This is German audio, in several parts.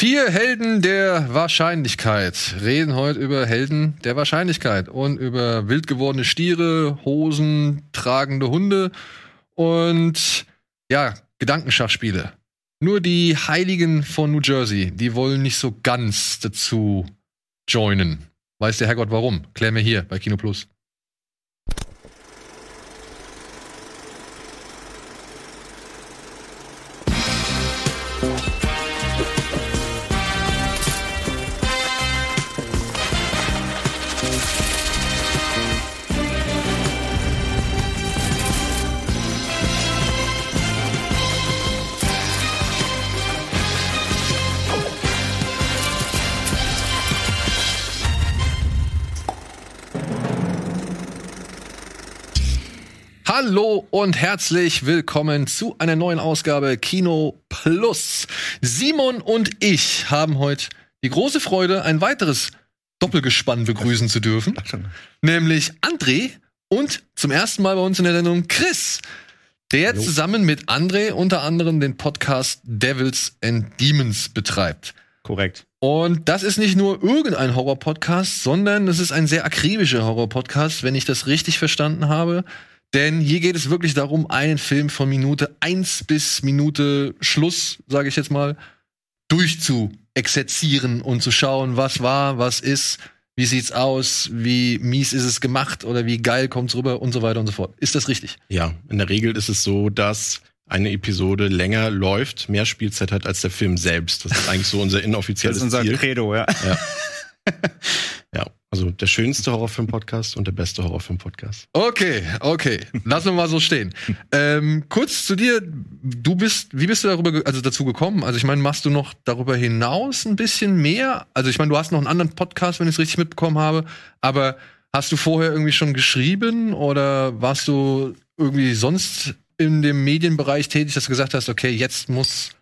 Vier Helden der Wahrscheinlichkeit reden heute über Helden der Wahrscheinlichkeit und über wild gewordene Stiere, Hosen, tragende Hunde und ja, Gedankenschachspiele. Nur die Heiligen von New Jersey, die wollen nicht so ganz dazu joinen. Weiß der Herrgott warum? Klär mir hier bei Kino Plus. Und herzlich willkommen zu einer neuen Ausgabe Kino Plus. Simon und ich haben heute die große Freude, ein weiteres Doppelgespann begrüßen zu dürfen. Nämlich André und zum ersten Mal bei uns in der Sendung Chris, der Hallo. zusammen mit André unter anderem den Podcast Devils and Demons betreibt. Korrekt. Und das ist nicht nur irgendein Horror-Podcast, sondern es ist ein sehr akribischer Horror-Podcast, wenn ich das richtig verstanden habe. Denn hier geht es wirklich darum, einen Film von Minute 1 bis Minute Schluss, sage ich jetzt mal, durchzuexerzieren und zu schauen, was war, was ist, wie sieht's aus, wie mies ist es gemacht oder wie geil kommt's rüber und so weiter und so fort. Ist das richtig? Ja, in der Regel ist es so, dass eine Episode länger läuft, mehr Spielzeit hat als der Film selbst. Das ist eigentlich so unser Das inoffizielles ist unser Ziel. Credo, ja. Ja, also der schönste Horrorfilm-Podcast und der beste Horrorfilm-Podcast. Okay, okay. Lassen wir mal so stehen. Ähm, kurz zu dir. Du bist, wie bist du darüber, also dazu gekommen? Also ich meine, machst du noch darüber hinaus ein bisschen mehr? Also ich meine, du hast noch einen anderen Podcast, wenn ich es richtig mitbekommen habe. Aber hast du vorher irgendwie schon geschrieben oder warst du irgendwie sonst in dem Medienbereich tätig, dass du gesagt hast, okay, jetzt muss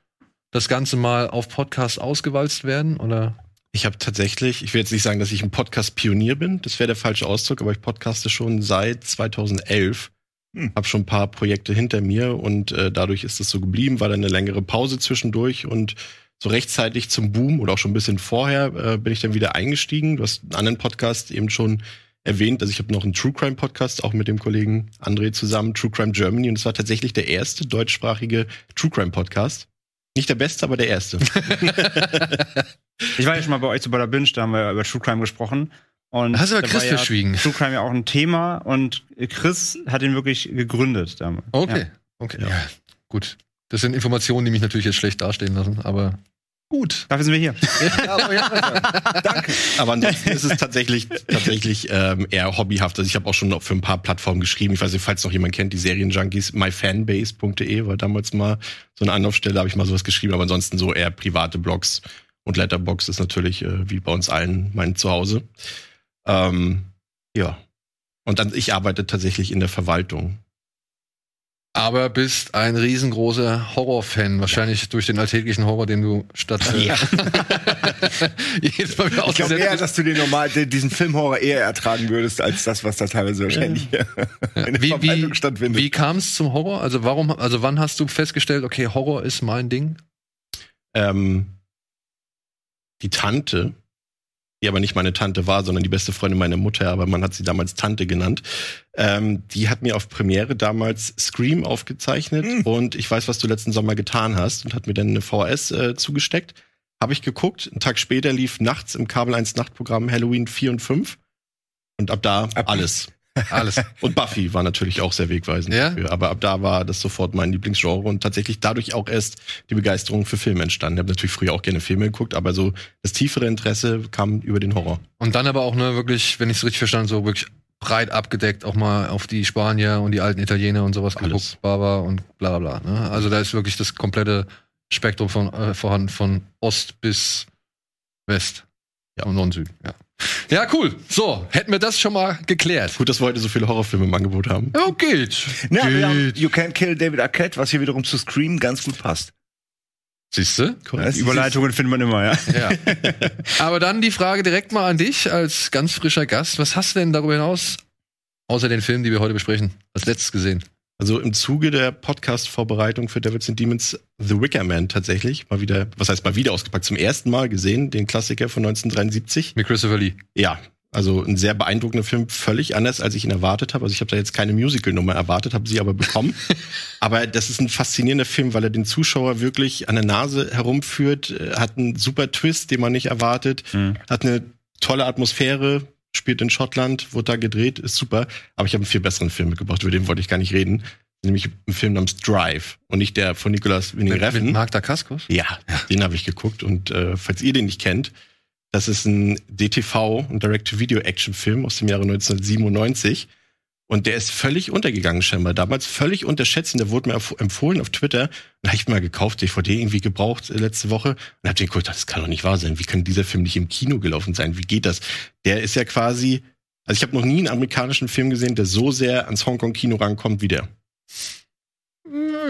das Ganze mal auf Podcast ausgewalzt werden? Oder? Ich habe tatsächlich, ich will jetzt nicht sagen, dass ich ein Podcast-Pionier bin, das wäre der falsche Ausdruck, aber ich podcaste schon seit 2011. Hm. Habe schon ein paar Projekte hinter mir und äh, dadurch ist es so geblieben, war dann eine längere Pause zwischendurch und so rechtzeitig zum Boom oder auch schon ein bisschen vorher äh, bin ich dann wieder eingestiegen. Du hast einen anderen Podcast eben schon erwähnt, also ich habe noch einen True Crime Podcast auch mit dem Kollegen André zusammen, True Crime Germany und es war tatsächlich der erste deutschsprachige True Crime Podcast. Nicht der beste, aber der erste. Ich war ja schon mal bei euch zu Butter Binge, da haben wir über True Crime gesprochen. Und Hast du aber Chris ja verschwiegen. True Crime ja auch ein Thema und Chris hat ihn wirklich gegründet damals. Okay, Ja. okay. Ja. Ja. gut. Das sind Informationen, die mich natürlich jetzt schlecht dastehen lassen, aber gut. Dafür sind wir hier. Danke. Aber ansonsten ist es tatsächlich, tatsächlich ähm, eher hobbyhaft. Also ich habe auch schon noch für ein paar Plattformen geschrieben. Ich weiß nicht, falls noch jemand kennt, die Serienjunkies, myfanbase.de war damals mal so eine Anlaufstelle, habe ich mal sowas geschrieben, aber ansonsten so eher private Blogs und Letterbox ist natürlich, äh, wie bei uns allen, mein Zuhause. Ähm, ja. Und dann, ich arbeite tatsächlich in der Verwaltung. Aber bist ein riesengroßer Horrorfan, wahrscheinlich durch den alltäglichen Horror, den du statt äh, Ja. jedes Mal Ich glaube eher, dass du den normal, diesen Filmhorror eher ertragen würdest, als das, was da teilweise wahrscheinlich in der Wie, Verwaltung wie, stattfindet. wie kam es zum Horror? Also warum, also wann hast du festgestellt, okay, Horror ist mein Ding? ähm, die Tante, die aber nicht meine Tante war, sondern die beste Freundin meiner Mutter, aber man hat sie damals Tante genannt, ähm, die hat mir auf Premiere damals Scream aufgezeichnet Mhm. und ich weiß, was du letzten Sommer getan hast und hat mir dann eine VHS äh, zugesteckt. Habe ich geguckt, einen Tag später lief nachts im Kabel 1 Nachtprogramm Halloween 4 und 5 und ab da Ab- alles. Alles. Und Buffy war natürlich auch sehr wegweisend Ja? dafür. Aber ab da war das sofort mein Lieblingsgenre und tatsächlich dadurch auch erst die Begeisterung für Filme entstanden. Ich habe natürlich früher auch gerne Filme geguckt, aber so das tiefere Interesse kam über den Horror. Und dann aber auch, ne, wirklich, wenn ich es richtig verstanden so wirklich breit abgedeckt, auch mal auf die Spanier und die alten Italiener und sowas Alles. geguckt, Baba und bla bla bla. Ne? Also da ist wirklich das komplette Spektrum von, äh, vorhanden, von Ost bis West. Ja. Und Norden, Süden, ja. Ja, cool. So, hätten wir das schon mal geklärt. Gut, dass wir heute so viele Horrorfilme im Angebot haben. Ja, geht. Ja, wir haben geht. You Can't Kill David Arquette, was hier wiederum zu Scream ganz gut passt. Siehste? Ist- Überleitungen findet man immer, ja. Ja. Aber dann die Frage direkt mal an dich als ganz frischer Gast. Was hast du denn darüber hinaus, außer den Film, die wir heute besprechen, als letztes gesehen? Also im Zuge der Podcast-Vorbereitung für Devils and Demons The Wicker Man tatsächlich mal wieder, was heißt mal wieder ausgepackt, zum ersten Mal gesehen, den Klassiker von 1973. Mit Christopher Lee. Ja, also ein sehr beeindruckender Film, völlig anders, als ich ihn erwartet habe. Also ich habe da jetzt keine Musical-Nummer erwartet, habe sie aber bekommen. aber das ist ein faszinierender Film, weil er den Zuschauer wirklich an der Nase herumführt, äh, hat einen super Twist, den man nicht erwartet, Mhm. hat eine tolle Atmosphäre, spielt in Schottland, wurde da gedreht, ist super. Aber ich habe einen viel besseren Film mitgebracht, über den wollte ich gar nicht reden. Nämlich ein Film namens Drive und nicht der von Nicolas Winning Mit, mit. Mark Dacascos. Ja, den habe ich geguckt und äh, falls ihr den nicht kennt, das ist ein DTV, ein Direct-to-Video-Action-Film aus dem Jahre 1997 und der ist völlig untergegangen scheinbar. Damals völlig unterschätzt und der wurde mir empf- empfohlen auf Twitter und da habe ich mal gekauft, DVD irgendwie gebraucht äh, letzte Woche und habe den geguckt, das kann doch nicht wahr sein. Wie kann dieser Film nicht im Kino gelaufen sein? Wie geht das? Der ist ja quasi, also ich habe noch nie einen amerikanischen Film gesehen, der so sehr ans Hongkong-Kino rankommt wie der.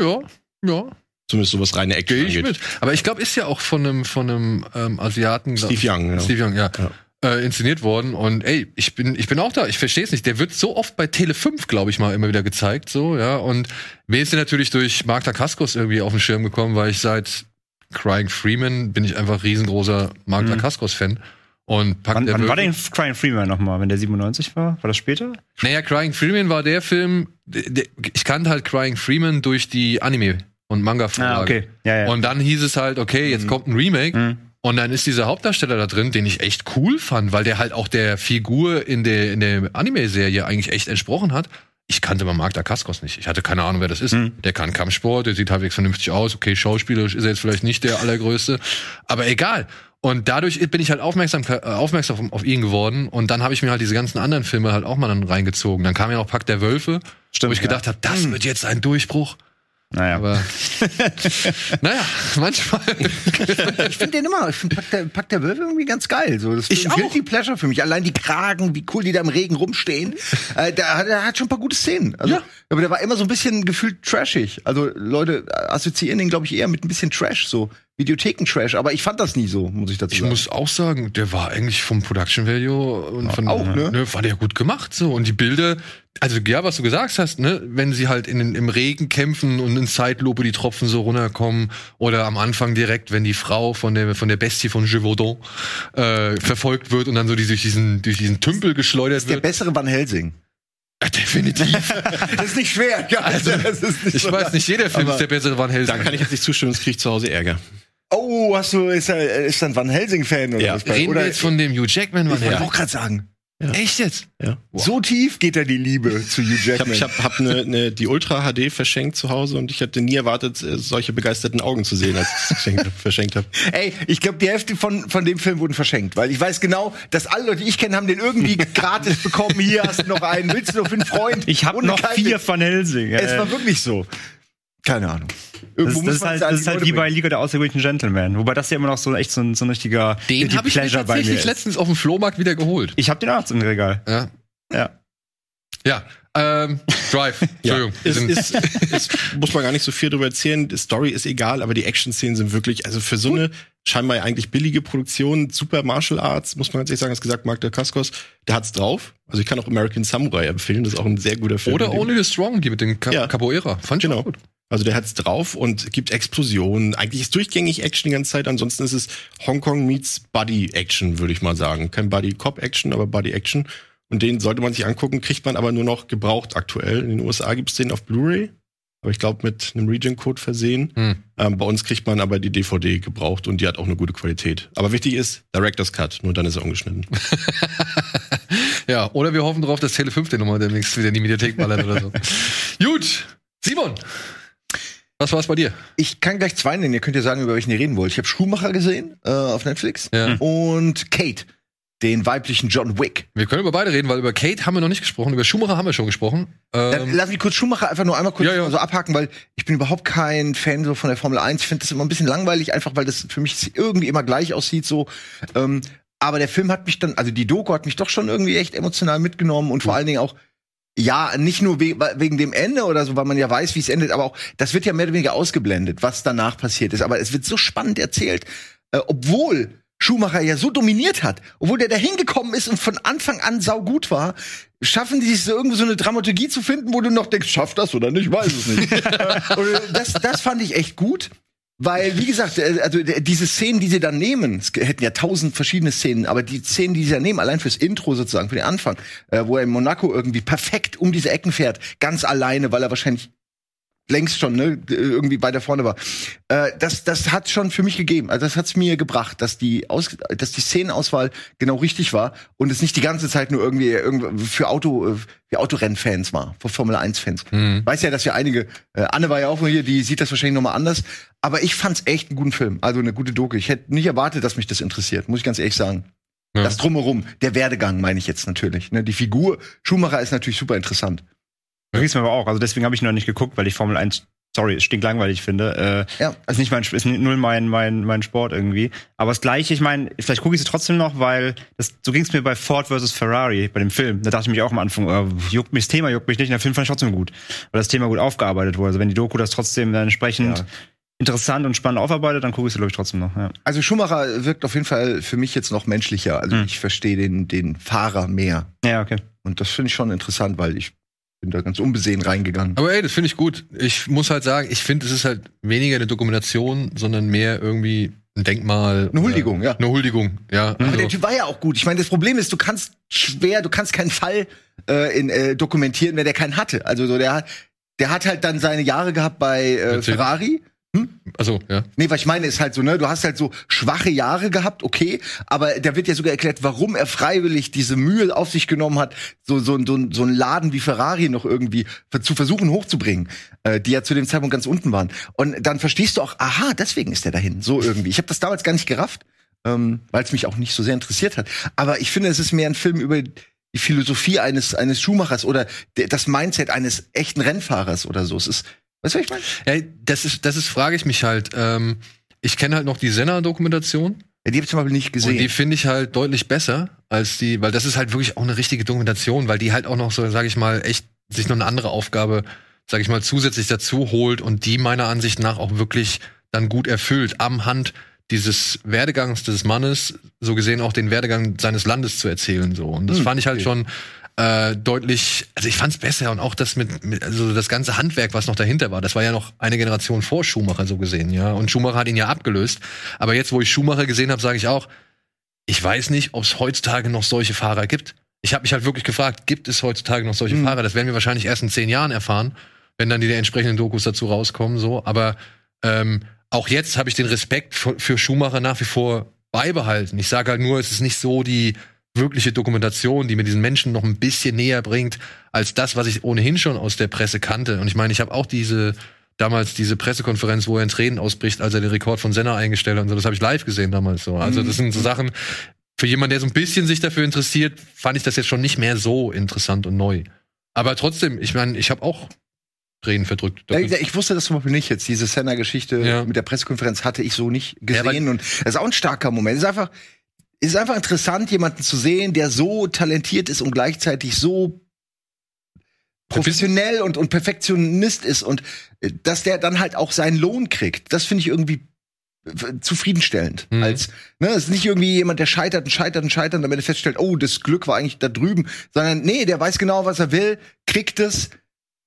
Ja, ja. Zumindest so was reine Action Gehe ich mit. Aber ich glaube, ist ja auch von einem, von einem ähm, Asiaten. Steve Young, ja. Steve Young, ja. Ja. Äh, inszeniert worden und ey, ich bin ich bin auch da, ich verstehe es nicht. Der wird so oft bei Tele 5, glaube ich mal, immer wieder gezeigt, so, ja, und mir ist der natürlich durch Mark Dacascos irgendwie auf den Schirm gekommen, weil ich seit Crying Freeman bin ich einfach riesengroßer Mark Mhm. Dacascos Fan und packt Wann, der wann war denn Crying Freeman nochmal, wenn der 97 war? War das später? Naja, Crying Freeman war der Film, der, ich kannte halt Crying Freeman durch die Anime und Manga Vorlage. Ah, Ja, ja. Und dann hieß es halt, okay, jetzt kommt ein Remake. Mhm. Und dann ist dieser Hauptdarsteller da drin, den ich echt cool fand, weil der halt auch der Figur in der, in der Anime-Serie eigentlich echt entsprochen hat. Ich kannte mal Mark Dacascos nicht. Ich hatte keine Ahnung, wer das ist. Mhm. Der kann Kampfsport, der sieht halbwegs vernünftig aus. Okay, schauspielerisch ist er jetzt vielleicht nicht der allergrößte. Aber egal. Und dadurch bin ich halt aufmerksam, äh, aufmerksam auf ihn geworden. Und dann habe ich mir halt diese ganzen anderen Filme halt auch mal dann reingezogen. Dann kam ja noch Pack der Wölfe, Stimmt, wo ich gedacht habe, das wird jetzt ein Durchbruch. Naja. Aber naja, manchmal. Ich finde den immer, ich finde Pack der, Pack der Wölfe irgendwie ganz geil. So, das ist Ich ein auch. Guilty Pleasure für mich. Allein die Kragen, wie cool die da im Regen rumstehen. äh, der, hat- der hat schon ein paar gute Szenen. Also, Ja. Aber der war immer so ein bisschen gefühlt trashig. Also Leute assoziieren den, glaube ich, eher mit ein bisschen Trash, so Videotheken-Trash. Aber ich fand das nie so, muss ich dazu Ich sagen. muss auch sagen, der war eigentlich vom Production Value und von auch, ne? war der gut gemacht so und die Bilder, also ja, was du gesagt hast, ne, wenn sie halt in, den- im Regen kämpfen und in Zeitlupe die Tropfen so runterkommen oder am Anfang direkt, wenn die Frau von der von der Bestie von Gévaudan äh, verfolgt wird und dann so die durch diesen durch diesen Tümpel geschleudert der wird. bessere Van Helsing. Ja, definitiv. Das ist nicht schwer. Ja, also, das ist nicht Ich so weiß nicht, jeder Film ist der bessere Van Helsing. Da kann ich jetzt nicht zustimmen, sonst kriege ich zu Hause Ärger. Oh, hast du, ist er, ist er ein Van Helsing-Fan oder Ja. was? Reden oder wir jetzt von dem Hugh Jackman Van ich wollte Helsing? auch gerade sagen. Echt jetzt? Ja. So tief geht da die Liebe zu Hugh Ich habe Jackman. ich hab, hab ne, ne, die Ultra HD verschenkt zu Hause und ich hätte nie erwartet, äh, solche begeisterten Augen zu sehen, als ich es verschenkt hab- verschenkt habe. Ey, ich glaube, die Hälfte von, von dem Film wurden verschenkt, weil ich weiß genau, dass alle Leute, die ich kenne, haben den irgendwie gratis bekommen. Hier hast du noch einen, willst du noch für einen Freund? ich habe noch keine- vier von Helsing. Es Äh, war wirklich so. Keine Ahnung. das, Irgendwo das, ist man halt, das die ist halt Leute wie bei. Liga der außergewöhnlichen Gentlemen. Wobei das ja immer noch so echt so ein, so ein richtiger Den habe ich mir Pleasure bei mir tatsächlich letztens auf dem Flohmarkt wieder geholt. Ich habe den auch im Regal. Ja. Ja. Ja. Ähm, Drive. Entschuldigung. wir Ist, ist, ist, muss man gar nicht so viel drüber erzählen. Die Story ist egal, aber die Action-Szenen sind wirklich, also für so eine scheinbar eigentlich billige Produktion, super Martial Arts, muss man ganz ehrlich sagen, hast gesagt, Mark Dacascos, der hat's drauf. Also ich kann auch American Samurai empfehlen, das ist auch ein sehr guter Film. Oder Only the Strong, die mit dem Ca Ja. Capoeira. Fand ich Genau. auch gut. Also der hat's drauf und gibt Explosionen. Eigentlich ist durchgängig Action die ganze Zeit. Ansonsten ist es Hongkong meets Buddy Action, würde ich mal sagen. Kein Buddy Cop Action, aber Buddy Action. Und den sollte man sich angucken, kriegt man aber nur noch gebraucht aktuell. In den USA gibt's den auf Blu-ray, aber ich glaube mit einem Region-Code versehen. Hm. Ähm, bei uns kriegt man aber die DVD gebraucht und die hat auch eine gute Qualität. Aber wichtig ist, Director's Cut, nur dann ist er ungeschnitten. Ja, oder wir hoffen drauf, dass Tele 5 den nochmal demnächst wieder in die Mediathek ballert oder so. Gut. Simon. Was war's bei dir? Ich kann gleich zwei nennen. Ihr könnt ja sagen, über welchen ihr reden wollt. Ich habe Schumacher gesehen äh, auf Netflix Ja. und Kate, den weiblichen John Wick. Wir können über beide reden, weil über Kate haben wir noch nicht gesprochen, über Schumacher haben wir schon gesprochen. Dann Ähm, lass mich kurz Schumacher einfach nur einmal kurz Ja, ja. so abhaken, weil ich bin überhaupt kein Fan so von der Formel 1. Ich finde das immer ein bisschen langweilig, einfach weil das für mich irgendwie immer gleich aussieht so. Ähm, aber der Film hat mich dann, also die Doku hat mich doch schon irgendwie echt emotional mitgenommen und vor allen Dingen auch ja, nicht nur we wegen dem Ende oder so, weil man ja weiß, wie es endet, aber auch, das wird ja mehr oder weniger ausgeblendet, was danach passiert ist. Aber es wird so spannend erzählt, äh, obwohl Schumacher ja so dominiert hat, obwohl der da hingekommen ist und von Anfang an saugut war, schaffen die es so irgendwo so eine Dramaturgie zu finden, wo du noch denkst, schafft das oder nicht, weiß es nicht. das, das fand ich echt gut. Weil, wie gesagt, äh, also diese Szenen, die sie dann nehmen, es hätten ja tausend verschiedene Szenen, aber die Szenen, die sie dann nehmen, allein fürs Intro sozusagen, für den Anfang, äh, wo er in Monaco irgendwie perfekt um diese Ecken fährt, ganz alleine, weil er wahrscheinlich längst schon ne, irgendwie weiter vorne war. Äh, das, das hat schon für mich gegeben. Also das hat's mir gebracht, dass die Aus, dass die Szenenauswahl genau richtig war und es nicht die ganze Zeit nur irgendwie, irgendwie für Auto, äh, für Autorennfans war, für Formel 1 Fans. Mhm. Weiß ja, dass wir einige. Äh, Anne war ja auch hier, die sieht das wahrscheinlich noch mal anders. Aber ich fand's echt einen guten Film, also eine gute Doku. Ich hätte nicht erwartet, dass mich das interessiert, muss ich ganz ehrlich sagen. Ja. Das drumherum, der Werdegang meine ich jetzt natürlich. Ne? Die Figur Schumacher ist natürlich super interessant. Ging's mir aber auch. Also deswegen habe ich noch nicht geguckt, weil ich Formel 1 sorry, stinklangweilig finde. Äh, ja. Ist nicht mein, ist null mein, mein, mein Sport irgendwie. Aber das Gleiche, ich meine, vielleicht gucke ich es trotzdem noch, weil das, so ging es mir bei Ford vs. Ferrari, bei dem Film. Da dachte ich mich auch am Anfang, äh, juckt mich, das Thema juckt mich nicht. Und der Film fand ich trotzdem gut. Weil das Thema gut aufgearbeitet wurde. Also wenn die Doku das trotzdem dann entsprechend ja. interessant und spannend aufarbeitet, dann gucke ich es, glaube ich, trotzdem noch. Ja. Also Schumacher wirkt auf jeden Fall für mich jetzt noch menschlicher. Also hm. ich verstehe den, den Fahrer mehr. Ja, okay. Und das finde ich schon interessant, weil ich bin da ganz unbesehen reingegangen. Aber ey, das finde ich gut. Ich muss halt sagen, ich finde, es ist halt weniger eine Dokumentation, sondern mehr irgendwie ein Denkmal. Eine Huldigung, ja. Eine Huldigung, ja. Aber also. der Typ war ja auch gut. Ich meine, das Problem ist, du kannst schwer, du kannst keinen Fall äh, in, äh, dokumentieren, wenn der keinen hatte. Also so der, der hat halt dann seine Jahre gehabt bei äh, Ferrari hm? Also, ja. Nee, was ich meine ist halt so, ne, du hast halt so schwache Jahre gehabt, okay, aber da wird ja sogar erklärt, warum er freiwillig diese Mühe auf sich genommen hat, so so, so, so einen Laden wie Ferrari noch irgendwie zu versuchen hochzubringen, äh, die ja zu dem Zeitpunkt ganz unten waren. Und dann verstehst du auch, aha, deswegen ist er dahin, so irgendwie. Ich habe das damals gar nicht gerafft, ähm, weil es mich auch nicht so sehr interessiert hat. Aber ich finde, es ist mehr ein Film über die Philosophie eines eines Schuhmachers oder das Mindset eines echten Rennfahrers oder so. Es ist Weißt du, was ich meine? Ja, das ist, das ist, frage ich mich halt. Ähm, ich kenne halt noch die Senna-Dokumentation. Ja, die habe ich zum Beispiel nicht gesehen. Und die finde ich halt deutlich besser als die, weil das ist halt wirklich auch eine richtige Dokumentation, weil die halt auch noch so, sage ich mal, echt sich noch eine andere Aufgabe, sage ich mal, zusätzlich dazu holt und die meiner Ansicht nach auch wirklich dann gut erfüllt, am Hand dieses Werdegangs des Mannes, so gesehen auch den Werdegang seines Landes zu erzählen. So. Und das hm, fand ich halt okay. schon äh, deutlich, also ich fand's besser und auch das mit, mit, also das ganze Handwerk, was noch dahinter war, das war ja noch eine Generation vor Schumacher so gesehen, ja. Und Schumacher hat ihn ja abgelöst. Aber jetzt, wo ich Schumacher gesehen habe, sage ich auch, ich weiß nicht, ob es heutzutage noch solche Fahrer gibt. Ich habe mich halt wirklich gefragt, gibt es heutzutage noch solche mhm. Fahrer? Das werden wir wahrscheinlich erst in zehn Jahren erfahren, wenn dann die entsprechenden Dokus dazu rauskommen. So, aber ähm, auch jetzt habe ich den Respekt für, für Schumacher nach wie vor beibehalten. Ich sage halt nur, es ist nicht so die wirkliche Dokumentation, die mir diesen Menschen noch ein bisschen näher bringt, als das, was ich ohnehin schon aus der Presse kannte. Und ich meine, ich habe auch diese damals diese Pressekonferenz, wo er in Tränen ausbricht, als er den Rekord von Senna eingestellt hat und so, das habe ich live gesehen damals so. Also das sind so Sachen, für jemanden, der so ein bisschen sich dafür interessiert, fand ich das jetzt schon nicht mehr so interessant und neu. Aber trotzdem, ich meine, ich habe auch Tränen verdrückt. Ja, ich wusste das zum Beispiel nicht jetzt. Diese Senna-Geschichte ja. mit der Pressekonferenz hatte ich so nicht gesehen. Ja, und das ist auch ein starker Moment. Es ist einfach, es ist einfach interessant, jemanden zu sehen, der so talentiert ist und gleichzeitig so professionell und, und Perfektionist ist und äh, dass der dann halt auch seinen Lohn kriegt. Das finde ich irgendwie zufriedenstellend. Mhm. Als, ne, es ist nicht irgendwie jemand, der scheitert und scheitert und scheitert und am Ende feststellt, oh, das Glück war eigentlich da drüben, sondern nee, der weiß genau, was er will, kriegt es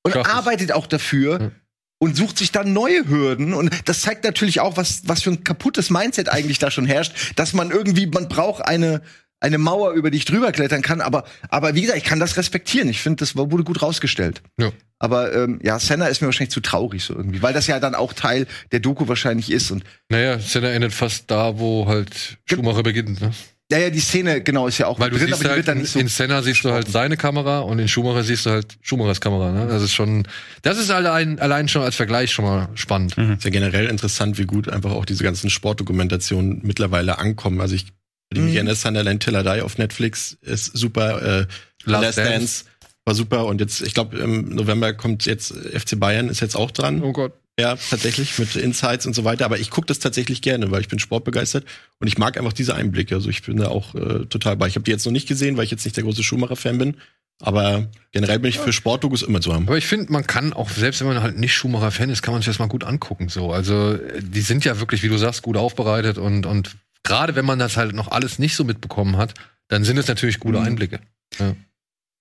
und Krass. arbeitet auch dafür. Mhm und sucht sich dann neue Hürden. Und das zeigt natürlich auch, was, was für ein kaputtes Mindset eigentlich da schon herrscht, dass man irgendwie, man braucht eine, eine Mauer, über die ich drüber klettern kann. Aber, aber wie gesagt, ich kann das respektieren. Ich finde, das wurde gut rausgestellt. Ja. Aber ähm, ja, Senna ist mir wahrscheinlich zu traurig so irgendwie, weil das ja dann auch Teil der Doku wahrscheinlich ist. Und naja, Senna endet fast da, wo halt Schumacher beginnt. Ne? Ja, ja, die Szene, genau, ist ja auch Weil du drin, siehst halt, in, so in Senna siehst du halt seine Kamera und in Schumacher siehst du halt Schumachers Kamera. Ne? Das ist schon, das ist allein, allein schon als Vergleich schon mal spannend. Mhm. Ist ja generell interessant, wie gut einfach auch diese ganzen Sportdokumentationen mittlerweile ankommen. Also ich, mhm. erinnere, Sunderland Till I auf Netflix ist super. Äh, Last, Last Dance. Dance war super und jetzt, ich glaube, im November kommt jetzt FC Bayern ist jetzt auch dran. Oh Gott. Ja, tatsächlich mit Insights und so weiter. Aber ich gucke das tatsächlich gerne, weil ich bin sportbegeistert und ich mag einfach diese Einblicke. Also ich bin da auch äh, total bei. Ich habe die jetzt noch nicht gesehen, weil ich jetzt nicht der große Schumacher-Fan bin. Aber generell bin ich für Sportdokus immer zu haben. Aber ich finde, man kann auch, selbst wenn man halt nicht Schumacher-Fan ist, kann man sich das mal gut angucken. So, also die sind ja wirklich, wie du sagst, gut aufbereitet und und gerade wenn man das halt noch alles nicht so mitbekommen hat, dann sind es natürlich gute Mhm. Einblicke. Ja.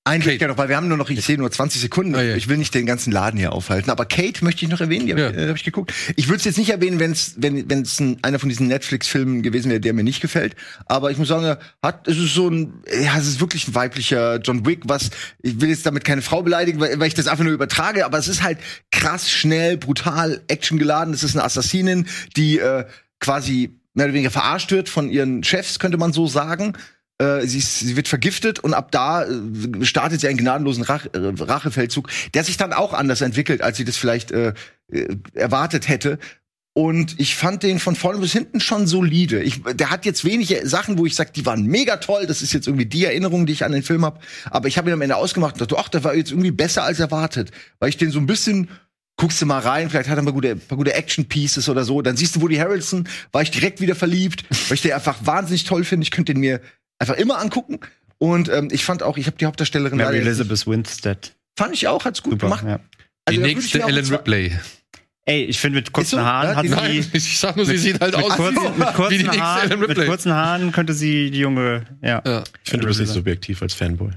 Ein Kate. Noch, weil wir haben nur noch, ich sehe nur 20 Sekunden. Ah, ja. Ich will nicht den ganzen Laden hier aufhalten. Aber Kate möchte ich noch erwähnen, die habe Ja. ich, äh, hab ich geguckt. Ich würde es jetzt nicht erwähnen, wenn's, wenn es ein, einer von diesen Netflix-Filmen gewesen wäre, der mir nicht gefällt. Aber ich muss sagen, hat, es ist so ein, ja, es ist wirklich ein weiblicher John Wick, was, ich will jetzt damit keine Frau beleidigen, weil, weil ich das einfach nur übertrage, aber es ist halt krass, schnell, brutal, actiongeladen. Es ist eine Assassinin, die äh, quasi mehr oder weniger verarscht wird von ihren Chefs, könnte man so sagen. Äh, sie, ist, sie wird vergiftet und ab da äh, startet sie einen gnadenlosen Rach, äh, Rachefeldzug, der sich dann auch anders entwickelt, als sie das vielleicht äh, äh, erwartet hätte. Und ich fand den von vorne bis hinten schon solide. Ich, der hat jetzt wenige Sachen, wo ich sage, die waren mega toll. Das ist jetzt irgendwie die Erinnerung, die ich an den Film habe. Aber ich habe ihn am Ende ausgemacht und dachte, ach, der war jetzt irgendwie besser als erwartet. Weil ich den so ein bisschen guckst du mal rein, vielleicht hat er mal gute, paar gute Action-Pieces oder so. Dann siehst du Woody Harrelson, war ich direkt wieder verliebt, weil ich den einfach wahnsinnig toll finde. Ich könnte den mir einfach immer angucken. Und ähm, ich fand auch, ich habe die Hauptdarstellerin Mary Elizabeth Winstead. fand ich auch, hat's gut Super. gemacht. Ja. Die Also, ich nächste Ellen Ripley. Ey, ich finde, mit kurzen so? Haaren hat die- sie. Nein, ich sag nur, sie sieht halt Mit, aus kurzen, mit, wie die kurzen nächste Haaren, Ellen mit Ripley. kurzen Haaren könnte sie die junge, ja. Ja. Ich finde, du bist nicht subjektiv als Fanboy.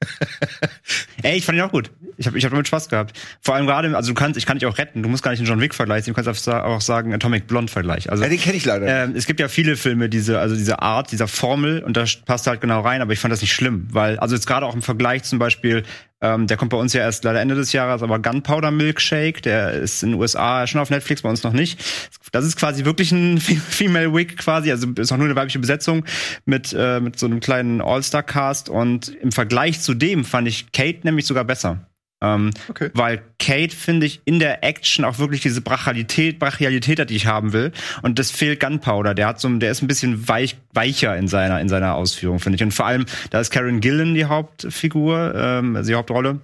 Ey, ich fand ihn auch gut. Ich habe ich hab damit Spaß gehabt. Vor allem gerade, also du kannst, ich kann dich auch retten. Du musst gar nicht einen John Wick vergleichen, du kannst auch sagen Atomic Blonde Vergleich. Also Ja, den kenne ich leider. ähm, es gibt ja viele Filme, diese, also diese Art, dieser Formel, und da passt halt genau rein, aber ich fand das nicht schlimm, weil, also jetzt gerade auch im Vergleich zum Beispiel, ähm, der kommt bei uns ja erst leider Ende des Jahres, aber Gunpowder Milkshake, der ist in den USA schon auf Netflix, bei uns noch nicht. Das ist quasi wirklich ein Fe- Female Wig quasi, also ist auch nur eine weibliche Besetzung mit, äh, mit so einem kleinen All-Star-Cast und im Vergleich zu dem fand ich Kate nämlich sogar besser. Ähm, Okay. Weil Kate, finde ich, in der Action auch wirklich diese Brachialität, Brachialität hat, die ich haben will. Und das fehlt Gunpowder. Der hat so, der ist ein bisschen weich, weicher in seiner, in seiner Ausführung, finde ich. Und vor allem, da ist Karen Gillan die Hauptfigur, ähm, also die Hauptrolle.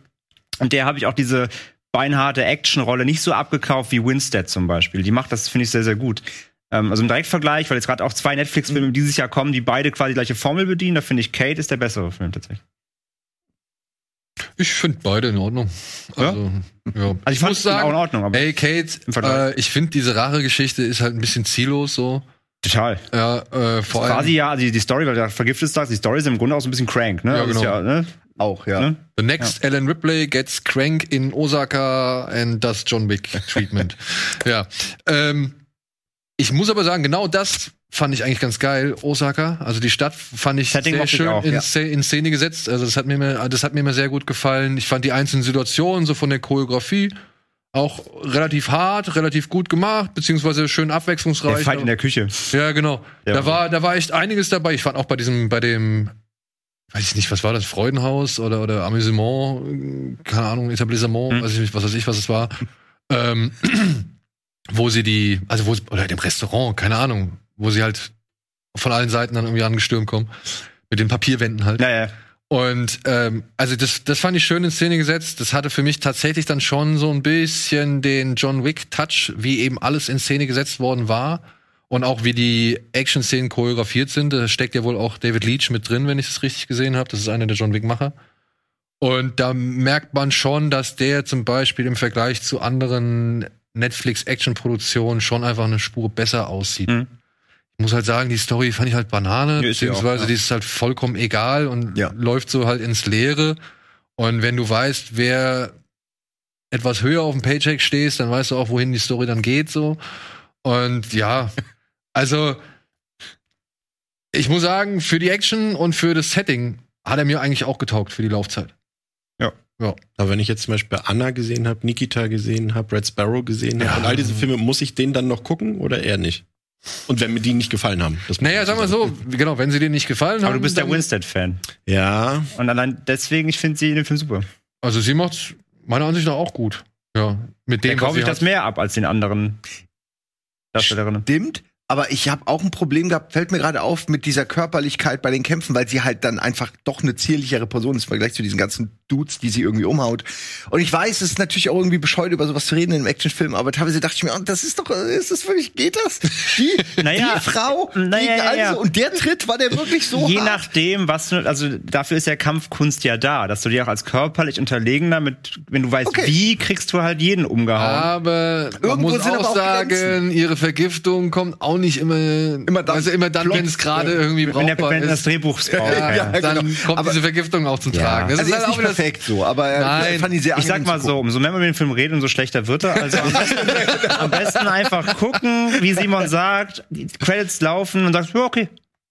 Und der habe ich auch diese beinharte Actionrolle nicht so abgekauft wie Winstead zum Beispiel. Die macht das, finde ich, sehr, sehr gut. Ähm, also im Direktvergleich, weil jetzt gerade auch zwei Netflix-Filme dieses Jahr kommen, die beide quasi die gleiche Formel bedienen, da finde ich Kate ist der bessere Film tatsächlich. Ich finde beide in Ordnung. Also, ja. Also ich, fand es auch in Ordnung, aber ey, Kate, äh, ich finde diese Rache-Geschichte ist halt ein bisschen ziellos so. total. Ja, äh, vor allem. quasi ja, die, die Story, weil du vergiftet sagst, die Story ist im Grunde auch so ein bisschen crank, ne? Ja, Also genau. ja, ne? auch, ja. Ne? The next Ellen Ripley gets crank in Osaka and does John Wick treatment. ja. Ähm, ich muss aber sagen, genau das fand ich eigentlich ganz geil. Osaka, also die Stadt fand ich Setting sehr mochte ich schön auch, in, ja. In Szene gesetzt. Also das hat mir, immer- das hat mir immer sehr gut gefallen. Ich fand die einzelnen Situationen so von der Choreografie auch relativ hart, relativ gut gemacht, beziehungsweise schön abwechslungsreich. Der Fight in der Küche. Ja, genau. Ja. Da war, da war echt einiges dabei. Ich fand auch bei diesem, bei dem, weiß ich nicht, was war das, Freudenhaus oder, oder Amüsement, keine Ahnung, Etablissement, Hm. weiß ich nicht, was weiß ich, was es war. ähm, wo sie die, also wo, oder dem Restaurant, keine Ahnung, wo sie halt von allen Seiten dann irgendwie angestürmt kommen. Mit den Papierwänden halt. Naja. Und ähm, also das, das fand ich schön in Szene gesetzt. Das hatte für mich tatsächlich dann schon so ein bisschen den John Wick-Touch, wie eben alles in Szene gesetzt worden war. Und auch wie die Action-Szenen choreografiert sind. Da steckt ja wohl auch David Leach mit drin, wenn ich das richtig gesehen habe. Das ist einer der John Wick-Macher. Und da merkt man schon, dass der zum Beispiel im Vergleich zu anderen Netflix-Action-Produktionen schon einfach eine Spur besser aussieht. Mhm. Ich muss halt sagen, die Story fand ich halt Banane, Ja, ist sie auch, beziehungsweise ja. die ist halt vollkommen egal und Ja. läuft so halt ins Leere. Und wenn du weißt, wer etwas höher auf dem Paycheck stehst, dann weißt du auch, wohin die Story dann geht, so. Und ja, also ich muss sagen, für die Action und für das Setting hat er mir eigentlich auch getaugt für die Laufzeit. Aber wenn ich jetzt zum Beispiel Anna gesehen habe, Nikita gesehen habe, Red Sparrow gesehen habe Ja. und all diese Filme, muss ich den dann noch gucken oder eher nicht? Und wenn mir die nicht gefallen haben. Naja, ich sag mal sagen. so, genau, wenn sie dir nicht gefallen haben. Aber du bist der Winstead-Fan. Ja, Und allein deswegen, ich finde sie in dem Film super. Also sie macht's meiner Ansicht nach auch gut. Ja, mit dem Dann kaufe ich das mehr ab als den anderen Darstellerinnen. Stimmt, aber ich habe auch ein Problem gehabt, fällt mir gerade auf, mit dieser Körperlichkeit bei den Kämpfen, weil sie halt dann einfach doch eine zierlichere Person ist im Vergleich zu diesen ganzen Dudes, die sie irgendwie umhaut. Und ich weiß, es ist natürlich auch irgendwie bescheuert, über sowas zu reden in einem Actionfilm, aber teilweise dachte ich mir, oh, das ist doch, ist das wirklich, geht das? Die, Naja, die Frau naja, gegen ja, ja. also, und der Tritt, war der wirklich so Je hart? nachdem, was du, also dafür ist ja Kampfkunst ja da, dass du dir auch als körperlich Unterlegener mit, wenn du weißt, Okay. wie, kriegst du halt jeden umgehauen. Aber man Irgendwo muss sind aber auch auch sagen, ihre Vergiftung kommt auch auch nicht immer, Immer dann also immer dann, wenn es gerade ja. irgendwie Wenn der brauchbar wenn das ist. Drehbuch braucht. Ja, ja. dann genau. kommt Aber- diese Vergiftung auch zum Tragen. Das Also ist ist halt nicht auch wieder perfekt so, aber Nein. fand ich sehr Ich sag mal so, umso mehr man über den Film redet, umso schlechter wird er. Also am besten, am besten einfach gucken, wie Simon sagt, die Credits laufen und sagst, ja, okay.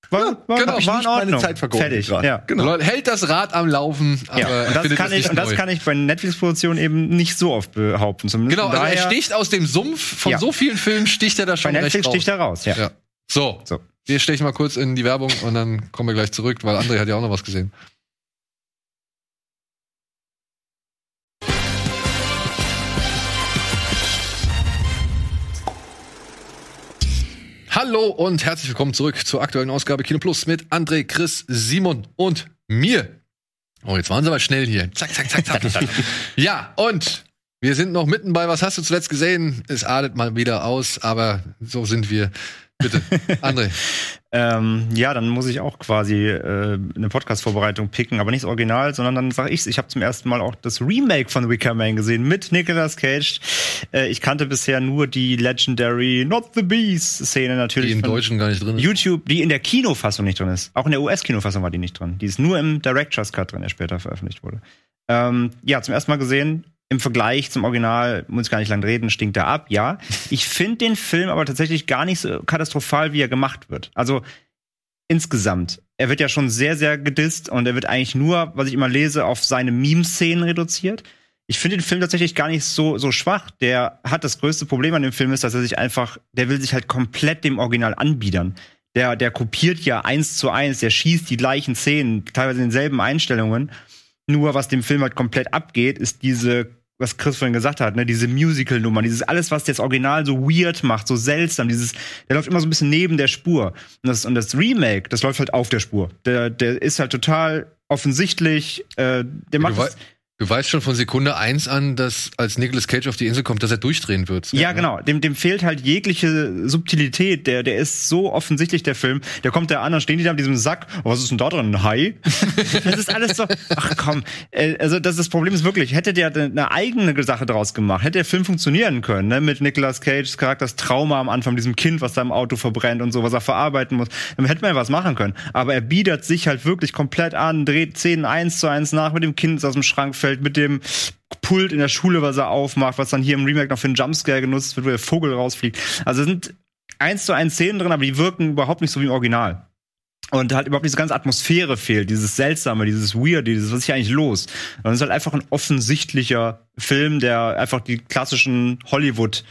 War, war, genau. war in Ordnung. Zeit Fertig. Ja. Genau. Hält das Rad am Laufen, aber Ja, er und das, kann es ich, und das kann ich bei Netflix-Produktionen eben nicht so oft behaupten. Zumindest Genau, also er daher, sticht aus dem Sumpf von Ja. so vielen Filmen, sticht er da bei schon Netflix recht raus. sticht er raus. Ja. Ja. So, So. wir stechen mal kurz in die Werbung und dann kommen wir gleich zurück, weil André hat ja auch noch was gesehen. Hallo und herzlich willkommen zurück zur aktuellen Ausgabe Kino Plus mit André, Chris, Simon und mir. Oh, jetzt waren sie aber schnell hier. Zack, zack, zack, zack. ja, und wir sind noch mitten bei Was hast du zuletzt gesehen? Es adet mal wieder aus, aber so sind wir. Bitte, André. Ähm, ja, dann muss ich auch quasi äh, eine Podcast-Vorbereitung picken, aber nicht das Original, sondern dann sage ich's. Ich habe zum ersten Mal auch das Remake von Wicker Man gesehen mit Nicolas Cage. Äh, ich kannte bisher nur die Legendary Not the Beast-Szene natürlich. Die im Deutschen gar nicht drin ist. YouTube, die in der Kinofassung nicht drin ist. Auch in der US-Kinofassung war die nicht drin. Die ist nur im Director's Cut drin, der später veröffentlicht wurde. Ähm, ja, zum ersten Mal gesehen. Im Vergleich zum Original, muss ich gar nicht lang reden, stinkt er ab, ja. Ich finde den Film aber tatsächlich gar nicht so katastrophal, wie er gemacht wird. Also insgesamt. Er wird ja schon sehr, sehr gedisst und er wird eigentlich nur, was ich immer lese, auf seine Meme-Szenen reduziert. Ich finde den Film tatsächlich gar nicht so, so schwach. Der hat das größte Problem an dem Film ist, dass er sich einfach, der will sich halt komplett dem Original anbiedern. Der, der kopiert ja eins zu eins, der schießt die gleichen Szenen, teilweise in denselben Einstellungen. Nur was dem Film halt komplett abgeht, ist diese, was Chris vorhin gesagt hat, ne, diese Musical-Nummer, dieses alles, was das Original so weird macht, so seltsam, dieses, der läuft immer so ein bisschen neben der Spur. Und das, und das Remake, das läuft halt auf der Spur. Der, der ist halt total offensichtlich, äh, der macht Du, das, du weißt schon von Sekunde eins an, dass als Nicolas Cage auf die Insel kommt, dass er durchdrehen wird. Ja, genau. Dem, dem fehlt halt jegliche Subtilität. Der, der ist so offensichtlich, der Film. Der kommt da an, dann stehen die da mit diesem Sack. Oh, was ist denn da drin? Ein Hai? das ist alles so. Ach komm. Äh, Also, das, das Problem ist wirklich, hätte der eine eigene Sache draus gemacht, hätte der Film funktionieren können, ne? Mit Nicolas Cages Charakters Trauma am Anfang, diesem Kind, was da im Auto verbrennt und so, was er verarbeiten muss. Dann hätte man ja was machen können. Aber er biedert sich halt wirklich komplett an, dreht Szenen eins zu eins nach, mit dem Kind, das aus dem Schrank fällt, mit dem Pult in der Schule, was er aufmacht, was dann hier im Remake noch für einen Jumpscare genutzt wird, wo der Vogel rausfliegt. Also sind eins zu eins Szenen drin, aber die wirken überhaupt nicht so wie im Original. Und halt überhaupt diese ganze Atmosphäre fehlt, dieses Seltsame, dieses Weird, dieses, was ist hier eigentlich los? Und es ist halt einfach ein offensichtlicher Film, der einfach die klassischen Hollywood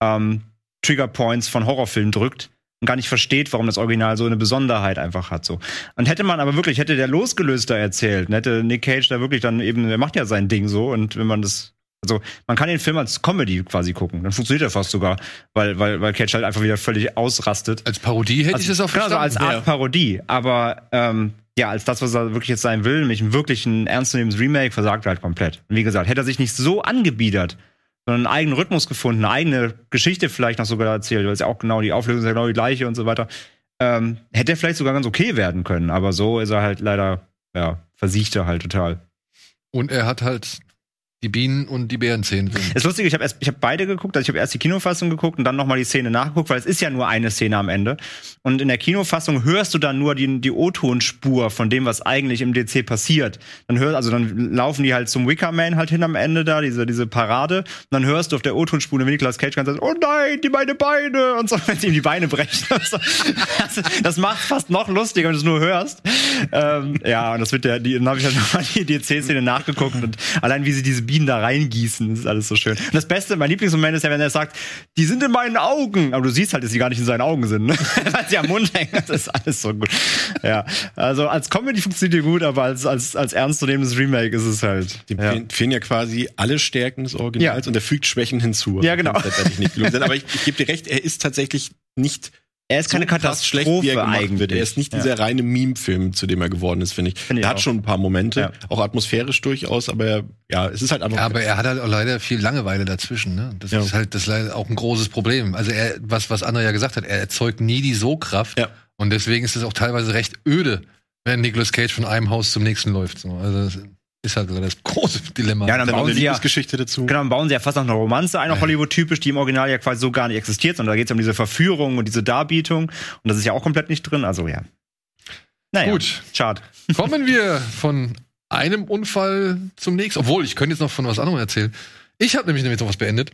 ähm, Trigger Points von Horrorfilmen drückt und gar nicht versteht, warum das Original so eine Besonderheit einfach hat. So. Und hätte man aber wirklich, hätte der losgelöster erzählt, und hätte Nick Cage da wirklich dann eben, der macht ja sein Ding so und wenn man das also man kann den Film als Comedy quasi gucken, dann funktioniert er fast sogar, weil weil weil Cage halt einfach wieder völlig ausrastet. Als Parodie hätte ich das auch Genau, so als verstanden. Art Parodie, aber ähm, ja, als das, was er wirklich jetzt sein will, nämlich ein wirklich ein ernstzunehmendes Remake, versagt er halt komplett. Und wie gesagt, hätte er sich nicht so angebiedert, sondern einen eigenen Rhythmus gefunden, eine eigene Geschichte vielleicht noch sogar erzählt, weil es ja auch genau die Auflösung ist ja genau die gleiche und so weiter, ähm, hätte er vielleicht sogar ganz okay werden können. Aber so ist er halt leider, ja, versiegt er halt total. Und er hat halt die Bienen und die Bärenzähne drin. Das Lustige, ich habe ich habe beide geguckt, also ich habe erst die Kinofassung geguckt und dann nochmal die Szene nachgeguckt, weil es ist ja nur eine Szene am Ende. Und in der Kinofassung hörst du dann nur die, die O-Ton-Spur von dem, was eigentlich im DC passiert. Dann hörst, also dann laufen die halt zum Wickerman halt hin am Ende da, diese, diese Parade. Und dann hörst du auf der O-Tonspur, wenn Nicolas Cage ganz oh nein, die meine Beine! Und so, wenn sie ihm die Beine brechen. So. das, das macht fast noch lustiger, wenn du es nur hörst. Ähm, ja, und das wird der, die, dann habe ich halt nochmal die DC-Szene nachgeguckt und allein wie sie diese Bienen da reingießen, das ist alles so schön. Und das Beste, mein Lieblingsmoment ist ja, wenn er sagt, die sind in meinen Augen. Aber du siehst halt, dass sie gar nicht in seinen Augen sind, ne? weil sie am Mund hängen. Das ist alles so gut. Ja, also als Comedy funktioniert die gut, aber als, als, als ernstzunehmendes Remake ist es halt. Dem ja. fehlen, ja quasi alle Stärken des Originals Ja. und er fügt Schwächen hinzu. Ja, genau. Das letztendlich nicht gelungen. Aber ich, ich gebe dir recht, er ist tatsächlich nicht Er ist keine so Katastrophe wie er gemacht eigentlich. wird. Er ist nicht dieser reine Meme-Film, zu dem er geworden ist, finde ich. Find ich er hat auch. schon ein paar Momente, Ja. auch atmosphärisch durchaus, aber er, ja, es ist halt einfach. Ja, aber er hat halt auch leider viel Langeweile dazwischen. Ne? Das Ja. ist halt das ist leider auch ein großes Problem. Also er, was was André ja gesagt hat, er erzeugt nie die So-Kraft Ja. und deswegen ist es auch teilweise recht öde, wenn Nicolas Cage von einem Haus zum nächsten läuft. So. Also das- Ist halt das große Dilemma. Ja, dann bauen eine sie ja, Liebesgeschichte dazu. genau, dann bauen sie ja fast noch eine Romanze ein, auch Hollywood-typisch, die im Original ja quasi so gar nicht existiert, sondern da geht es um diese Verführung und diese Darbietung. Und das ist ja auch komplett nicht drin, also ja. Naja, Gut. Schade. Kommen wir von einem Unfall zum nächsten. Obwohl, ich könnte jetzt noch von was anderem erzählen. Ich habe nämlich nämlich noch was beendet.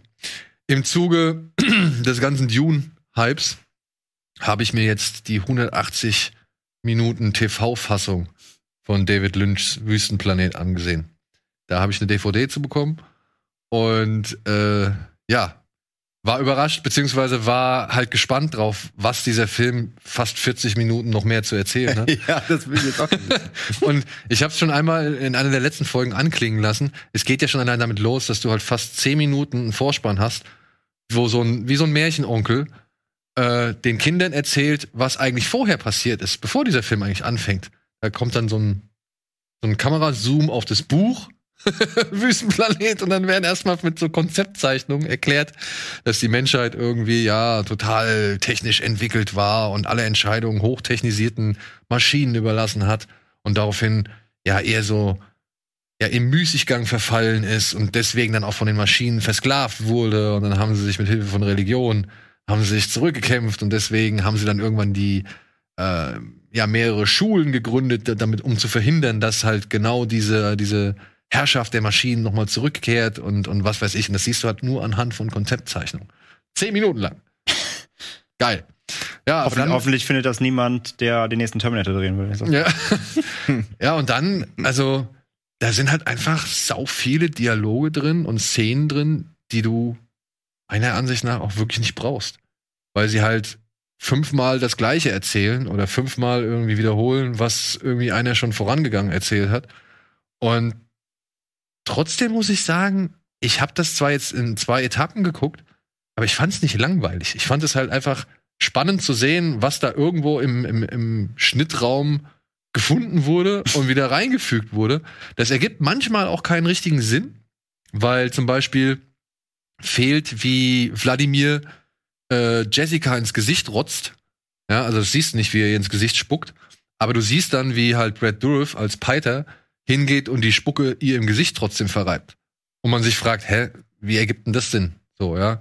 Im Zuge des ganzen Dune-Hypes habe ich mir jetzt die 180 Minuten TV-Fassung von David Lynchs Wüstenplanet angesehen. Da habe ich eine DVD zu bekommen und äh, ja, war überrascht, beziehungsweise war halt gespannt drauf, was dieser Film fast 40 Minuten noch mehr zu erzählen hat. ja, das will ich jetzt auch. Und ich habe es schon einmal in einer der letzten Folgen anklingen lassen. Es geht ja schon allein damit los, dass du halt fast zehn Minuten einen Vorspann hast, wo so ein, wie so ein Märchenonkel äh, den Kindern erzählt, was eigentlich vorher passiert ist, bevor dieser Film eigentlich anfängt. Da kommt dann so ein, so ein Kamerazoom auf das Buch. Wüstenplanet und dann werden erstmal mit so Konzeptzeichnungen erklärt, dass die Menschheit irgendwie ja total technisch entwickelt war und alle Entscheidungen hochtechnisierten Maschinen überlassen hat und daraufhin ja eher so ja im Müßiggang verfallen ist und deswegen dann auch von den Maschinen versklavt wurde und dann haben sie sich mit Hilfe von Religion haben sie sich zurückgekämpft und deswegen haben sie dann irgendwann die äh, ja mehrere Schulen gegründet, da- damit um zu verhindern, dass halt genau diese diese Herrschaft der Maschinen nochmal zurückkehrt und und was weiß ich und das siehst du halt nur anhand von Konzeptzeichnungen. Zehn Minuten lang. Geil. Ja, Hoffentlich, dann, hoffentlich findet das niemand, der den nächsten Terminator drehen will. Also, ja. ja, und dann, also, da sind halt einfach sau viele Dialoge drin und Szenen drin, die du meiner Ansicht nach auch wirklich nicht brauchst. Weil sie halt fünfmal das Gleiche erzählen oder fünfmal irgendwie wiederholen, was irgendwie einer schon vorangegangen erzählt hat. Und trotzdem muss ich sagen, ich habe das zwar jetzt in zwei Etappen geguckt, aber ich fand es nicht langweilig. Ich fand es halt einfach spannend zu sehen, was da irgendwo im, im, im Schnittraum gefunden wurde und wieder reingefügt wurde. Das ergibt manchmal auch keinen richtigen Sinn, weil zum Beispiel fehlt, wie Wladimir äh, Jessica ins Gesicht rotzt. Ja, also du siehst nicht, wie er ihr ins Gesicht spuckt, aber du siehst dann, wie halt Brad Dourif als Piter hingeht und die Spucke ihr im Gesicht trotzdem verreibt. Und man sich fragt, hä, wie ergibt denn das Sinn? So, ja.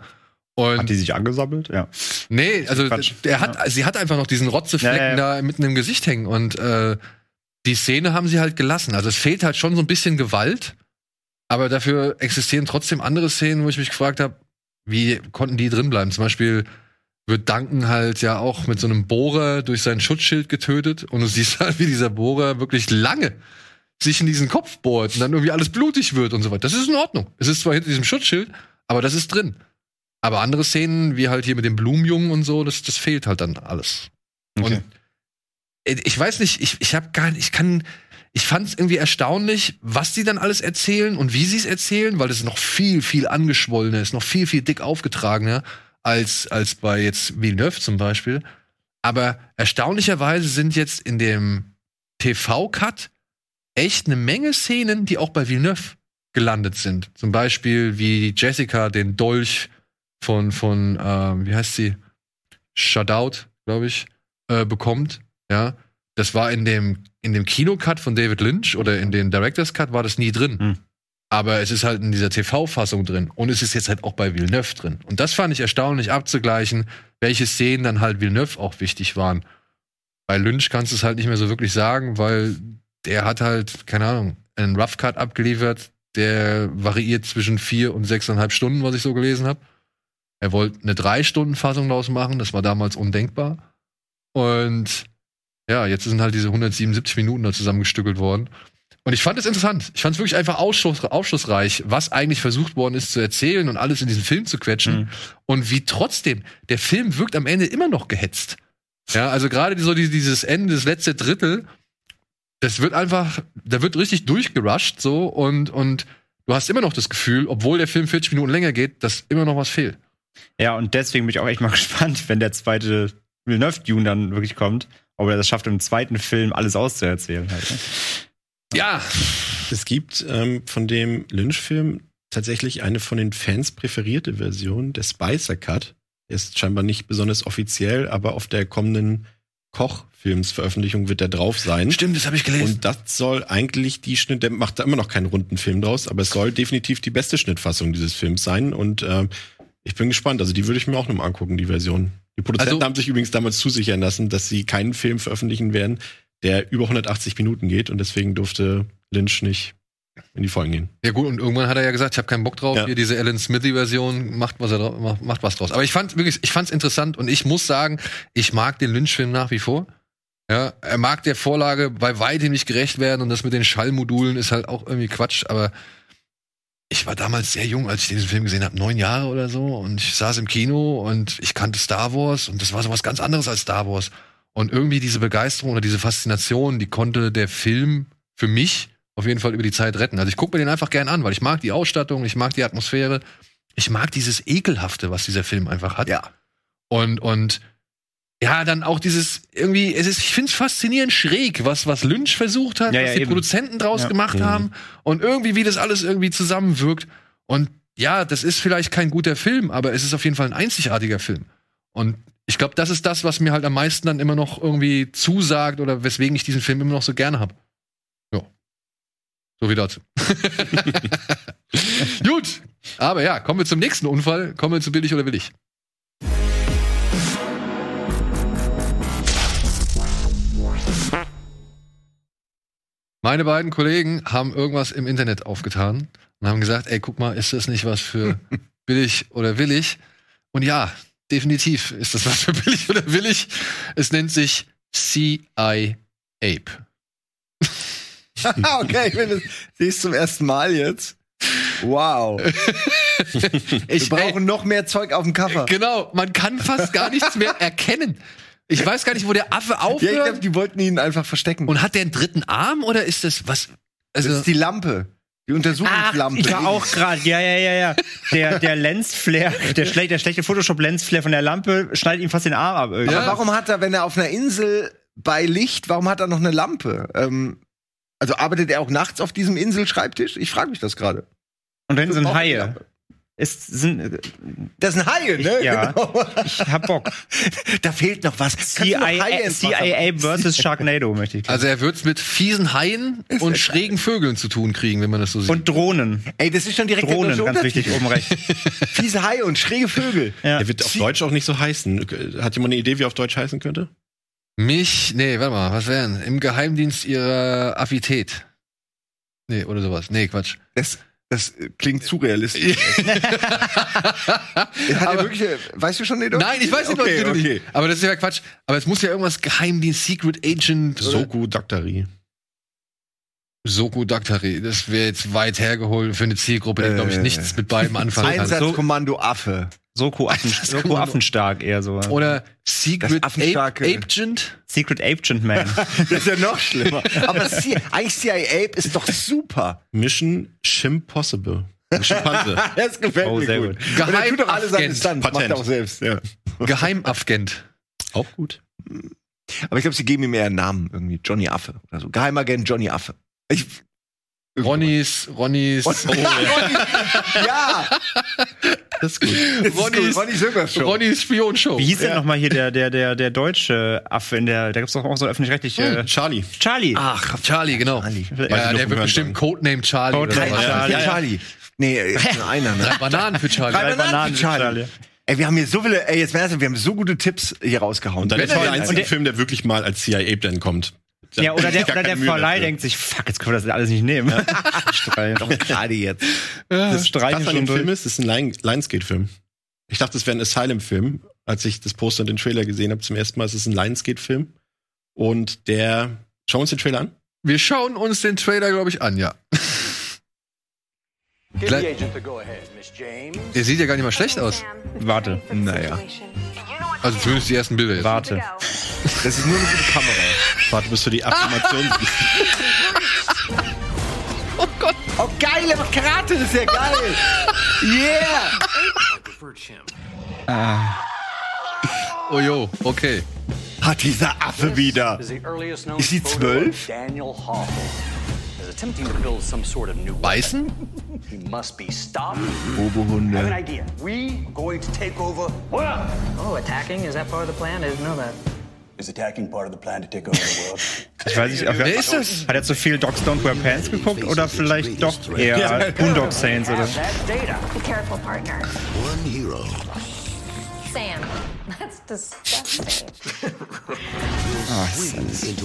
Und Hat die sich angesammelt? Ja. Nee, also er hat, sie hat einfach noch diesen Rotzeflecken Ja, ja, ja. da mitten im Gesicht hängen und äh, die Szene haben sie halt gelassen. Also es fehlt halt schon so ein bisschen Gewalt, aber dafür existieren trotzdem andere Szenen, wo ich mich gefragt habe, wie konnten die drin bleiben? Zum Beispiel wird Duncan halt ja auch mit so einem Bohrer durch sein Schutzschild getötet und du siehst halt, wie dieser Bohrer wirklich lange sich in diesen Kopf bohrt und dann irgendwie alles blutig wird und so weiter. Das ist in Ordnung. Es ist zwar hinter diesem Schutzschild, aber das ist drin. Aber andere Szenen, wie halt hier mit dem Blumenjungen und so, das, das fehlt halt dann alles. Okay. Und ich weiß nicht, ich, ich habe gar nicht, ich kann, ich fand es irgendwie erstaunlich, was die dann alles erzählen und wie sie es erzählen, weil das noch viel, viel angeschwollener ist, noch viel, viel dick aufgetragener als, als bei jetzt Villeneuve zum Beispiel. Aber erstaunlicherweise sind jetzt in dem TV-Cut echt eine Menge Szenen, die auch bei Villeneuve gelandet sind. Zum Beispiel wie Jessica den Dolch von, von ähm, wie heißt sie? Shutout, glaube ich, äh, bekommt. Ja, das war in dem, in dem Kinocut von David Lynch oder in den Director's Cut war das nie drin. Hm. Aber es ist halt in dieser TV-Fassung drin. Und es ist jetzt halt auch bei Villeneuve drin. Und das fand ich erstaunlich abzugleichen, welche Szenen dann halt Villeneuve auch wichtig waren. Bei Lynch kannst du es halt nicht mehr so wirklich sagen, weil der hat halt, keine Ahnung, einen Rough Cut abgeliefert, der variiert zwischen vier und sechseinhalb Stunden, was ich so gelesen habe. Er wollte eine Drei-Stunden-Fassung daraus machen, das war damals undenkbar. Und ja, jetzt sind halt diese 177 Minuten da zusammengestückelt worden. Und ich fand es interessant. Ich fand es wirklich einfach aufschluss, aufschlussreich, was eigentlich versucht worden ist zu erzählen und alles in diesen Film zu quetschen. Mhm. Und wie trotzdem, der Film wirkt am Ende immer noch gehetzt. Ja, also gerade so die- dieses Ende, das letzte Drittel, das wird einfach, da wird richtig durchgerusht so und, und du hast immer noch das Gefühl, obwohl der Film 40 Minuten länger geht, dass immer noch was fehlt. Ja, und deswegen bin ich auch echt mal gespannt, wenn der zweite Villeneuve-Dune dann wirklich kommt, ob er das schafft, im zweiten Film alles auszuerzählen. Halt, ne? Ja, Es gibt ähm, von dem Lynch-Film tatsächlich eine von den Fans präferierte Version, der Spicer Cut. Der ist scheinbar nicht besonders offiziell, aber auf der kommenden Kochfilmsveröffentlichung wird der drauf sein. Stimmt, das habe ich gelesen. Und das soll eigentlich die Schnitt, der macht da immer noch keinen runden Film draus, aber es soll definitiv die beste Schnittfassung dieses Films sein. Und ähm, ich bin gespannt. Also die würde ich mir auch nochmal angucken, die Version. Die Produzenten Also- haben sich übrigens damals zusichern lassen, dass sie keinen Film veröffentlichen werden, der über 180 Minuten geht. Und deswegen durfte Lynch nicht in die Vollen gehen. Ja gut, und irgendwann hat er ja gesagt, ich habe keinen Bock drauf, Ja. hier diese Alan Smithy-Version, macht was er macht was draus. Aber ich fand wirklich, ich fand's interessant und ich muss sagen, ich mag den Lynch-Film nach wie vor. Ja, er mag der Vorlage bei weitem nicht gerecht werden und das mit den Schallmodulen ist halt auch irgendwie Quatsch, aber ich war damals sehr jung, als ich diesen Film gesehen habe, neun Jahre oder so, und ich saß im Kino und ich kannte Star Wars und das war so was ganz anderes als Star Wars. Und irgendwie diese Begeisterung oder diese Faszination, die konnte der Film für mich auf jeden Fall über die Zeit retten. Also ich gucke mir den einfach gern an, weil ich mag die Ausstattung, ich mag die Atmosphäre, ich mag dieses Ekelhafte, was dieser Film einfach hat. Ja. Und, und ja, dann auch dieses irgendwie, es ist, ich finde es faszinierend schräg, was, was Lynch versucht hat, Ja, was ja, die eben. Produzenten draus Ja. gemacht Mhm. haben und irgendwie, wie das alles irgendwie zusammenwirkt. Und ja, das ist vielleicht kein guter Film, aber es ist auf jeden Fall ein einzigartiger Film. Und ich glaube, das ist das, was mir halt am meisten dann immer noch irgendwie zusagt oder weswegen ich diesen Film immer noch so gerne habe. Ja. So wie dazu. Gut. Aber ja, kommen wir zum nächsten Unfall. Kommen wir zu billig oder willig. Meine beiden Kollegen haben irgendwas im Internet aufgetan und haben gesagt, ey, guck mal, ist das nicht was für billig oder willig? Und ja, definitiv ist das was für billig oder willig. Es nennt sich CI Ape. okay, ich bin das siehst zum ersten Mal jetzt. Wow. Ich, brauchen noch mehr Zeug auf dem Cover. genau, man kann fast gar nichts mehr erkennen. Ich weiß gar nicht, wo der Affe Ja, ich aufhört. glaube, die wollten ihn einfach verstecken. und hat der einen dritten Arm oder ist das was? das Also, ist die Lampe. Die Untersuchungslampe. ich war auch gerade, ja, ja, ja, ja. Der, der Lensflare, der, schle der schlechte Photoshop-Lensflare von der Lampe schneidet ihm fast den Arm ab. Irgendwie. Ja. Aber warum hat er, wenn er auf einer Insel bei Licht, warum hat er noch eine Lampe? Ähm, also arbeitet er auch nachts auf diesem Inselschreibtisch? Ich frage mich das gerade. Und dann sind Haie. Es sind, Das sind Haie, ne? Ja. Genau. ich hab Bock. da fehlt noch was. CIA, versus Sharknado möchte ich. also er wird's mit fiesen Haien und schrägen Vögeln zu tun kriegen, wenn man das so sieht. Und Drohnen. Ey, das ist schon direkt Drohnen, ganz wichtig, oben rechts. Fiese Haie und schräge Vögel. Ja. Der wird auf Deutsch auch nicht so heißen. Hat jemand eine Idee, wie er auf Deutsch heißen könnte? Mich, nee, warte mal, was wären? Im Geheimdienst ihrer Affität. Nee, oder sowas. Nee, Quatsch. Das, das äh, klingt zu realistisch. Hat er Aber- wirklich, äh, weißt du schon den Nein, ich weiß nicht, okay, okay. Aber das ist ja Quatsch. Aber es muss ja irgendwas Geheimdienst, Secret Agent Soku Daktari. Soku Daktari. Das wäre jetzt weit hergeholt für eine Zielgruppe, die, glaube ich, Äh, nichts mit beidem anfangen kann. Einsatzkommando Affe. Soko, Affen, Soko Affenstark eher so. Oder Secret Ape, Agent. Secret Agent Man. Das ist ja noch schlimmer. Aber C eigentlich CIA Ape ist doch super. Mission Shimpossible. Schimpanse. Das gefällt Oh, mir sehr gut. gut. Und er tut doch alle seine. Stunts. Macht Patent. er auch selbst. Ja. Geheimagent. auch gut. Aber ich glaube, sie geben ihm eher einen Namen. Irgendwie Johnny Affe. oder so. Geheimagent Johnny Affe. Ich, Ronnys, Ronnys, Oh, Ronny, ja, Das ist gut. das ist. Ronnys- Ronny Silver Show. Ronnys Spionshow. Wie hieß denn noch mal hier der, der, der, der deutsche Affe in der, da gibt's doch auch so öffentlich-rechtliche. Charlie. Charlie. Ach, Charlie, genau. Charlie. Ja, Ja, der wird bestimmt sagen. Codename Charlie. oder Codename Charlie. Charlie. Ja, ja. Charlie. Nee, ist nur einer, ne? Drei Bananen für Charlie. Drei Bananen für Charlie. Ey, wir haben hier so viele, ey, jetzt merkst du, wir haben so gute Tipps hier rausgehauen. Und dann ist er er- der einzige Film, der wirklich mal als CIA dann kommt. Ja, oder der, oder der Verleih dafür. denkt sich, fuck, jetzt können wir das alles nicht nehmen. Doch gerade jetzt. Das Das streichen schon dem Film ist, es ist ein Lion- Lionsgate-Film. Ich dachte, es wäre ein Asylum-Film. Als ich das Poster und den Trailer gesehen habe zum ersten Mal, ist es ein Lionsgate-Film. Und der, schauen wir uns den Trailer an. Wir schauen uns den Trailer, glaube ich, an, ja. Give Gleich- the agent the go ahead, Miss James. Der sieht ja gar nicht mal schlecht aus. Warte. Naja. Also zumindest die ersten Bilder jetzt. Warte. Das ist nur eine gute Kamera. Warte, bis du die Affirmation siehst. Oh, geil, er macht Karate, das ist ja geil. Yeah. Oh jo, okay. Hat dieser Affe wieder. Ist sie zwölf? of Daniel Hall is attempting to build some sort of new weapon. Beißen? He must be stopped. I have an idea. We are going to take over. Oh, attacking? Is that part of the plan? I didn't know that. Is attacking part of the plan to take over the world. Ich weiß nicht, Wer ist das? Hat er zu viel Dogs Don't Wear Pants geguckt oder vielleicht doch eher Boondock Saints oder? Have that data. Be careful, partner. One hero Sam, that's disgusting.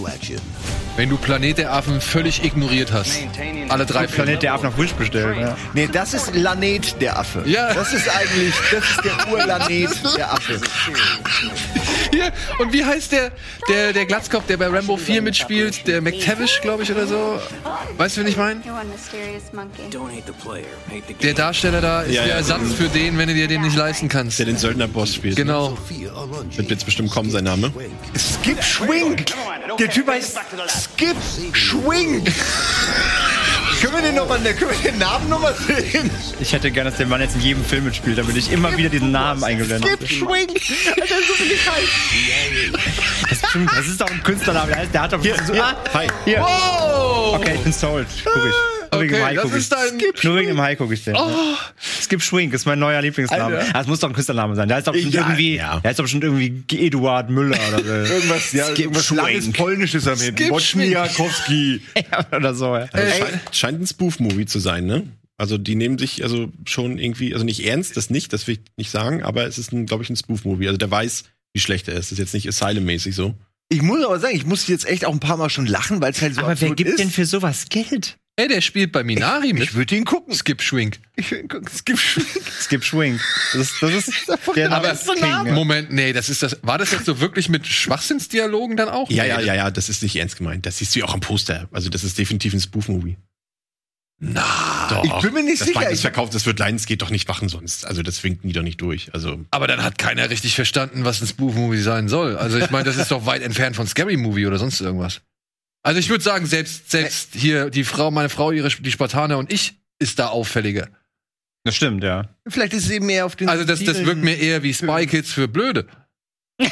action. Wenn du Planet der Affen völlig ignoriert hast. Alle drei Filme. Planet der Affen auf Wish bestellt. Ja. Nee, das ist Lanet der Affe. Ja. Das ist eigentlich, das ist der Urlanet der Affe. Hier. Und wie heißt der, der, der Glatzkopf, der bei Rambo 4 mitspielt? Der McTavish, glaube ich, oder so? Weißt du, wen ich meine? Der. Darsteller da ist Ja, der ja. Ersatz für den, wenn du dir den nicht leisten kannst. Der den Söldnerboss spielt. Genau. Wird jetzt bestimmt kommen, sein Name. Skip Schwing. Der Typ heißt Skip Schwing. können wir den noch mal, können wir den Namen noch mal sehen? Ich hätte gerne, dass der Mann jetzt in jedem Film mitspielt, damit ich immer wieder diesen Namen eingeblendet Skip Schwing. Alter, so viel heiß. Das stimmt, das ist doch ein Künstlername. Der, hat doch Hier, so, hier, ah, hi. hier. Wow! Okay, ich bin sold. Guck ich. Nur wegen dem Okay, Hai das guck ich. ist dein. Nur wegen dem gucke ich den. Skip Schwink ist mein neuer Lieblingsname. Alter. Ah, Das muss doch ein Künstlername sein. Der heißt doch bestimmt Ja, irgendwie, ja. der heißt doch bestimmt irgendwie Eduard Müller oder, so. Irgendwas, ja, Skip irgendwas langes. Polnisches am Ende. Skip Schwing. Wojciechowski. oder so. Ja. Also scheint, scheint ein Spoof-Movie zu sein, ne? Also die nehmen sich also schon irgendwie, also nicht ernst, das nicht, das will ich nicht sagen, aber es ist, glaube ich, ein Spoof-Movie. Also der weiß, wie schlecht er ist. Das ist jetzt nicht Asylum-mäßig so. Ich muss aber sagen, ich musste jetzt echt auch ein paar Mal schon lachen, weil es halt so Aber wer gibt ist. denn für sowas Geld? Ey, der spielt bei Minari mit. Ich würde ihn gucken. Skip Schwink. Ich will ihn gucken. Skip Schwing. Skip Schwink. Das ist, das ist der Name Aber ist King. Ja. Moment, nee, das ist das. War das jetzt so wirklich mit Schwachsinnsdialogen dann auch? Ja, Nee, ja, ja, ja, das ist nicht ernst gemeint. Das siehst du ja auch am Poster. Also das ist definitiv ein Spoof-Movie. Na. Doch. Ich bin mir nicht das sicher. Das Ich- verkauft, das wird Lions geht doch nicht wachen sonst. Also das winken die doch nicht durch. Also Aber dann hat keiner richtig verstanden, was ein Spoof-Movie sein soll. Also ich meine, das ist doch weit entfernt von Scary Movie oder sonst irgendwas. Also ich würde sagen, selbst, selbst hier die Frau, meine Frau, ihre, die Spartaner und ich ist da auffälliger. Das stimmt, ja. Vielleicht ist es eben mehr auf den. Also das, das wirkt mir eher wie Spy Kids für Blöde.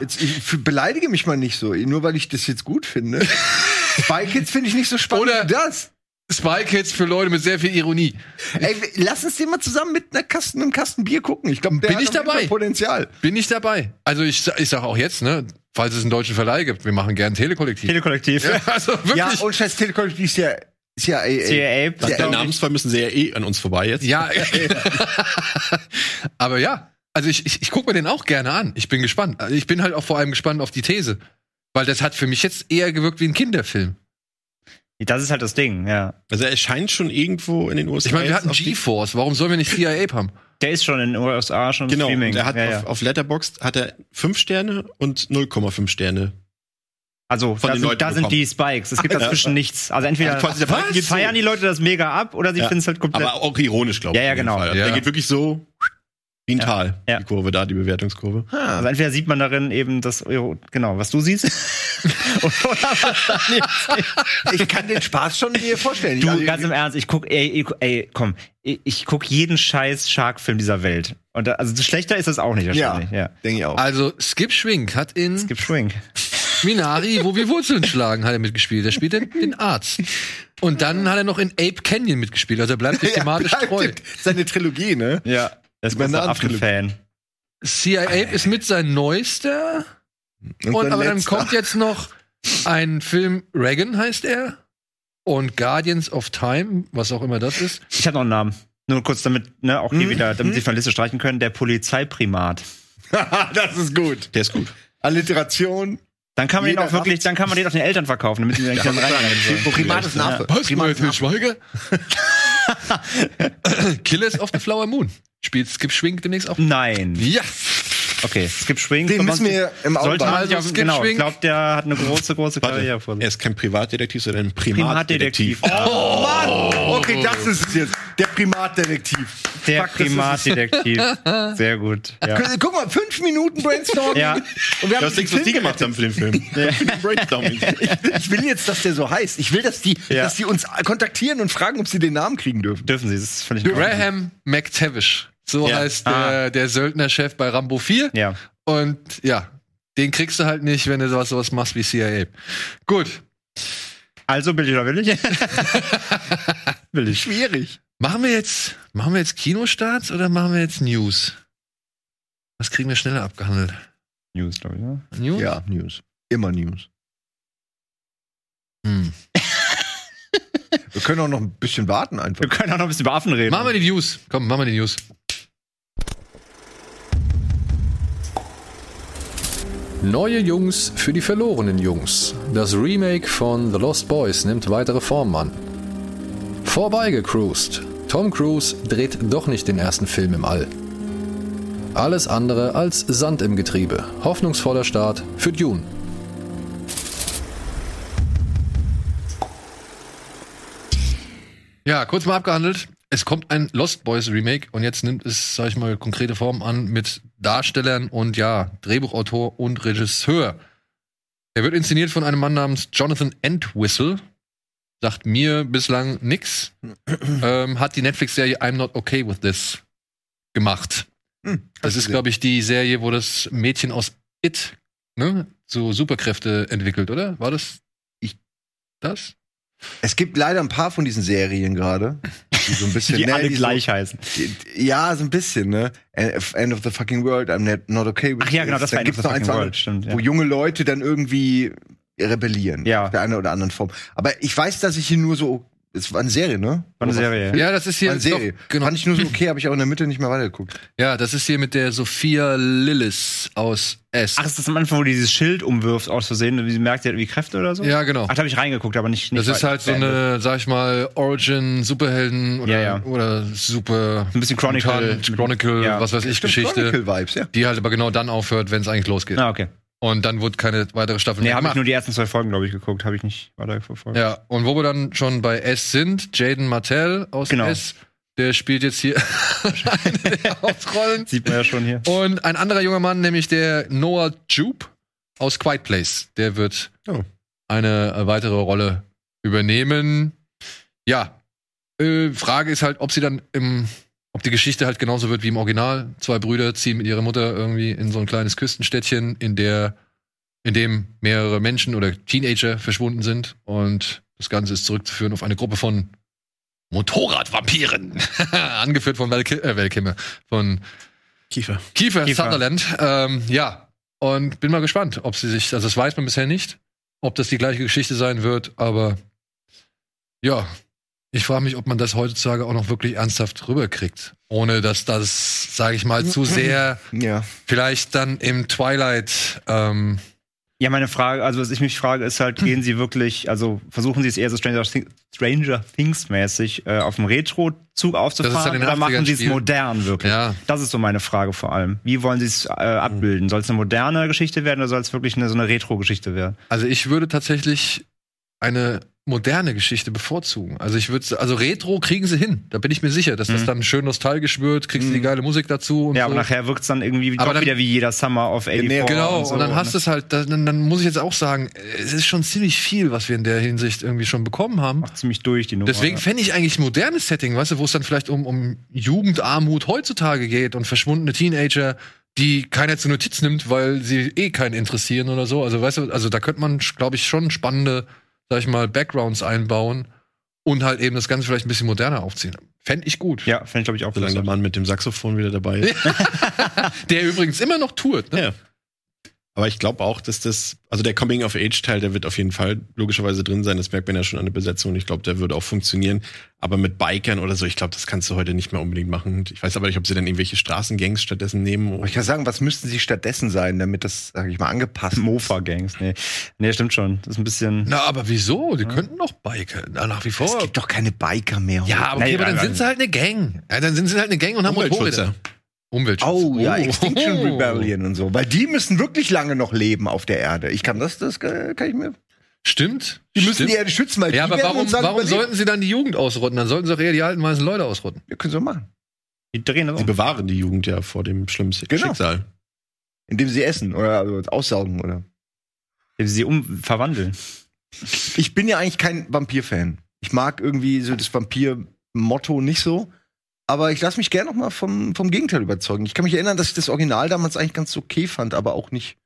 Jetzt, ich beleidige mich mal nicht so, nur weil ich das jetzt gut finde. Spy Kids finde ich nicht so spannend Oder- wie das. Spy Kids für Leute mit sehr viel Ironie. Ey, lass uns den mal zusammen mit einer Kasten, einem Kasten Bier gucken. Ich glaube, der Bin hat ich dabei? Potenzial. Bin ich dabei. Also ich, ich sag auch jetzt, ne, falls es einen deutschen Verleih gibt, wir machen gern Telekollektiv. Telekollektiv. ja, also wirklich. Ja, und scheiß Telekollektiv ist ja CIA. CIA. Ja, der. Namensfall müssen sie ja eh an uns vorbei jetzt. Ja. Aber ja, also ich, ich, ich gucke mir den auch gerne an. Ich bin gespannt. Also ich bin halt auch vor allem gespannt auf die These. Weil das hat für mich jetzt eher gewirkt wie ein Kinderfilm. Das ist halt das Ding, ja. Also er erscheint schon irgendwo in den USA. Ich meine, wir hatten GeForce. Warum sollen wir nicht CIA haben? Der ist schon in den USA schon Genau, Streaming. er hat ja, ja. auf, auf Letterboxd hat er 5 Sterne und 0,5 Sterne. Also, von da den sind, Leuten da sind die Spikes. Es gibt Ja. dazwischen nichts. Also entweder Also feiern die Leute das mega ab oder sie Ja. finden es halt komplett. Aber auch ironisch, glaube ich. Ja, ja, genau. Ja. Der geht wirklich so wie ein Ja. Tal, Ja. die Kurve da, die Bewertungskurve. also entweder sieht man darin eben das, genau, was du siehst. Ich kann den Spaß schon dir vorstellen. Du, Also, ganz im Ernst, ich guck, ey, ey, ey komm, ich, guck jeden scheiß Shark-Film dieser Welt. Und da, also schlechter ist das auch nicht ja, wahrscheinlich. Ja. denke ich auch. Also Skip Schwink hat in Es gibt Schwing. Minari, wo wir Wurzeln schlagen, hat er mitgespielt. Er spielt den, den Arzt. Und dann hat er noch in Ape Canyon mitgespielt. Also er bleibt sich thematisch bleibt treu. Seine Trilogie, ne? Ja. Das ist ein. Affenfan. CIA Ape ist mit sein neuester. Und, sein aber dann kommt jetzt noch ein Film, Reagan heißt er. Und Guardians of Time, was auch immer das ist. Ich habe noch einen Namen. Nur kurz damit, ne, auch Hm? hier wieder, damit Sie von der Liste streichen können, der Polizeiprimat. das ist gut. Der ist gut. Alliteration. Dann kann man den Jeder auch wirklich, dann kann man den auch den Eltern verkaufen, damit sie den dann reinrennen sollen. Primat ist Name. Was? Primat ist Til Name. Schweiger? Killers of the Flower Moon. Spielt Skip Schwink demnächst auch? Nein. Ja. Okay, Skip Schwing. Den müssen wir im Auge man behalten. Skip genau, ich glaube, der hat eine große, große Karriere vor er ist kein Privatdetektiv, sondern ein Primatdetektiv. Primatdetektiv. Oh Mann! Okay, das ist es jetzt. Der Primatdetektiv. Der Fuck, Primatdetektiv. Sehr gut. Ja. Guck- mal, fünf Minuten Brainstorming. Ja. Und wir haben Das ist nichts, was die gemacht haben für den Film. Brainstorming. Ich will jetzt, dass der so heißt. Ich will, dass die, Ja. dass die uns kontaktieren und fragen, ob sie den Namen kriegen dürfen. Dürfen sie, das ist völlig. Graham McTavish. So Ja. heißt der, Ah. der Söldnerchef bei Rambo 4. Ja. Und ja, den kriegst du halt nicht, wenn du sowas, sowas machst wie CIA. Gut. Also, will ich oder will ich? will ich. Schwierig. Machen wir jetzt, machen wir jetzt Kinostarts oder machen wir jetzt News? Was kriegen wir schneller abgehandelt? News, glaube ich, ne? News? Ja, News. Immer News. Hm. Wir können auch noch ein bisschen warten einfach. Wir können auch noch ein bisschen über Affen reden. Machen wir die News. Komm, machen wir die News. Neue Jungs für die verlorenen Jungs. Das Remake von The Lost Boys nimmt weitere Formen an. Vorbeigecruised. Tom Cruise dreht doch nicht den ersten Film im All. Alles andere als Sand im Getriebe. Hoffnungsvoller Start für Dune. Ja, kurz mal abgehandelt. Es kommt ein Lost Boys Remake und jetzt nimmt es, sag ich mal, konkrete Form an mit Darstellern und ja, Drehbuchautor und Regisseur. Er wird inszeniert von einem Mann namens Jonathan Entwistle. Sagt mir bislang nix. ähm, hat die Netflix-Serie I'm Not Okay With This gemacht. Hm, Das ist, glaube ich, die Serie, wo das Mädchen aus It ne, so Superkräfte entwickelt, oder? War das Ich- das? Es gibt leider ein paar von diesen Serien gerade, die so ein bisschen die ne, alle die gleich heißen. So, die, ja, so ein bisschen, ne? End of the fucking world, I'm not- okay with Ach ja, genau, this. das war End of the fucking world, stimmt. Ja. wo junge Leute dann irgendwie rebellieren. Ja. In der einen oder anderen Form. Aber ich weiß, dass ich hier nur so. Es war eine Serie, ne? War eine? Serie, ja. Ja, das ist hier War eine Serie. Doch, genau. Fand ich nur so okay, habe ich auch in der Mitte nicht mehr weitergeguckt. Ja, das ist hier mit der Sophia Lillis aus S. Ach, ist das am Anfang, wo die dieses Schild umwirft aus Versehen, wie sie merkt, sie hat irgendwie Kräfte oder so? ja, genau. Ach, da habe ich reingeguckt, aber nicht. nicht Das ist halt so eine, sag ich mal, Origin Superhelden oder, Ja, ja. oder Super Ein bisschen Chronicle. Chronicle, Ja. was weiß ich, Stimmt, Geschichte, Chronicle-Vibes, ja. die halt aber genau dann aufhört, wenn es eigentlich losgeht. Ah, okay. Und dann wurde keine weitere Staffel Nee, mehr habe ich nur die ersten zwei Folgen, glaube ich, geguckt. Habe ich nicht weiter verfolgt. Ja, und wo wir dann schon bei S sind, Jaden Martell aus Genau. S, der spielt jetzt hier eine der Hauptrollen. Sieht man ja schon hier. Und ein anderer junger Mann, nämlich der Noah Jupe aus Quiet Place, der wird Oh. eine weitere Rolle übernehmen. Ja, äh, Frage ist halt, ob sie dann im, ob die Geschichte halt genauso wird wie im Original. Zwei Brüder ziehen mit ihrer Mutter irgendwie in so ein kleines Küstenstädtchen, in der, in dem mehrere Menschen oder Teenager verschwunden sind und das Ganze ist zurückzuführen auf eine Gruppe von Motorradvampiren, angeführt von Ki- äh, Val Kilmer, von Kiefer. Kiefer, Kiefer. Sutherland. Ähm, ja, und bin mal gespannt, ob sie sich, also das weiß man bisher nicht, ob das die gleiche Geschichte sein wird, aber ja, ich frage mich, ob man das heutzutage auch noch wirklich ernsthaft rüberkriegt, ohne dass das, sage ich mal, zu sehr Ja. vielleicht dann im Twilight ähm, Ja, meine Frage, also was ich mich frage, ist halt, gehen sie wirklich, also versuchen sie es eher so Stranger, Stranger Things mäßig äh, auf dem Retro-Zug aufzufahren ja oder machen 80ern sie es modern wirklich? Ja. Das ist so meine Frage vor allem. Wie wollen sie es äh, abbilden? Soll es eine moderne Geschichte werden oder soll es wirklich eine, so eine Retro-Geschichte werden? Also ich würde tatsächlich eine moderne Geschichte bevorzugen. Also ich würde, also Retro kriegen sie hin. Da bin ich mir sicher, dass das Mhm. dann schön nostalgisch wird. Kriegst du die geile Musik dazu und Ja, so. aber nachher wirkt es dann irgendwie Aber doch dann- wieder wie jeder Summer of 84. Genau, und, so, dann hast ne? du es halt, dann, dann muss ich jetzt auch sagen, es ist schon ziemlich viel, was wir in der Hinsicht irgendwie schon bekommen haben. Macht ziemlich durch die Nummer. Deswegen ja. fände ich eigentlich ein modernes Setting, weißt du, wo es dann vielleicht um, um Jugendarmut heutzutage geht und verschwundene Teenager, die keiner zur Notiz nimmt, weil sie eh keinen interessieren oder so. Also, weißt du, also da könnte man, glaube ich, schon spannende, sag ich mal, Backgrounds einbauen und halt eben das Ganze vielleicht ein bisschen moderner aufziehen. Fände ich gut. Ja, fände ich, glaube ich, auch Solange der. Mann mit dem Saxophon wieder dabei ist. Der übrigens immer noch tourt, ne? Ja. Aber ich glaube auch, dass das, also der Coming-of-Age-Teil, der wird auf jeden Fall logischerweise drin sein. Das merkt man ja schon an der Besetzung. Ich glaube, der würde auch funktionieren. Aber mit Bikern oder so, ich glaube, das kannst du heute nicht mehr unbedingt machen. Ich weiß aber nicht, ob sie dann irgendwelche Straßengangs stattdessen nehmen. Aber ich kann sagen, was müssten sie stattdessen sein, damit das, sag ich mal, angepasst ist? Mofa-Gangs, nee. Nee, stimmt schon. Das ist ein bisschen. Na, aber wieso? Die könnten noch Biker. Na, nach wie vor. Es gibt doch keine Biker mehr. ja, okay, Nee, aber dann ja, sind sie halt eine Gang. Ja, dann sind sie halt eine Gang und haben. Motorräder. Umweltschutz. Oh, ja, Oh. Extinction Rebellion und so. Weil die müssen wirklich lange noch leben auf der Erde. Ich kann das, das kann ich mir. Stimmt. Die müssen Stimmt. die Erde schützen, weil Ja, die aber werden warum, uns dann warum sollten sie dann die Jugend ausrotten? Dann sollten sie doch eher die alten weißen Leute ausrotten. Wir können so machen. Die drehen das Sie bewahren die Jugend ja vor dem schlimmsten Genau. Schicksal. Indem sie essen oder also aussaugen oder. Indem sie um verwandeln. Ich bin ja eigentlich kein Vampir-Fan. Ich mag irgendwie so das Vampir-Motto nicht so. Aber ich lasse mich gerne noch mal vom, vom Gegenteil überzeugen. Ich kann mich erinnern, dass ich das Original damals eigentlich ganz okay fand, aber auch nicht.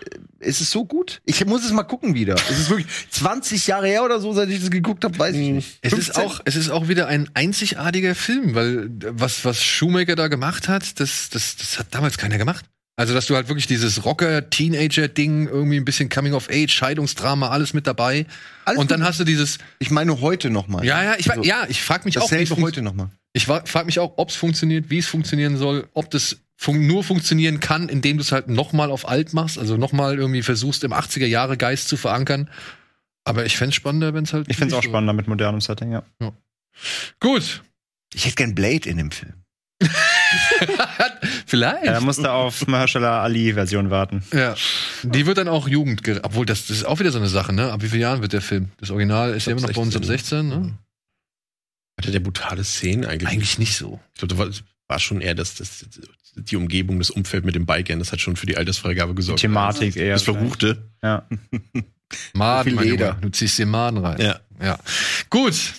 Äh, Ist es so gut? Ich muss es mal gucken wieder. Es ist wirklich 20 Jahre her oder so, seit ich das geguckt habe, weiß ich nicht. Es ist, 15? auch, es ist auch wieder ein einzigartiger Film, weil äh, was, was Shoemaker da gemacht hat, das, das, das hat damals keiner gemacht. Also, dass du halt wirklich dieses Rocker-Teenager-Ding, irgendwie ein bisschen Coming-of-Age, Scheidungsdrama, alles mit dabei. Alles und dann hast du dieses, Ich meine heute noch mal. ja, ja, ich, Also, ja, ich frag mich auch, wie es Dasselbe heute noch mal. Ich frage mich auch, ob es funktioniert, wie es funktionieren soll, ob das fun nur funktionieren kann, indem du es halt nochmal auf alt machst, also nochmal irgendwie versuchst, im 80er Jahre Geist zu verankern. Aber ich fänd's spannender, wenn es halt. Ich finde es auch so- spannender mit modernem Setting, ja. Gut. Ich hätte gern Blade in dem Film. Vielleicht. Da musste auf Mahershala Ali-Version warten. Ja. Die wird dann auch Jugendgerecht. Obwohl, das, das ist auch wieder so eine Sache, ne? Ab wie vielen Jahren wird der Film? Das Original ist ja immer noch bei uns ab 16, 16, ne? Hatte der brutale Szenen eigentlich? Eigentlich nicht so. Ich glaube, da war, war schon eher das, das, die Umgebung, das Umfeld mit dem Bikern, das hat schon für die Altersfreigabe gesorgt. Thematik eher. Das Verruchte. Ja. Maden, mein Leder. Junge. Du ziehst dir Maden rein. Ja. Ja. Gut.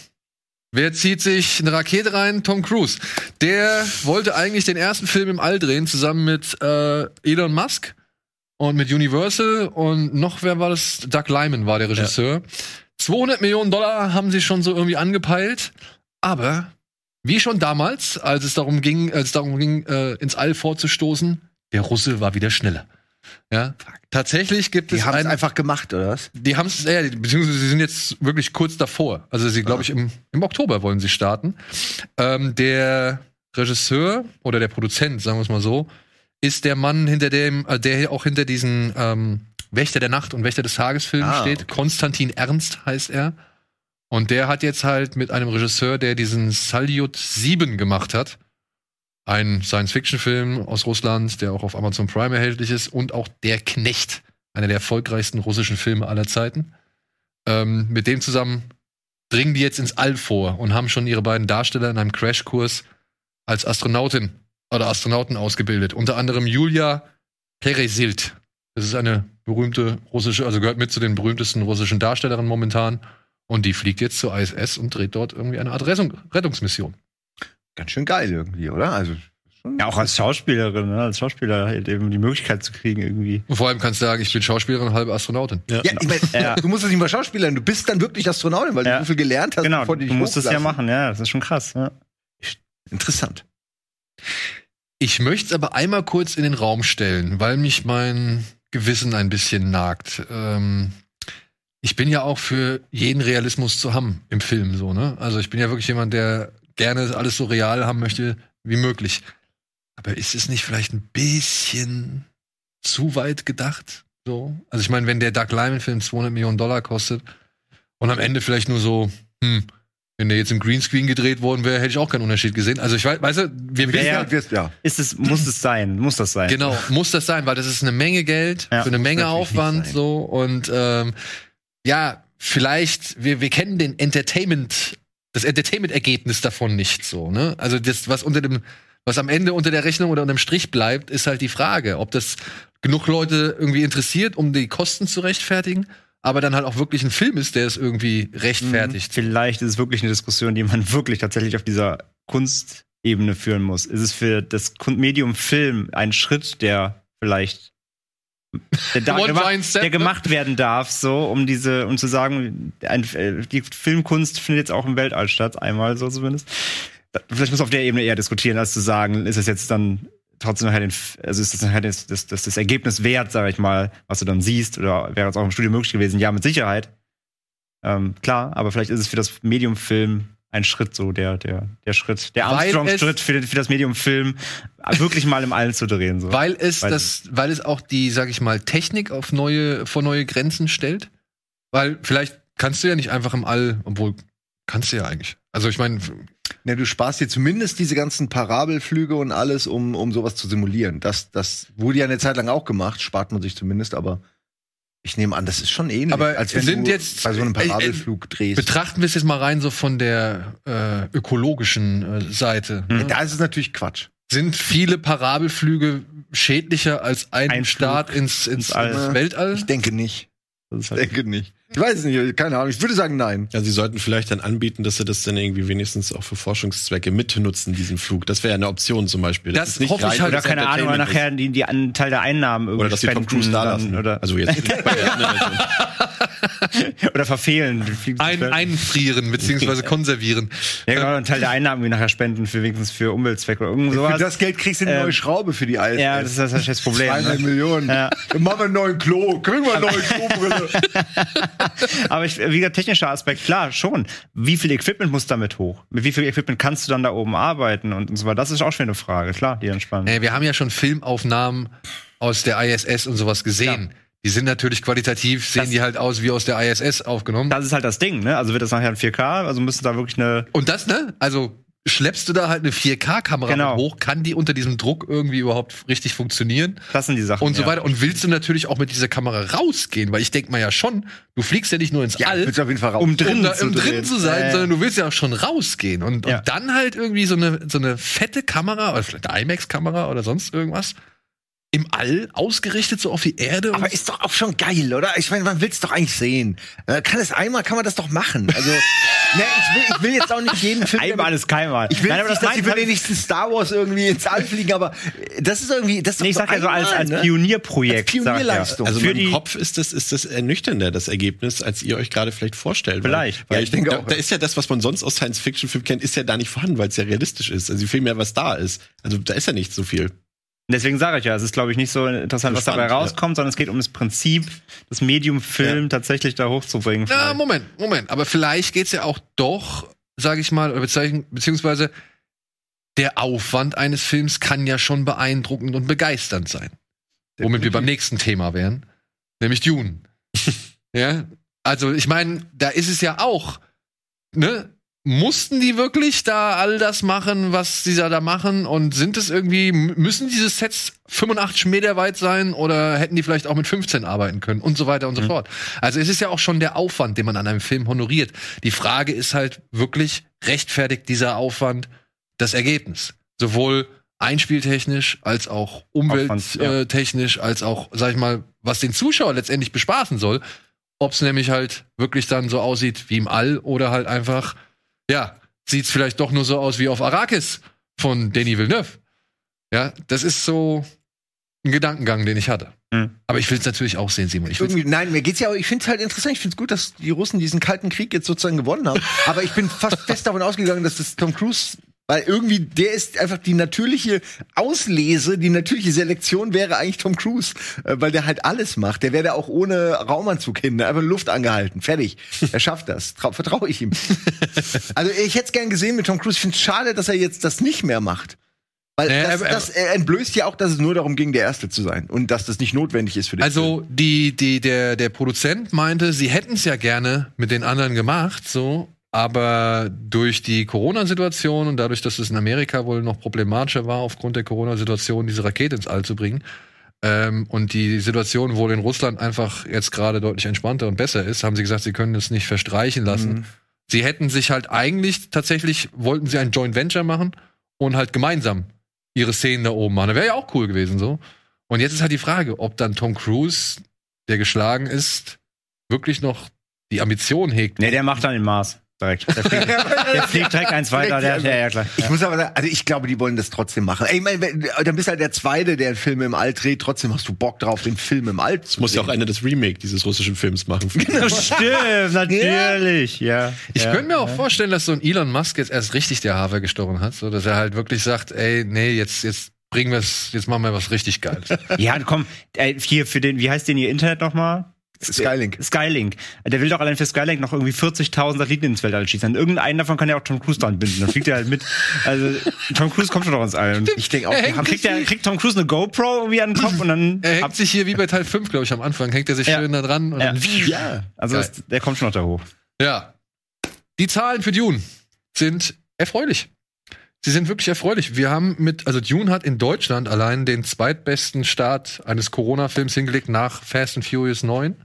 Wer zieht sich eine Rakete rein? Tom Cruise. Der wollte eigentlich den ersten Film im All drehen, zusammen mit äh, Elon Musk und mit Universal und noch, wer war das? Doug Lyman war der Regisseur. 200 Millionen Dollar haben sie schon so irgendwie angepeilt. Aber wie schon damals, als es darum ging, als es darum ging, äh, ins All vorzustoßen, der Russe war wieder schneller. Ja, tatsächlich gibt Die es haben es einfach gemacht, oder was? die haben es, ja, die- beziehungsweise sie sind jetzt wirklich kurz davor. Also sie, glaube ich, im, im Oktober wollen sie starten. Ähm, der Regisseur oder der Produzent, sagen wir es mal so, ist der Mann, hinter dem, äh, der auch hinter diesen ähm, Wächter der Nacht und Wächter des Tages Filmen Ah, steht. okay. Konstantin Ernst heißt er. Und der hat jetzt halt mit einem Regisseur, der diesen Salyut 7 gemacht hat, ein Science-Fiction-Film aus Russland, der auch auf Amazon Prime erhältlich ist, und auch Der Knecht, einer der erfolgreichsten russischen Filme aller Zeiten. Ähm, mit dem zusammen dringen die jetzt ins All vor und haben schon ihre beiden Darsteller in einem Crashkurs als Astronautin oder Astronauten ausgebildet. Unter anderem Julia Peresild. Das ist eine berühmte russische, also gehört mit zu den berühmtesten russischen Darstellerinnen momentan. Und die fliegt jetzt zur ISS und dreht dort irgendwie eine Art Rettung, Rettungsmission. Ganz schön geil irgendwie, oder? Also Ja, auch als Schauspielerin, ne? als Schauspieler halt eben die Möglichkeit zu kriegen, irgendwie. Und vor allem kannst du sagen, ich bin Schauspielerin und halbe Astronautin. Ja, ich mein, Ja. du musst es nicht mal Schauspielern, du bist dann wirklich Astronautin, weil Ja. du so viel gelernt hast. Genau, bevor du dich musst es ja machen, ja, das ist schon krass. Ja. Interessant. Ich möchte es aber einmal kurz in den Raum stellen, weil mich mein Gewissen ein bisschen nagt. Ähm, ich bin ja auch für jeden Realismus zu haben im Film, so, ne? Also ich bin ja wirklich jemand, der gerne alles so real haben möchte wie möglich. Aber ist es nicht vielleicht ein bisschen zu weit gedacht? So? Also ich meine, wenn der Doug Lyman-Film 200 Millionen Dollar kostet und am Ende vielleicht nur so, hm, wenn der jetzt im Greenscreen gedreht worden wäre, hätte ich auch keinen Unterschied gesehen. Also ich weiß, weißt du, wir wissen Ja, ja, ja. Ist es, muss es sein, muss das sein. Genau, muss das sein, weil das ist eine Menge Geld Ja, für eine Menge Aufwand so und ähm, ja, vielleicht wir wir kennen den Entertainment das Entertainment-Ergebnis davon nicht so, ne? Also das was unter dem was am Ende unter der Rechnung oder unter dem Strich bleibt, ist halt die Frage, ob das genug Leute irgendwie interessiert, um die Kosten zu rechtfertigen, aber dann halt auch wirklich ein Film ist, der es irgendwie rechtfertigt. Vielleicht ist es wirklich eine Diskussion, die man wirklich tatsächlich auf dieser Kunstebene führen muss. Ist es für das Medium Film ein Schritt, der vielleicht der, step, der ne? gemacht werden darf, so um diese, um zu sagen, ein, äh, die Filmkunst findet jetzt auch im Weltall statt, einmal so zumindest. Vielleicht muss man auf der Ebene eher diskutieren, als zu sagen, ist es jetzt dann trotzdem nachher den, also ist das nachher das, das, das, das Ergebnis wert, sage ich mal, was du dann siehst, oder wäre es auch im Studio möglich gewesen? Ja, mit Sicherheit. Ähm, klar, aber vielleicht ist es für das Medium Film ein Schritt so, der, der, der Schritt, der Weil Armstrong-Schritt für, für das Medium Film, wirklich mal im All zu drehen. So. Weil es Weiß das, weil es auch die, sag ich mal, Technik auf neue, vor neue Grenzen stellt. Weil vielleicht kannst du ja nicht einfach im All, obwohl kannst du ja eigentlich. Also ich meine, Ja, du sparst dir zumindest diese ganzen Parabelflüge und alles, um, um sowas zu simulieren. Das, das wurde ja eine Zeit lang auch gemacht, spart man sich zumindest, aber ich nehme an, das ist schon ähnlich, Aber als wenn sind du jetzt- bei so einem äh, äh, Parabelflug drehst. betrachten wir es jetzt mal rein so von der äh, ökologischen äh, Seite. Hm. ne? Da ist es natürlich Quatsch. Sind viele Parabelflüge schädlicher als ein, Ein Start Flug ins, ins, ins All. ins Weltall? Ich denke nicht. Das ist Ich halt, denke nicht. Ich weiß es nicht, keine Ahnung. Ich würde sagen, nein. Ja, sie sollten vielleicht dann anbieten, dass sie das dann irgendwie wenigstens auch für Forschungszwecke mitnutzen, diesen Flug. Das wäre ja eine Option zum Beispiel. Das ist nicht hoffe ich halt. Oder keine Ahnung, oder Entertainment nachher die, die einen Teil der Einnahmen irgendwie Oder dass sie Tom spenden Cruise da dann, lassen. Oder, Also jetzt oder verfehlen. Ein, einfrieren bzw. konservieren. ja, genau, einen Teil der Einnahmen irgendwie nachher spenden, für wenigstens für Umweltzwecke oder irgend Für sowas. das Geld kriegst du eine Ähm, neue Schraube für die ISS. ja, das ist das, das Problem. Zweieinhalb Ne? Millionen. Ja. Dann machen wir einen neuen Klo. Kriegen wir eine neue Klobrille. Aber ich, wie gesagt, technischer Aspekt, klar, schon. Wie viel Equipment muss damit hoch? Mit wie viel Equipment kannst du dann da oben arbeiten und, und so weiter? Das ist auch schon eine Frage, klar, die spannend. Ey, wir haben ja schon Filmaufnahmen aus der ISS und sowas gesehen. Die sind natürlich qualitativ, sehen Das- die halt aus wie aus der ISS aufgenommen. Das ist halt das Ding, ne? Also wird das nachher in 4K, also müsste da wirklich eine. und das, ne? Also schleppst du da halt eine 4K-Kamera Genau. hoch, kann die unter diesem Druck irgendwie überhaupt richtig funktionieren? Das sind die Sachen. und so ja. weiter. Und willst du natürlich auch mit dieser Kamera rausgehen? Weil ich denke mal ja schon, du fliegst ja nicht nur ins Ja, All, auf jeden Fall raus. Um drin um da zu im drin zu sein, Äh. sondern du willst ja auch schon rausgehen. Und, Ja. und dann halt irgendwie so eine, so eine fette Kamera, oder vielleicht eine IMAX-Kamera oder sonst irgendwas, im All ausgerichtet, so auf die Erde. Aber ist doch auch schon geil, oder? Ich meine, man will es doch eigentlich sehen. Äh, kann es einmal, kann man das doch machen. Also, ne, ich, will, ich will jetzt auch nicht jeden Film. Einmal ist keinmal. Ich will Nein, aber nicht, das dass die wenigsten Star Wars irgendwie ins All fliegen, aber äh, das ist irgendwie, das ist Nee, ich sag ja so als, als ne? Pionierprojekt. Als Pionierleistung. Also Für Kopf ist das, ist das ernüchternder, das Ergebnis, als ihr euch gerade vielleicht vorstellt. Vielleicht. Weil, weil Ja, ich denke da, auch, da ja. ist ja das, was man sonst aus Science-Fiction-Filmen kennt, ist ja da nicht vorhanden, weil es ja realistisch ist. Also viel mehr, was da ist. Also da ist ja nicht so viel. Deswegen sage ich ja, es ist, glaube ich, nicht so interessant, was dabei ja. rauskommt, sondern es geht um das Prinzip, das Medium Film tatsächlich da hochzubringen. Na, vielleicht. Moment, Moment. Aber vielleicht geht's ja auch doch, sage ich mal, beziehungsweise der Aufwand eines Films kann ja schon beeindruckend und begeisternd sein. Womit wir beim nächsten Thema wären, nämlich Dune. ja, also ich meine, da ist es ja auch, ne? Mussten die wirklich da all das machen, was sie da, da machen? Und sind es irgendwie, müssen diese Sets 85 Meter weit sein oder hätten die vielleicht auch mit 15 arbeiten können und so weiter und so fort? Also es ist ja auch schon der Aufwand, den man an einem Film honoriert. Die Frage ist halt wirklich, rechtfertigt dieser Aufwand das Ergebnis? Sowohl einspieltechnisch als auch ja. umwelttechnisch, als auch, sag ich mal, was den Zuschauer letztendlich bespaßen soll. Ob es nämlich halt wirklich dann so aussieht wie im All oder halt einfach, ja, sieht's vielleicht doch nur so aus wie auf Arrakis von Denis Villeneuve. Ja, das ist so ein Gedankengang, den ich hatte. Mhm. Aber ich will es natürlich auch sehen, Simon. Nein, mir geht's ja auch, ich finde es halt interessant, ich finde es gut, dass die Russen diesen kalten Krieg jetzt sozusagen gewonnen haben. Aber ich bin fast fest davon ausgegangen, dass das Tom Cruise, weil irgendwie der ist einfach die natürliche Auslese, die natürliche Selektion wäre eigentlich Tom Cruise, äh, weil der halt alles macht. Der wäre da auch ohne Raumanzug hin, einfach Luft angehalten, fertig. Er schafft das, Trau- vertraue ich ihm. also ich hätte es gern gesehen mit Tom Cruise. Ich finde es schade, dass er jetzt das nicht mehr macht. Weil Naja, das, das er entblößt ja auch, dass es nur darum ging, der Erste zu sein und dass das nicht notwendig ist für den Film. Also die, die, der, der Produzent meinte, sie hätten es ja gerne mit den anderen gemacht, so, aber durch die Corona-Situation und dadurch, dass es in Amerika wohl noch problematischer war, aufgrund der Corona-Situation diese Rakete ins All zu bringen, ähm, und die Situation wohl in Russland einfach jetzt gerade deutlich entspannter und besser ist, haben sie gesagt, sie können es nicht verstreichen lassen. Sie hätten sich halt eigentlich tatsächlich, wollten sie ein Joint Venture machen und halt gemeinsam ihre Szenen da oben machen. Das wäre ja auch cool gewesen so. Und jetzt ist halt die Frage, ob dann Tom Cruise, der geschlagen ist, wirklich noch die Ambition hegt. Nee, der macht dann den Mars. Direkt. Der fliegt, der fliegt direkt eins weiter. Der, der, ja, klar. Ich muss aber sagen, also ich glaube, die wollen das trotzdem machen. Ey, ich mein, wenn- dann bist du halt der Zweite, der einen Film im All dreht. Trotzdem hast du Bock drauf, den Film im All zu Muss ja auch einer das Remake dieses russischen Films machen. Stimmt, natürlich. Ja. Ich ja. könnte mir auch vorstellen, dass so ein Elon Musk jetzt erst richtig der Hafer gestochen hat, so dass er halt wirklich sagt, ey, nee, jetzt, jetzt bringen wir es, jetzt machen wir was richtig Geiles. Ja, komm, ey, hier für den, wie heißt den ihr Internet nochmal? Skylink. Skylink. Der will doch allein für Skylink noch irgendwie 40.000 Satelliten ins Weltall schießen. Und irgendeinen davon kann ja auch Tom Cruise dran binden. Dann fliegt er halt mit. Also, Tom Cruise kommt schon noch ins All. Ich denke auch, Er kriegt, der, kriegt Tom Cruise eine GoPro irgendwie an den Kopf und dann. er hängt sich hier wie bei Teil 5, glaube ich, am Anfang, hängt er sich Ja. schön da dran und Ja. dann ja. Also, das, der kommt schon noch da hoch. Ja. Die Zahlen für Dune sind erfreulich. Sie sind wirklich erfreulich. Wir haben mit, also Dune hat in Deutschland allein den zweitbesten Start eines Corona-Films hingelegt nach Fast and Furious 9.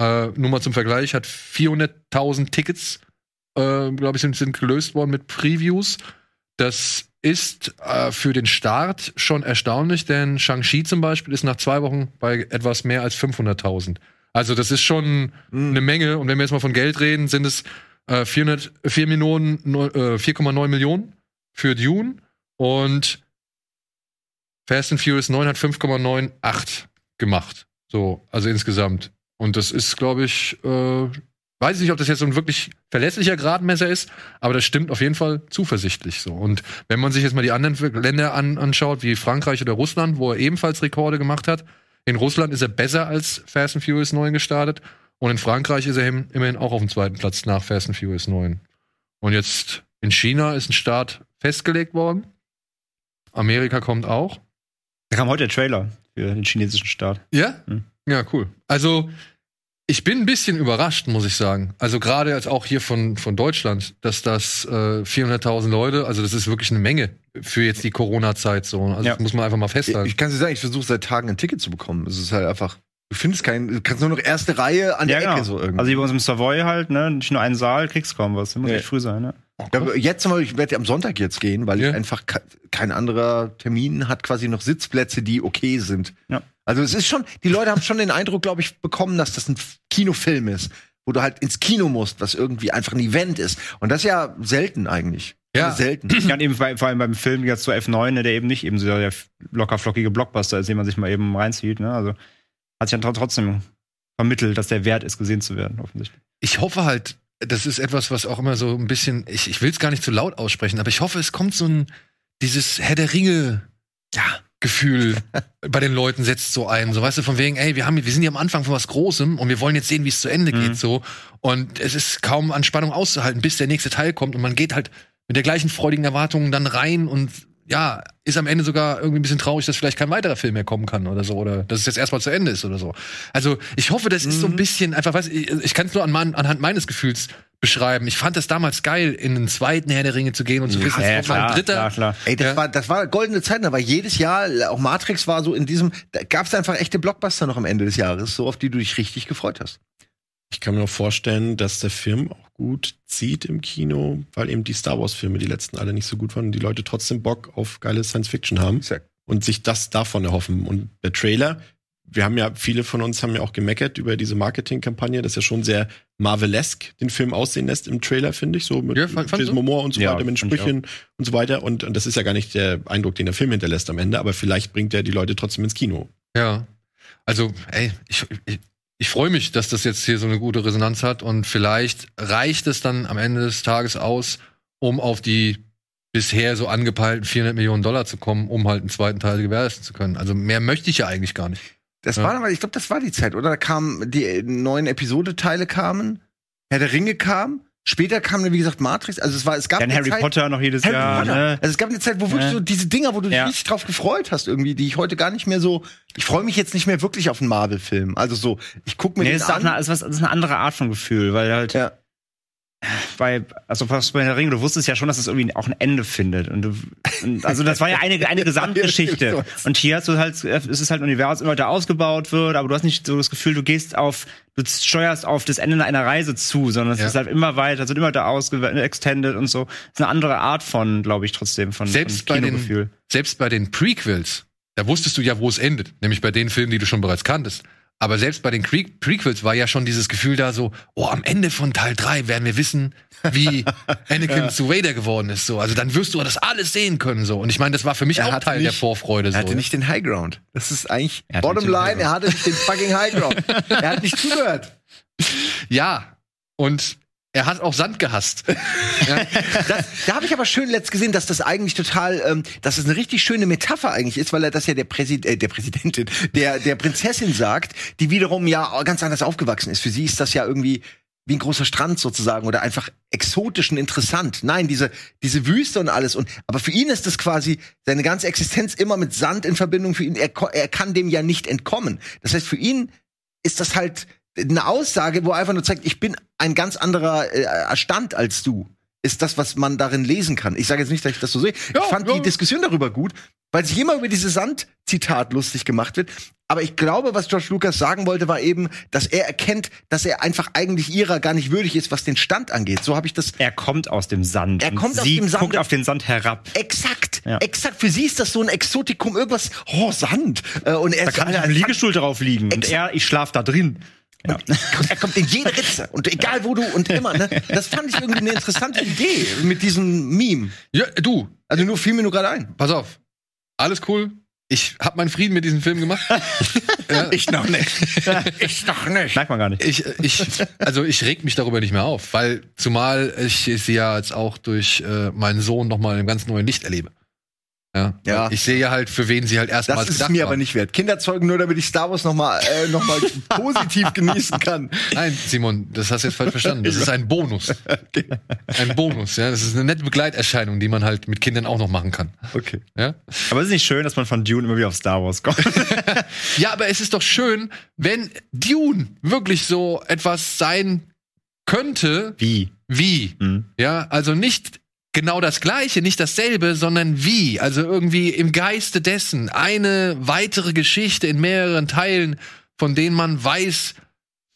Äh, nur mal zum Vergleich, hat 400.000 Tickets, äh, glaube ich, sind, sind gelöst worden mit Previews. Das ist äh, für den Start schon erstaunlich, denn Shang-Chi zum Beispiel ist nach zwei Wochen bei etwas mehr als 500.000. Also das ist schon Mhm. eine Menge. Und wenn wir jetzt mal von Geld reden, sind es äh, 400, 4 Millionen, neu- äh, 4,9 Millionen für Dune und Fast and Furious 9 hat 5,98 gemacht. So, also insgesamt. Und das ist, glaube ich, äh, weiß ich nicht, ob das jetzt so ein wirklich verlässlicher Gradmesser ist, aber das stimmt auf jeden Fall zuversichtlich so. Und wenn man sich jetzt mal die anderen Länder an, anschaut, wie Frankreich oder Russland, wo er ebenfalls Rekorde gemacht hat, in Russland ist er besser als Fast and Furious 9 gestartet und in Frankreich ist er im- immerhin auch auf dem zweiten Platz nach Fast and Furious 9. Und jetzt in China ist ein Start festgelegt worden. Amerika kommt auch. Da kam heute der Trailer für den chinesischen Start. Ja? Hm. Ja, cool. Also, ich bin ein bisschen überrascht, muss ich sagen. Also, gerade als auch hier von, von Deutschland, dass das äh, 400.000 Leute, also das ist wirklich eine Menge für jetzt die Corona-Zeit so. Also, Ja. das muss man einfach mal festhalten. Ich kann dir sagen, ich versuche seit Tagen ein Ticket zu bekommen. Es ist halt einfach, du findest keinen, du kannst nur noch erste Reihe an der Ecke so irgendwie. Also hier bei uns im Savoy halt, ne? Nicht nur einen Saal, kriegst kaum was. Muss Nee. echt früh sein, ne? Ja, aber jetzt zum Beispiel, ich werde am Sonntag jetzt gehen, weil Ja. ich einfach ke kein anderer Termin hat quasi noch Sitzplätze, die okay sind. Ja. Also es ist schon, die Leute haben schon den Eindruck, glaube ich, bekommen, dass das ein Kinofilm ist, wo du halt ins Kino musst, was irgendwie einfach ein Event ist. Und das ist ja selten eigentlich. Ja. Selten. Ja, eben bei, vor allem beim Film jetzt so F9, ne, der eben nicht eben so der locker flockige Blockbuster ist, den man sich mal eben reinzieht, ne? Also hat sich dann tr- trotzdem vermittelt, dass der wert ist, gesehen zu werden, offensichtlich. ich hoffe halt, das ist etwas, was auch immer so ein bisschen, ich, ich will es gar nicht zu laut aussprechen, aber ich hoffe, es kommt so ein, dieses Herr der Ringe, ja, Gefühl bei den Leuten setzt so ein. So, weißt du, von wegen, ey, wir haben, wir sind hier am Anfang von was Großem und wir wollen jetzt sehen, wie es zu Ende Mhm. geht, so. Und es ist kaum an Spannung auszuhalten, bis der nächste Teil kommt und man geht halt mit der gleichen freudigen Erwartung dann rein und ja, ist am Ende sogar irgendwie ein bisschen traurig, dass vielleicht kein weiterer Film mehr kommen kann oder so, oder dass es jetzt erstmal zu Ende ist oder so. Also, ich hoffe, das ist so ein bisschen einfach, was, ich, ich kann es nur an mein, anhand meines Gefühls beschreiben. Ich fand das damals geil, in den zweiten Herr der Ringe zu gehen und zu wissen, es kommt mal ein dritter. klar, klar. Ey, das Ja. war, das war goldene Zeit, da war jedes Jahr, auch Matrix war so in diesem, da gab es einfach echte Blockbuster noch am Ende des Jahres, so auf die du dich richtig gefreut hast. Ich kann mir noch vorstellen, dass der Film auch gut zieht im Kino, weil eben die Star Wars-Filme, die letzten alle nicht so gut waren und die Leute trotzdem Bock auf geile Science-Fiction haben Exakt. und sich das davon erhoffen. Und der Trailer, wir haben ja, viele von uns haben ja auch gemeckert über diese Marketingkampagne, das ja schon sehr Marvelesk den Film aussehen lässt im Trailer, finde ich, so mit Ja, fand-? Momoa und so Ja, weiter, mit ich Sprüchen und so weiter. Und, und das ist ja gar nicht der Eindruck, den der Film hinterlässt am Ende, aber vielleicht bringt er die Leute trotzdem ins Kino. Ja. Also, ey, ich, ich, ich freue mich, dass das jetzt hier so eine gute Resonanz hat und vielleicht reicht es dann am Ende des Tages aus, um auf die bisher so angepeilten 400 Millionen Dollar zu kommen, um halt einen zweiten Teil gewährleisten zu können. Also mehr möchte ich ja eigentlich gar nicht. Das Ja. war aber, ich glaube, das war die Zeit, oder? Da kamen die neuen Episodeteile kamen, Herr der Ringe kam, später kam dann, wie gesagt, Matrix. Also es war, es gab Dann Harry Zeit, Potter noch jedes Harry Jahr, ne? Also es gab eine Zeit, wo wirklich Ja. so diese Dinger, wo du dich Ja. richtig drauf gefreut hast, irgendwie, die ich heute gar nicht mehr so. Ich freue mich jetzt nicht mehr wirklich auf einen Marvel-Film. Also so, ich gucke mir Nee, den das ist, an. eine, das ist was- ist eine andere Art von Gefühl, weil halt Ja. Bei, also bei der Ring, du wusstest ja schon, dass es irgendwie auch ein Ende findet. Und, du, und also das war ja eine, eine Gesamtgeschichte. Und hier hast du halt, es ist halt ein Universum, immer weiter ausgebaut wird, aber du hast nicht so das Gefühl, du gehst auf, du steuerst auf das Ende einer Reise zu, sondern es Ja. ist halt immer weiter, es wird immer ausgewendet, extended und so. Das ist eine andere Art von, glaube ich, trotzdem, von, Selbst von bei, Kinogefühl. den, selbst bei den Prequels, da wusstest du ja, wo es endet. Nämlich bei den Filmen, die du schon bereits kanntest. Aber selbst bei den Pre Prequels war ja schon dieses Gefühl da so, oh, am Ende von Teil 3 werden wir wissen, wie Anakin zu Vader geworden ist. So. Also dann wirst du das alles sehen können. So. Und ich meine, das war für mich Er auch Teil der nicht- Vorfreude. Er So. hatte nicht den High Ground. Das ist eigentlich Bottom Line, er hatte nicht den fucking High Ground. er hat nicht zugehört. Ja. Und er hat auch Sand gehasst. ja. Das, da habe ich aber schön letzt gesehen, dass das eigentlich total, ähm, dass es eine richtig schöne Metapher eigentlich ist, weil er das ja der, Präsid äh, der Präsidentin, der, der Prinzessin sagt, die wiederum ja ganz anders aufgewachsen ist. Für sie ist das ja irgendwie wie ein großer Strand sozusagen oder einfach exotisch und interessant. Nein, diese, diese Wüste und alles. Und, aber für ihn ist das quasi seine ganze Existenz immer mit Sand in Verbindung. Für ihn, er, er kann dem ja nicht entkommen. Das heißt, für ihn ist das halt eine Aussage, wo er einfach nur zeigt, ich bin ein ganz anderer äh, Stand als du. Ist das, was man darin lesen kann. Ich sage jetzt nicht, dass ich das so sehe. Ja, ich fand ja. die Diskussion darüber gut, weil sich immer über dieses Sand-Zitat lustig gemacht wird. Aber ich glaube, was George Lucas sagen wollte, war eben, dass er erkennt, dass er einfach eigentlich ihrer gar nicht würdig ist, was den Stand angeht. So habe ich das Er kommt aus dem Sand. Er kommt aus sie dem Sand. guckt auf den Sand herab. exakt, Ja. exakt. Für sie ist das so ein Exotikum, irgendwas, oh, Sand. Äh, und er Da kann er- ich im Liegestuhl drauf liegen. Und er, ich schlaf da drin. Und Er kommt in jede Ritze und egal wo du und immer, ne? Das fand ich irgendwie eine interessante Idee mit diesem Meme. Ja, du, Also nur fiel mir nur gerade ein. pass auf. Alles cool. Ich hab meinen Frieden mit diesem Film gemacht. ja, Ich noch nicht. ich noch nicht. Merkt man gar nicht. ich, ich, also ich reg mich darüber nicht mehr auf, weil zumal ich sie ja jetzt auch durch äh, meinen Sohn noch mal in einem ganz neuen Licht erlebe. Ja. Ja. Ich sehe ja halt, für wen sie halt erstmals Das ist mir war. aber nicht wert. Kinder zeugen nur, damit ich Star Wars noch mal, äh, noch mal positiv genießen kann. Nein, Simon, das hast du jetzt falsch verstanden. Das ist ein Bonus. Ein Bonus, ja. Das ist eine nette Begleiterscheinung, die man halt mit Kindern auch noch machen kann. Okay. Ja. Aber es ist nicht schön, dass man von Dune immer wieder auf Star Wars kommt. Ja, aber es ist doch schön, wenn Dune wirklich so etwas sein könnte, Wie? wie. Mhm. Ja, also nicht genau das Gleiche, nicht dasselbe, sondern wie. Also irgendwie im Geiste dessen eine weitere Geschichte in mehreren Teilen, von denen man weiß,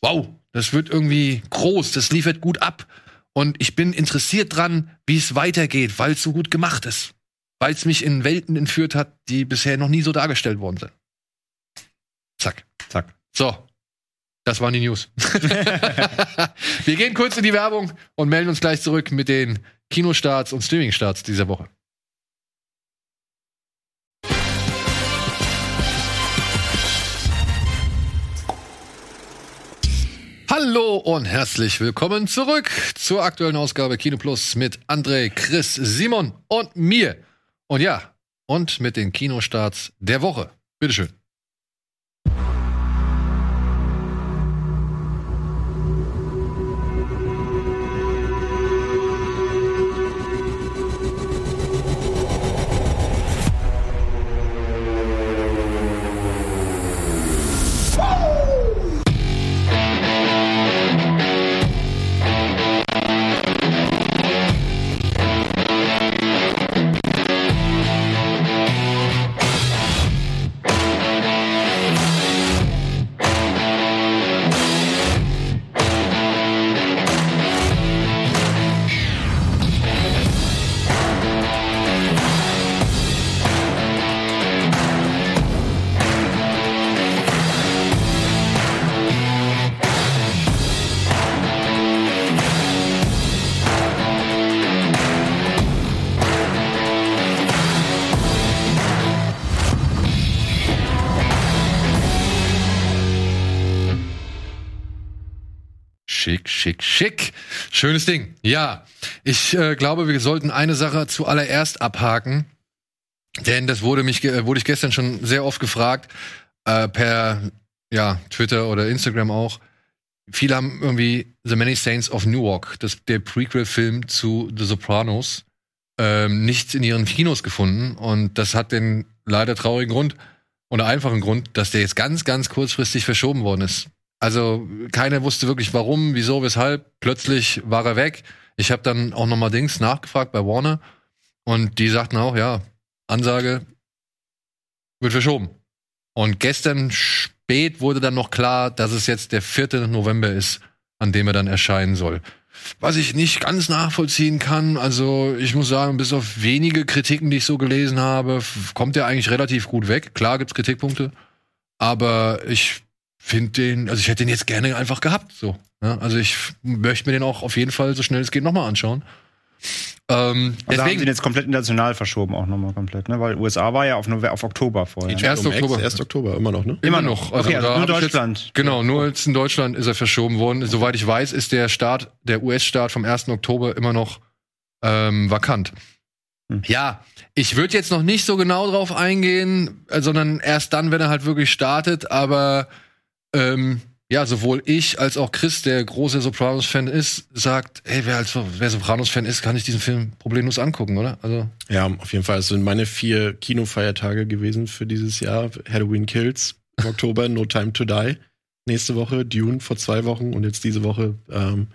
wow, das wird irgendwie groß, das liefert gut ab. Und ich bin interessiert dran, wie es weitergeht, weil es so gut gemacht ist. Weil es mich in Welten entführt hat, die bisher noch nie so dargestellt worden sind. Zack. Zack. So. Das waren die News. Wir gehen kurz in die Werbung und melden uns gleich zurück mit den Kinostarts und Streamingstarts dieser Woche. Hallo und herzlich willkommen zurück zur aktuellen Ausgabe Kino Plus mit André, Chris, Simon und mir. Und ja, und mit den Kinostarts der Woche. Bitteschön. Schick. Schönes Ding. Ja, ich äh, glaube, wir sollten eine Sache zuallererst abhaken. Denn das wurde mich, ge- wurde ich gestern schon sehr oft gefragt, äh, per ja, Twitter oder Instagram auch. Viele haben irgendwie The Many Saints of Newark, das, der Prequel-Film zu The Sopranos, ähm, nicht in ihren Kinos gefunden. Und das hat den leider traurigen Grund oder einfachen Grund, dass der jetzt ganz, ganz kurzfristig verschoben worden ist. Also keiner wusste wirklich warum, wieso, weshalb. Plötzlich war er weg. Ich habe dann auch noch mal Dings nachgefragt bei Warner und die sagten auch, ja, Ansage wird verschoben. Und gestern spät wurde dann noch klar, dass es jetzt der 4. November ist, an dem er dann erscheinen soll. Was ich nicht ganz nachvollziehen kann, also ich muss sagen, bis auf wenige Kritiken, die ich so gelesen habe, kommt er eigentlich relativ gut weg. Klar gibt's Kritikpunkte, aber ich finde den, also ich hätte den jetzt gerne einfach gehabt, so. Ja, also ich möchte mir den auch auf jeden Fall so schnell es geht nochmal anschauen. Ähm, Also haben sie deswegen, den jetzt komplett international verschoben, auch nochmal komplett, ne? Weil USA war ja auf, auf Oktober vorher. HBO 1. Max, Oktober. 1. Oktober, immer noch, ne? Immer noch. Okay, also nur ich jetzt- Deutschland. Genau, nur jetzt in Deutschland ist er verschoben worden. Soweit ich weiß, ist der Start, der US-Start vom 1. Oktober immer noch ähm, vakant. Hm. Ja, ich würde jetzt noch nicht so genau drauf eingehen, äh, sondern erst dann, wenn er halt wirklich startet. Aber ähm, ja, sowohl ich als auch Chris, der großer Sopranos-Fan ist, sagt, hey, wer, als, wer Sopranos-Fan ist, kann ich diesen Film problemlos angucken, oder? Also Ja, auf jeden Fall. Es sind meine vier Kinofeiertage gewesen für dieses Jahr. Halloween Kills im Oktober, No Time to Die. Nächste Woche Dune vor zwei Wochen und jetzt diese Woche ähm,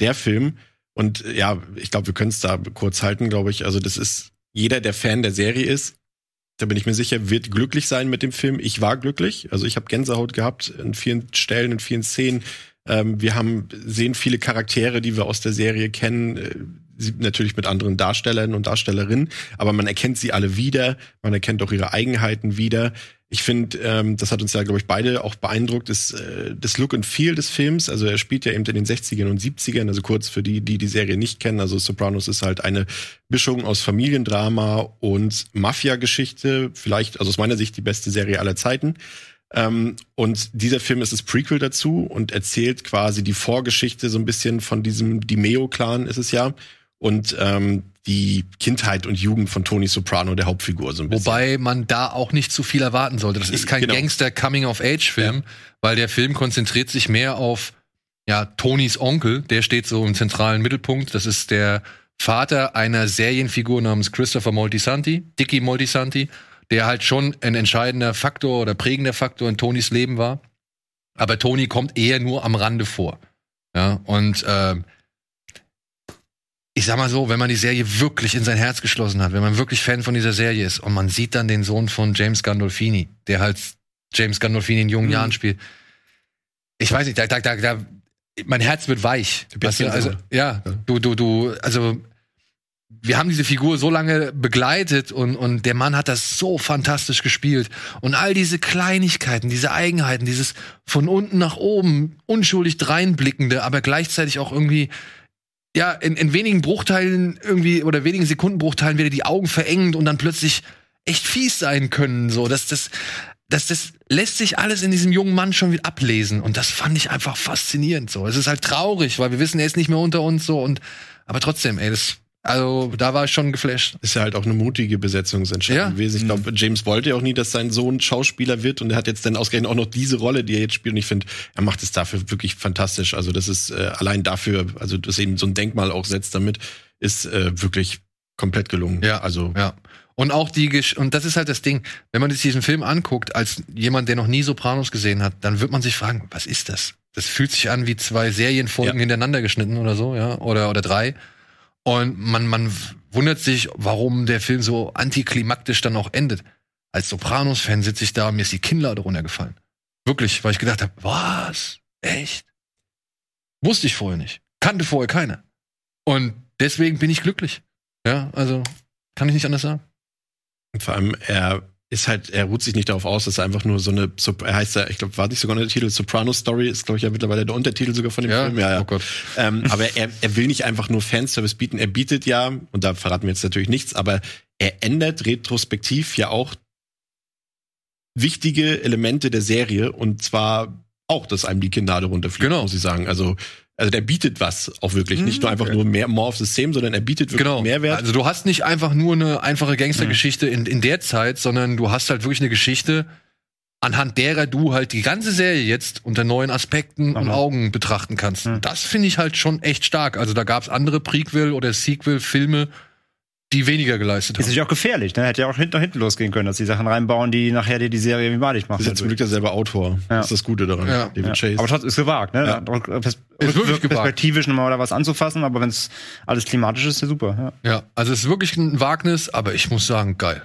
der Film. Und ja, ich glaube, wir können es da kurz halten, glaube ich. Also das ist jeder, der Fan der Serie ist, da bin ich mir sicher, wird glücklich sein mit dem Film. Ich war glücklich. Also ich habe Gänsehaut gehabt in vielen Stellen, in vielen Szenen. Ähm, wir haben sehen viele Charaktere, die wir aus der Serie kennen. Äh, sie, natürlich mit anderen Darstellern und Darstellerinnen, aber man erkennt sie alle wieder. Man erkennt auch ihre Eigenheiten wieder. Ich finde, ähm, das hat uns ja, glaube ich, beide auch beeindruckt, ist äh, das Look and Feel des Films. Also er spielt ja eben in den 60ern und 70ern, also kurz für die, die die Serie nicht kennen. Also Sopranos ist halt eine Mischung aus Familiendrama und Mafia-Geschichte. Vielleicht, also aus meiner Sicht, die beste Serie aller Zeiten. Ähm, und dieser Film ist das Prequel dazu und erzählt quasi die Vorgeschichte so ein bisschen von diesem Dimeo-Clan ist es ja. Und ähm, die Kindheit und Jugend von Tony Soprano, der Hauptfigur, so ein bisschen. Wobei man da auch nicht zu viel erwarten sollte. Das ist kein Genau. Gangster-Coming-of-Age-Film, weil der Film konzentriert sich mehr auf ja, Tonys Onkel, der steht so im zentralen Mittelpunkt. Das ist der Vater einer Serienfigur namens Christopher Moltisanti, Dicky Moltisanti, der halt schon ein entscheidender Faktor oder prägender Faktor in Tonys Leben war. Aber Tony kommt eher nur am Rande vor. Ja, und ähm, ich sag mal so, wenn man die Serie wirklich in sein Herz geschlossen hat, wenn man wirklich Fan von dieser Serie ist und man sieht dann den Sohn von James Gandolfini, der halt James Gandolfini in jungen Jahren spielt. Ich weiß nicht, da, da, da, da mein Herz wird weich. Weißt du, also, ja, du, du, du, also wir haben diese Figur so lange begleitet und, und der Mann hat das so fantastisch gespielt. Und all diese Kleinigkeiten, diese Eigenheiten, dieses von unten nach oben unschuldig dreinblickende, aber gleichzeitig auch irgendwie, ja, in, in wenigen Bruchteilen irgendwie oder wenigen Sekundenbruchteilen wieder die Augen verengend und dann plötzlich echt fies sein können. So, das, das, das, das lässt sich alles in diesem jungen Mann schon wieder ablesen. Und das fand ich einfach faszinierend. So, es ist halt traurig, weil wir wissen, er ist nicht mehr unter uns so und aber trotzdem, ey, das also da war ich schon geflasht. Ist ja halt auch eine mutige Besetzungsentscheidung Ja. gewesen. Ich glaube, James wollte ja auch nie, dass sein Sohn Schauspieler wird und er hat jetzt dann ausgerechnet auch noch diese Rolle, die er jetzt spielt. Und ich finde, er macht es dafür wirklich fantastisch. Also das ist äh, allein dafür, also dass eben so ein Denkmal auch setzt damit, ist äh, wirklich komplett gelungen. Ja, also ja. Und auch die Gesch und das ist halt das Ding, wenn man sich diesen Film anguckt, als jemand, der noch nie Sopranos gesehen hat, dann wird man sich fragen, was ist das? Das fühlt sich an wie zwei Serienfolgen Ja. hintereinander geschnitten oder so, ja, oder oder drei. Und man man wundert sich, warum der Film so antiklimaktisch dann auch endet. Als Sopranos-Fan sitze ich da und mir ist die Kinnlade runtergefallen. Wirklich, weil ich gedacht habe, was? Echt? Wusste ich vorher nicht. Kannte vorher keiner. Und deswegen bin ich glücklich. Ja, also kann ich nicht anders sagen. Und vor allem, er ist halt, er ruht sich nicht darauf aus, dass er einfach nur so eine, er heißt ja, ich glaube, war nicht sogar der Titel, Soprano Story, ist, glaube ich, ja mittlerweile der Untertitel sogar von dem Ja? Film. Ja, ja. Oh Gott. Ähm, aber er, er will nicht einfach nur Fanservice bieten, er bietet ja, und da verraten wir jetzt natürlich nichts, aber er ändert retrospektiv ja auch wichtige Elemente der Serie und zwar auch, dass einem die Kinnlade runterfliegt, Genau. muss ich sagen. Also, also der bietet was auch wirklich. Nicht nur einfach nur mehr more of the same, sondern er bietet wirklich Genau. Mehrwert. Also du hast nicht einfach nur eine einfache Gangstergeschichte in, in der Zeit, sondern du hast halt wirklich eine Geschichte, anhand derer du halt die ganze Serie jetzt unter neuen Aspekten und Aha. Augen betrachten kannst. Das finde ich halt schon echt stark. Also da gab es andere Prequel- oder Sequel-Filme, die weniger geleistet Ist haben. natürlich auch gefährlich, ne? Hätte ja auch hinten, hinten losgehen können, dass die Sachen reinbauen, die nachher dir die Serie wie malig machen. ist jetzt zum Glück derselbe Autor. Ja. Das ist das Gute daran. Ja. David ja. Chase. Aber trotzdem ist gewagt, ne? Ja. Pers Ist wirklich gewagt. Perspektivisch nochmal da was anzufassen, aber wenn es alles klimatisch ist, ist ja super. Ja. Ja, also es ist wirklich ein Wagnis, aber ich muss sagen, geil.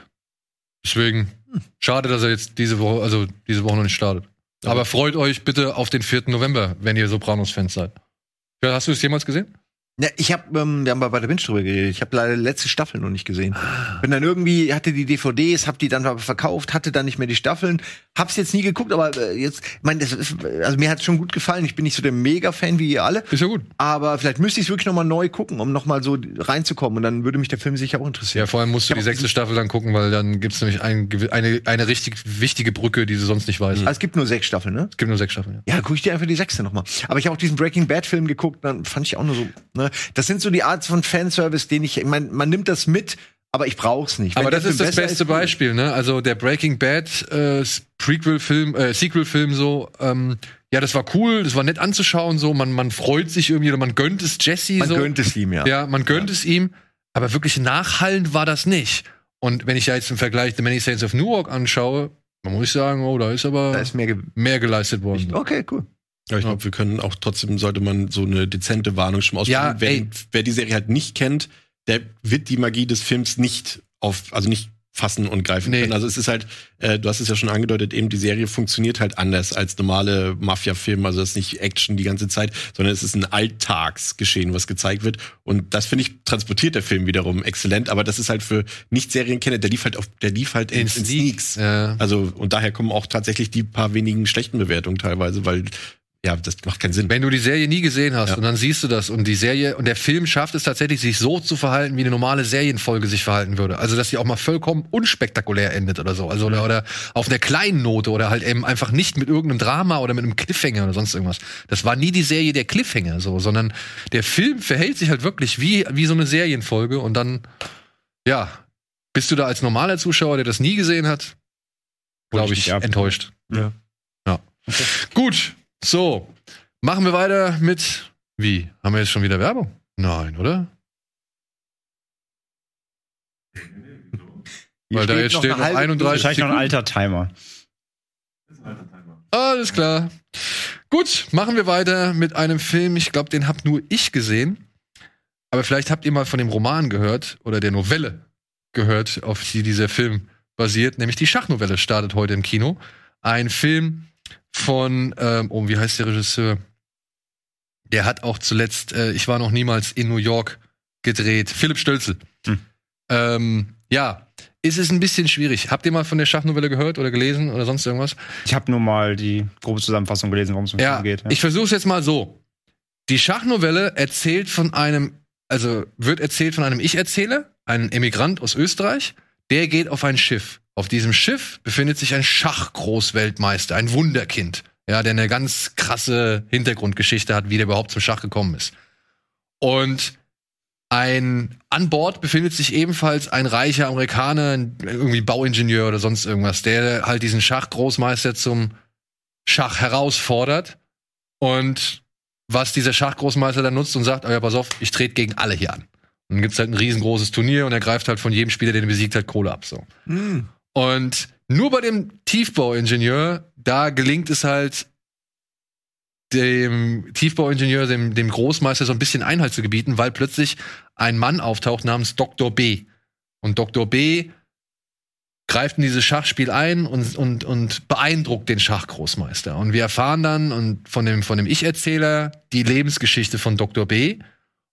Deswegen, schade, dass er jetzt diese Woche, also diese Woche noch nicht startet. Aber freut euch bitte auf den 4. November, wenn ihr Sopranos-Fans seid. Ja, hast du es jemals gesehen? Ja, ich habe, ähm, wir haben bei der Binge drüber geredet. Ich habe leider die letzte Staffel noch nicht gesehen. Bin dann irgendwie, hatte die DVDs, hab die dann aber verkauft, hatte dann nicht mehr die Staffeln. Hab's jetzt nie geguckt, aber äh, jetzt, ich mein, das ist, also mir hat's schon gut gefallen. Ich bin nicht so der Mega-Fan wie ihr alle. Ist ja gut. Aber vielleicht müsste ich wirklich noch mal neu gucken, um noch mal so reinzukommen. Und dann würde mich der Film sicher auch interessieren. Ja, vor allem musst du die sechste Staffel dann gucken, weil dann gibt's nämlich ein, eine, eine richtig wichtige Brücke, die du sonst nicht weißt. Ah, es gibt nur sechs Staffeln, ne? Es gibt nur sechs Staffeln. Ja. Ja, gucke ich dir einfach die sechste noch mal. Aber ich habe auch diesen Breaking Bad Film geguckt, dann fand ich auch nur so, ne? Das sind so die Art von Fanservice, den ich, ich mein, man nimmt das mit, aber ich brauch's nicht. Wenn Aber das ist das beste cool. Beispiel, ne? Also der Breaking Bad äh, Prequel-Film, äh, Sequel-Film so, ähm, ja, das war cool, das war nett anzuschauen, so, man, man freut sich irgendwie oder man gönnt es Jesse Man so. gönnt es ihm, ja. Ja, man gönnt es ihm, aber wirklich nachhallend war das nicht. Und wenn ich ja jetzt im Vergleich The Many Saints of Newark anschaue, dann muss ich sagen, oh, da ist aber Da ist mehr ge mehr geleistet worden. Okay, cool. Ja, ich glaube, wir können auch trotzdem, sollte man so eine dezente Warnung schon aussprechen. Ja, wer, wer die Serie halt nicht kennt, der wird die Magie des Films nicht auf, also nicht fassen und greifen Nee. können. Also es ist halt, äh, du hast es ja schon angedeutet, eben die Serie funktioniert halt anders als normale Mafia-Filme. Also es ist nicht Action die ganze Zeit, sondern es ist ein Alltagsgeschehen, was gezeigt wird. Und das finde ich transportiert der Film wiederum exzellent. Aber das ist halt für Nicht-Serienkenner, der lief halt auf, der lief halt in, in Sneaks. Ja. Also und daher kommen auch tatsächlich die paar wenigen schlechten Bewertungen teilweise, weil ja, das macht keinen Sinn. Wenn du die Serie nie gesehen hast Ja. und dann siehst du das und die Serie und der Film schafft es tatsächlich, sich so zu verhalten, wie eine normale Serienfolge sich verhalten würde. Also, dass sie auch mal vollkommen unspektakulär endet oder so. Also, oder, oder auf einer kleinen Note oder halt eben einfach nicht mit irgendeinem Drama oder mit einem Cliffhanger oder sonst irgendwas. Das war nie die Serie der Cliffhanger, so, sondern der Film verhält sich halt wirklich wie, wie so eine Serienfolge und dann, ja, bist du da als normaler Zuschauer, der das nie gesehen hat, glaube ich enttäuscht. Ja. Ja. Gut, so. Machen wir weiter mit. Wie? Haben wir jetzt schon wieder Werbung? Nein, oder? Weil da jetzt steht noch 31 Wahrscheinlich noch ein Sekunden. alter Timer. Alles klar. Gut, machen wir weiter mit einem Film. Ich glaube, den hab nur ich gesehen. Aber vielleicht habt ihr mal von dem Roman gehört oder der Novelle gehört, auf die dieser Film basiert. Nämlich die Schachnovelle startet heute im Kino. Ein Film von, ähm, oh, wie heißt der Regisseur? Der hat auch zuletzt, äh, ich war noch niemals in New York gedreht. Philipp Stölzel. Hm. Ähm, ja, ist es ein bisschen schwierig. Habt ihr mal von der Schachnovelle gehört oder gelesen oder sonst irgendwas? Ich habe nur mal die grobe Zusammenfassung gelesen, worum es Ja, Film geht. ich versuche es jetzt mal so. Die Schachnovelle erzählt von einem, also wird erzählt von einem Ich-Erzähler, einem Emigrant aus Österreich, der geht auf ein Schiff. Auf diesem Schiff befindet sich ein Schachgroßweltmeister, ein Wunderkind, ja, der eine ganz krasse Hintergrundgeschichte hat, wie der überhaupt zum Schach gekommen ist. Und ein an Bord befindet sich ebenfalls ein reicher Amerikaner, irgendwie Bauingenieur oder sonst irgendwas, der halt diesen Schachgroßmeister zum Schach herausfordert und was dieser Schachgroßmeister dann nutzt und sagt, oh ja, pass auf, ich trete gegen alle hier an. Und dann gibt's halt ein riesengroßes Turnier und er greift halt von jedem Spieler, den er besiegt hat, Kohle ab. So. Und nur bei dem Tiefbauingenieur, da gelingt es halt dem Tiefbauingenieur, dem, dem Großmeister so ein bisschen Einhalt zu gebieten, weil plötzlich ein Mann auftaucht namens Dr. B. Und Dr. B greift in dieses Schachspiel ein und, und, und beeindruckt den Schachgroßmeister. Und wir erfahren dann und von dem, von dem Ich-Erzähler die Lebensgeschichte von Dr. B.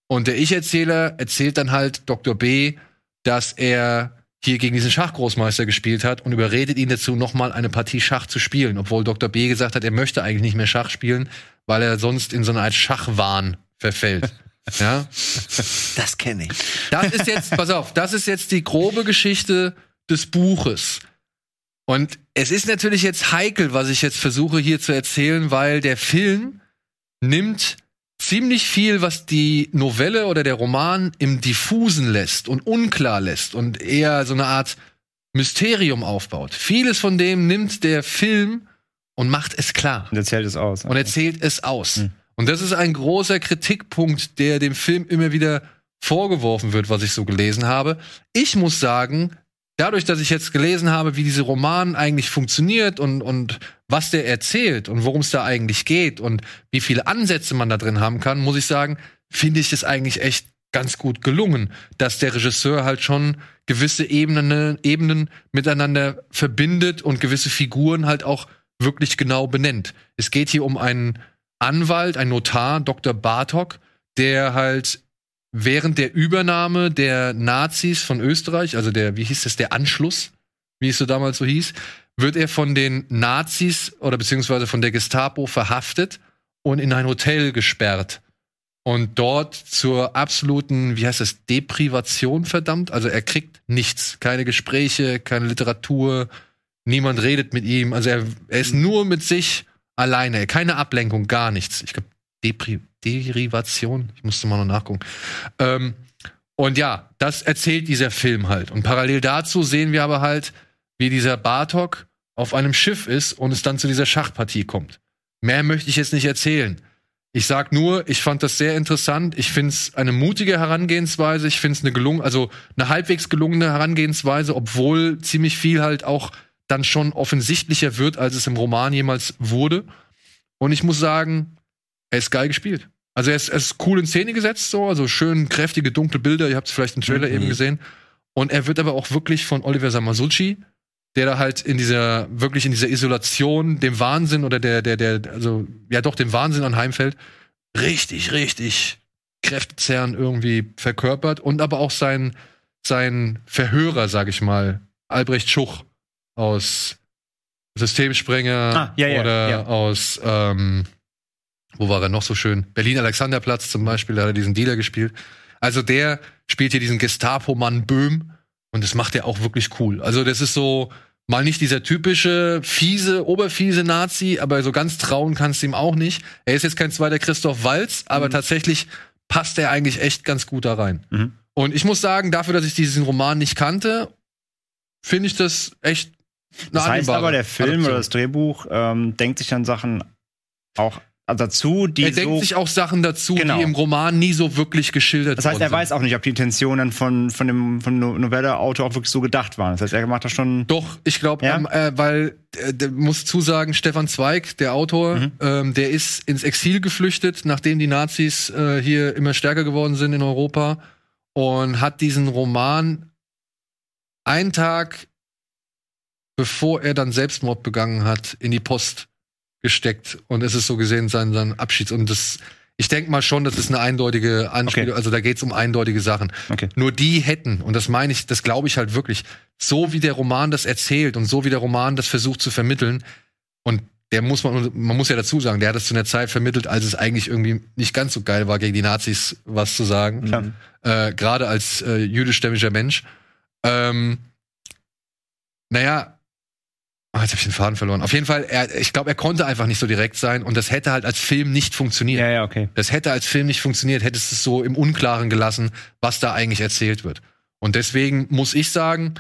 Und der Ich-Erzähler erzählt dann halt Dr. B, dass er hier gegen diesen Schachgroßmeister gespielt hat und überredet ihn dazu, nochmal eine Partie Schach zu spielen, obwohl Dr. B gesagt hat, er möchte eigentlich nicht mehr Schach spielen, weil er sonst in so eine Art Schachwahn verfällt. ja. Das kenne ich. Das ist jetzt, pass auf, das ist jetzt die grobe Geschichte des Buches. Und es ist natürlich jetzt heikel, was ich jetzt versuche hier zu erzählen, weil der Film nimmt ziemlich viel, was die Novelle oder der Roman im Diffusen lässt und unklar lässt und eher so eine Art Mysterium aufbaut. Vieles von dem nimmt der Film und macht es klar Und erzählt es aus. und erzählt es aus. Hm. Und das ist ein großer Kritikpunkt, der dem Film immer wieder vorgeworfen wird, was ich so gelesen habe. Ich muss sagen, dadurch, dass ich jetzt gelesen habe, wie diese Roman eigentlich funktioniert und, und was der erzählt und worum es da eigentlich geht und wie viele Ansätze man da drin haben kann, muss ich sagen, finde ich es eigentlich echt ganz gut gelungen, dass der Regisseur halt schon gewisse Ebenen, Ebenen miteinander verbindet und gewisse Figuren halt auch wirklich genau benennt. Es geht hier um einen Anwalt, einen Notar, Dr. Bartok, der halt während der Übernahme der Nazis von Österreich, also der, wie hieß das, der Anschluss, wie es so damals so hieß, wird er von den Nazis oder beziehungsweise von der Gestapo verhaftet und in ein Hotel gesperrt. Und dort zur absoluten, wie heißt das, Deprivation verdammt. Also er kriegt nichts. Keine Gespräche, keine Literatur, niemand redet mit ihm. Also er, er ist nur mit sich alleine. Keine Ablenkung, gar nichts. Ich glaube, Depri Derivation. Ich musste mal noch nachgucken. Ähm, und ja, das erzählt dieser Film halt. Und parallel dazu sehen wir aber halt, wie dieser Bartok auf einem Schiff ist und es dann zu dieser Schachpartie kommt. Mehr möchte ich jetzt nicht erzählen. Ich sag nur, ich fand das sehr interessant. Ich finde es eine mutige Herangehensweise. Ich finde es eine gelungen, also eine halbwegs gelungene Herangehensweise, obwohl ziemlich viel halt auch dann schon offensichtlicher wird, als es im Roman jemals wurde. Und ich muss sagen, er ist geil gespielt. Also er ist, er ist cool in Szene gesetzt, so, also schön kräftige, dunkle Bilder. Ihr habt es vielleicht im Trailer Mhm. eben gesehen. Und er wird aber auch wirklich von Oliver Samasucci, der da halt in dieser, wirklich in dieser Isolation, dem Wahnsinn oder der, der, der, also, ja doch, dem Wahnsinn anheimfällt, richtig, richtig kräftezerrend irgendwie verkörpert und aber auch sein, sein Verhörer, sag ich mal, Albrecht Schuch aus Systemsprenger Ah, ja, ja, oder ja. aus, ähm, wo war er noch so schön? Berlin-Alexanderplatz zum Beispiel, da hat er diesen Dealer gespielt. Also der spielt hier diesen Gestapo-Mann Böhm und das macht er auch wirklich cool. Also das ist so mal nicht dieser typische fiese, oberfiese Nazi, aber so ganz trauen kannst du ihm auch nicht. Er ist jetzt kein zweiter Christoph Walz, aber tatsächlich passt er eigentlich echt ganz gut da rein. Mhm. Und ich muss sagen, dafür, dass ich diesen Roman nicht kannte, finde ich das echt eine Das heißt aber, der Film Adaption. oder das Drehbuch ähm, denkt sich dann Sachen auch dazu, die er denkt so sich auch Sachen dazu, Genau. die im Roman nie so wirklich geschildert Das heißt, er sind. weiß auch nicht, ob die Intentionen von, von dem von No- Novelle-Autor auch wirklich so gedacht waren. Das heißt, er macht das schon. Doch, ich glaube, Ja? ähm, äh, weil äh, muss zusagen, Stefan Zweig, der Autor, Mhm. ähm, der ist ins Exil geflüchtet, nachdem die Nazis äh, hier immer stärker geworden sind in Europa und hat diesen Roman einen Tag bevor er dann Selbstmord begangen hat, in die Post gesteckt und es ist so gesehen sein, sein Abschieds und das ich denke mal schon, das ist eine eindeutige Anspielung, Okay. also da geht's um eindeutige Sachen. Okay. Nur die hätten, und das meine ich, das glaube ich halt wirklich, so wie der Roman das erzählt und so wie der Roman das versucht zu vermitteln, und der muss man, man muss ja dazu sagen, der hat es zu einer Zeit vermittelt, als es eigentlich irgendwie nicht ganz so geil war, gegen die Nazis was zu sagen. Äh, Gerade als äh, jüdischstämmiger Mensch. Ähm, naja, Ah, jetzt habe ich den Faden verloren. Auf jeden Fall, er, ich glaube, er konnte einfach nicht so direkt sein und das hätte halt als Film nicht funktioniert. Ja, ja, okay. Das hätte als Film nicht funktioniert, hättest es so im Unklaren gelassen, was da eigentlich erzählt wird. Und deswegen muss ich sagen,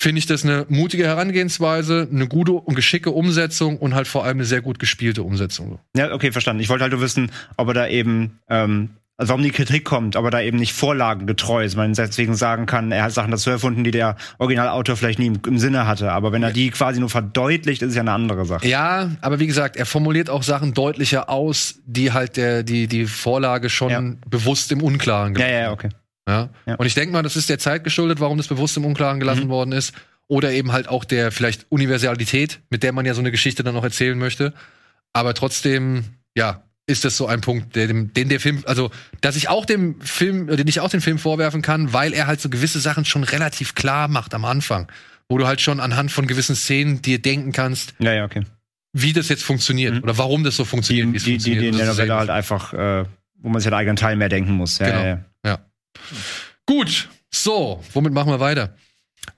finde ich das eine mutige Herangehensweise, eine gute und geschicke Umsetzung und halt vor allem eine sehr gut gespielte Umsetzung. Ja, okay, verstanden. Ich wollte halt nur wissen, ob er da eben, ähm, also warum die Kritik kommt, aber da eben nicht vorlagengetreu ist. Man deswegen sagen kann, er hat Sachen dazu erfunden, die der Originalautor vielleicht nie im, im Sinne hatte. Aber wenn er die quasi nur verdeutlicht, ist es ja eine andere Sache. Ja, aber wie gesagt, er formuliert auch Sachen deutlicher aus, die halt der, die, die Vorlage schon Ja. bewusst im Unklaren Ja, ja, ja, okay. Ja? Ja. Und ich denke mal, das ist der Zeit geschuldet, warum das bewusst im Unklaren gelassen Mhm. worden ist. Oder eben halt auch der vielleicht Universalität, mit der man ja so eine Geschichte dann noch erzählen möchte. Aber trotzdem, ja, ist das so ein Punkt, dem, den der Film, also, dass ich auch dem Film, den ich auch den Film vorwerfen kann, weil er halt so gewisse Sachen schon relativ klar macht am Anfang. Wo du halt schon anhand von gewissen Szenen dir denken kannst, Ja, ja, okay. wie das jetzt funktioniert Mhm. oder warum das so Die, funktioniert, die, die, funktioniert. die in der Novelle halt einfach, äh, wo man sich halt eigenen Teil mehr denken muss. Ja, Genau. ja, ja. Gut, so, womit machen wir weiter?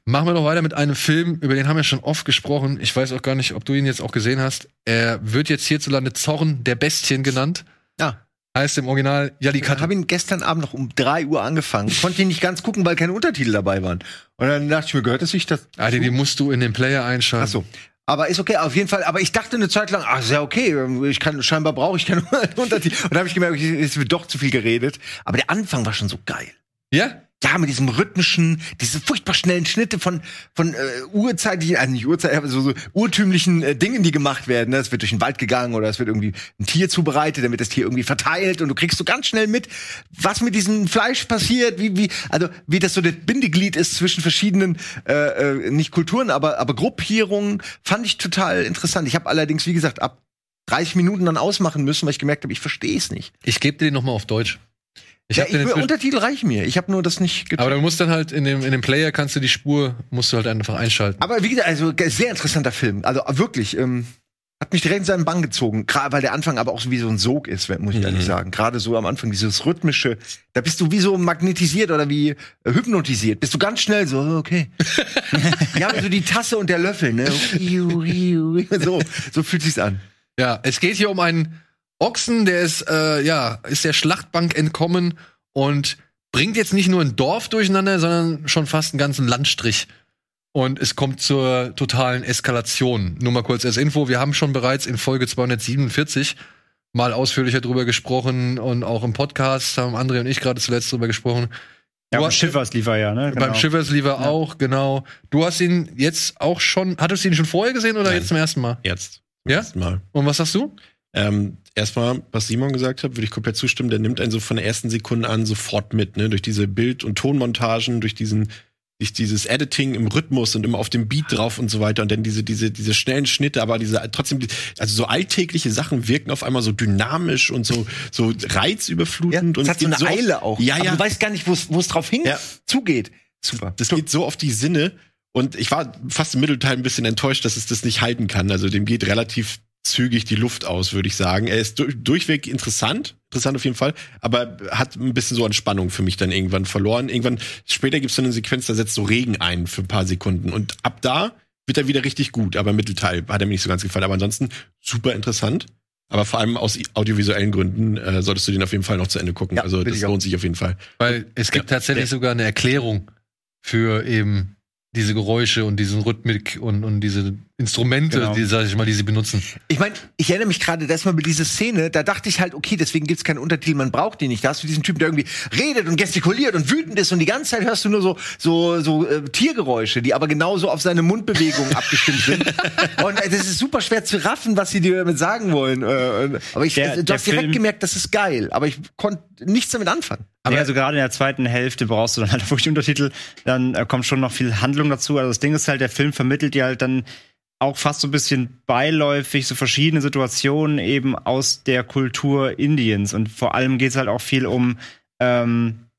Machen wir noch weiter mit einem Film, über den haben wir schon oft gesprochen. Ich weiß auch gar nicht, ob du ihn jetzt auch gesehen hast. Er wird jetzt hierzulande Zorn der Bestien genannt. Ja. Heißt im Original Ich Yalikatu. habe ihn gestern Abend noch um 3 Uhr angefangen. Konnte ihn nicht ganz gucken, weil keine Untertitel dabei waren. Und dann dachte ich mir, gehört es sich das? Alter, die musst du in den Player einschalten. Ach so. Aber ist okay, auf jeden Fall. Aber ich dachte eine Zeit lang, ach, ist ja okay. Ich kann, scheinbar brauche ich keine Untertitel. Und dann habe ich gemerkt, es wird doch zu viel geredet. Aber der Anfang war schon so geil. Ja? Ja, mit diesem rhythmischen, diese furchtbar schnellen Schnitte von, von äh, urzeitlichen, also nicht Urzeit, aber so, so urtümlichen äh, Dingen, die gemacht werden. ne? Es wird durch den Wald gegangen oder es wird irgendwie ein Tier zubereitet, wird das Tier irgendwie verteilt und du kriegst so ganz schnell mit, was mit diesem Fleisch passiert, wie, wie, also wie das so das Bindeglied ist zwischen verschiedenen, äh, äh, nicht Kulturen, aber, aber Gruppierungen, fand ich total interessant. Ich habe allerdings, wie gesagt, ab 30 Minuten dann ausmachen müssen, weil ich gemerkt habe, ich verstehe es nicht. Ich gebe dir den nochmal auf Deutsch. Ich ja, ich, inzwischen- Untertitel reichen mir. Ich habe nur das nicht getan. aber du musst dann halt in dem, in dem Player kannst du die Spur, musst du halt einfach einschalten. Aber wie gesagt, also sehr interessanter Film. Also wirklich, ähm, hat mich direkt in seinen Bann gezogen. Gerade weil der Anfang aber auch so wie so ein Sog ist, muss ich ehrlich sagen. Gerade so am Anfang, dieses rhythmische, da bist du wie so magnetisiert oder wie äh, hypnotisiert. Bist du ganz schnell so, oh, okay. ja, so die Tasse und der Löffel, ne? so, so fühlt sich's an. Ja, es geht hier um einen Ochsen, der ist, äh, ja, ist der Schlachtbank entkommen und bringt jetzt nicht nur ein Dorf durcheinander, sondern schon fast einen ganzen Landstrich. Und es kommt zur totalen Eskalation. Nur mal kurz als Info, wir haben schon bereits in Folge 247 mal ausführlicher drüber gesprochen und auch im Podcast haben André und ich gerade zuletzt drüber gesprochen. Ja, beim hast- Schiffers lief er ja, ne? Beim Shivers Lieber Ja. auch, genau. Du hast ihn jetzt auch schon, hattest du ihn schon vorher gesehen oder Nein. jetzt zum ersten Mal? Jetzt. Ja? Mal. Und was sagst du? Ähm, erstmal, was Simon gesagt hat, würde ich komplett zustimmen. Der nimmt einen so von der ersten Sekunde an sofort mit, ne? Durch diese Bild- und Tonmontagen, durch diesen, sich dieses Editing im Rhythmus und immer auf dem Beat drauf und so weiter und dann diese diese diese schnellen Schnitte, aber diese trotzdem also so alltägliche Sachen wirken auf einmal so dynamisch und so so reizüberflutend es und hat so eine auf- Eile auch. Ja, Aber ja. du weißt gar nicht, wo es wo es drauf hin Ja. zugeht. Super. Das geht so auf die Sinne und ich war fast im Mittelteil ein bisschen enttäuscht, dass es das nicht halten kann. Also dem geht relativ zügig die Luft aus, würde ich sagen. Er ist du durchweg interessant, interessant auf jeden Fall, aber hat ein bisschen so an Spannung für mich dann irgendwann verloren. Irgendwann später gibt es dann eine Sequenz, da setzt so Regen ein für ein paar Sekunden und ab da wird er wieder richtig gut, aber im Mittelteil hat er mir nicht so ganz gefallen. Aber ansonsten super interessant. Aber vor allem aus audiovisuellen Gründen äh, solltest du den auf jeden Fall noch zu Ende gucken. Ja, also das lohnt sich auf jeden Fall. Weil es gibt Ja. tatsächlich Ja. sogar eine Erklärung für eben diese Geräusche und diesen Rhythmik und, und diese Instrumente, Genau. die, sag ich mal, die sie benutzen. Ich meine, ich erinnere mich gerade, dass mal bei dieser Szene, da dachte ich halt, okay, deswegen gibt's keinen Untertitel, man braucht die nicht. Da hast du diesen Typen, der irgendwie redet und gestikuliert und wütend ist und die ganze Zeit hörst du nur so so so äh, Tiergeräusche, die aber genauso auf seine Mundbewegungen abgestimmt sind. Und äh, das ist super schwer zu raffen, was sie dir damit sagen wollen. Äh, aber ich, Der- du hast direkt Film- gemerkt, das ist geil. Aber ich konnte nichts damit anfangen. Aber also gerade in der zweiten Hälfte brauchst du dann halt wirklich Untertitel, dann äh, kommt schon noch viel Handlung dazu. Also das Ding ist halt, der Film vermittelt dir halt dann auch fast so ein bisschen beiläufig so verschiedene Situationen eben aus der Kultur Indiens. Und vor allem geht es halt auch viel um ähm,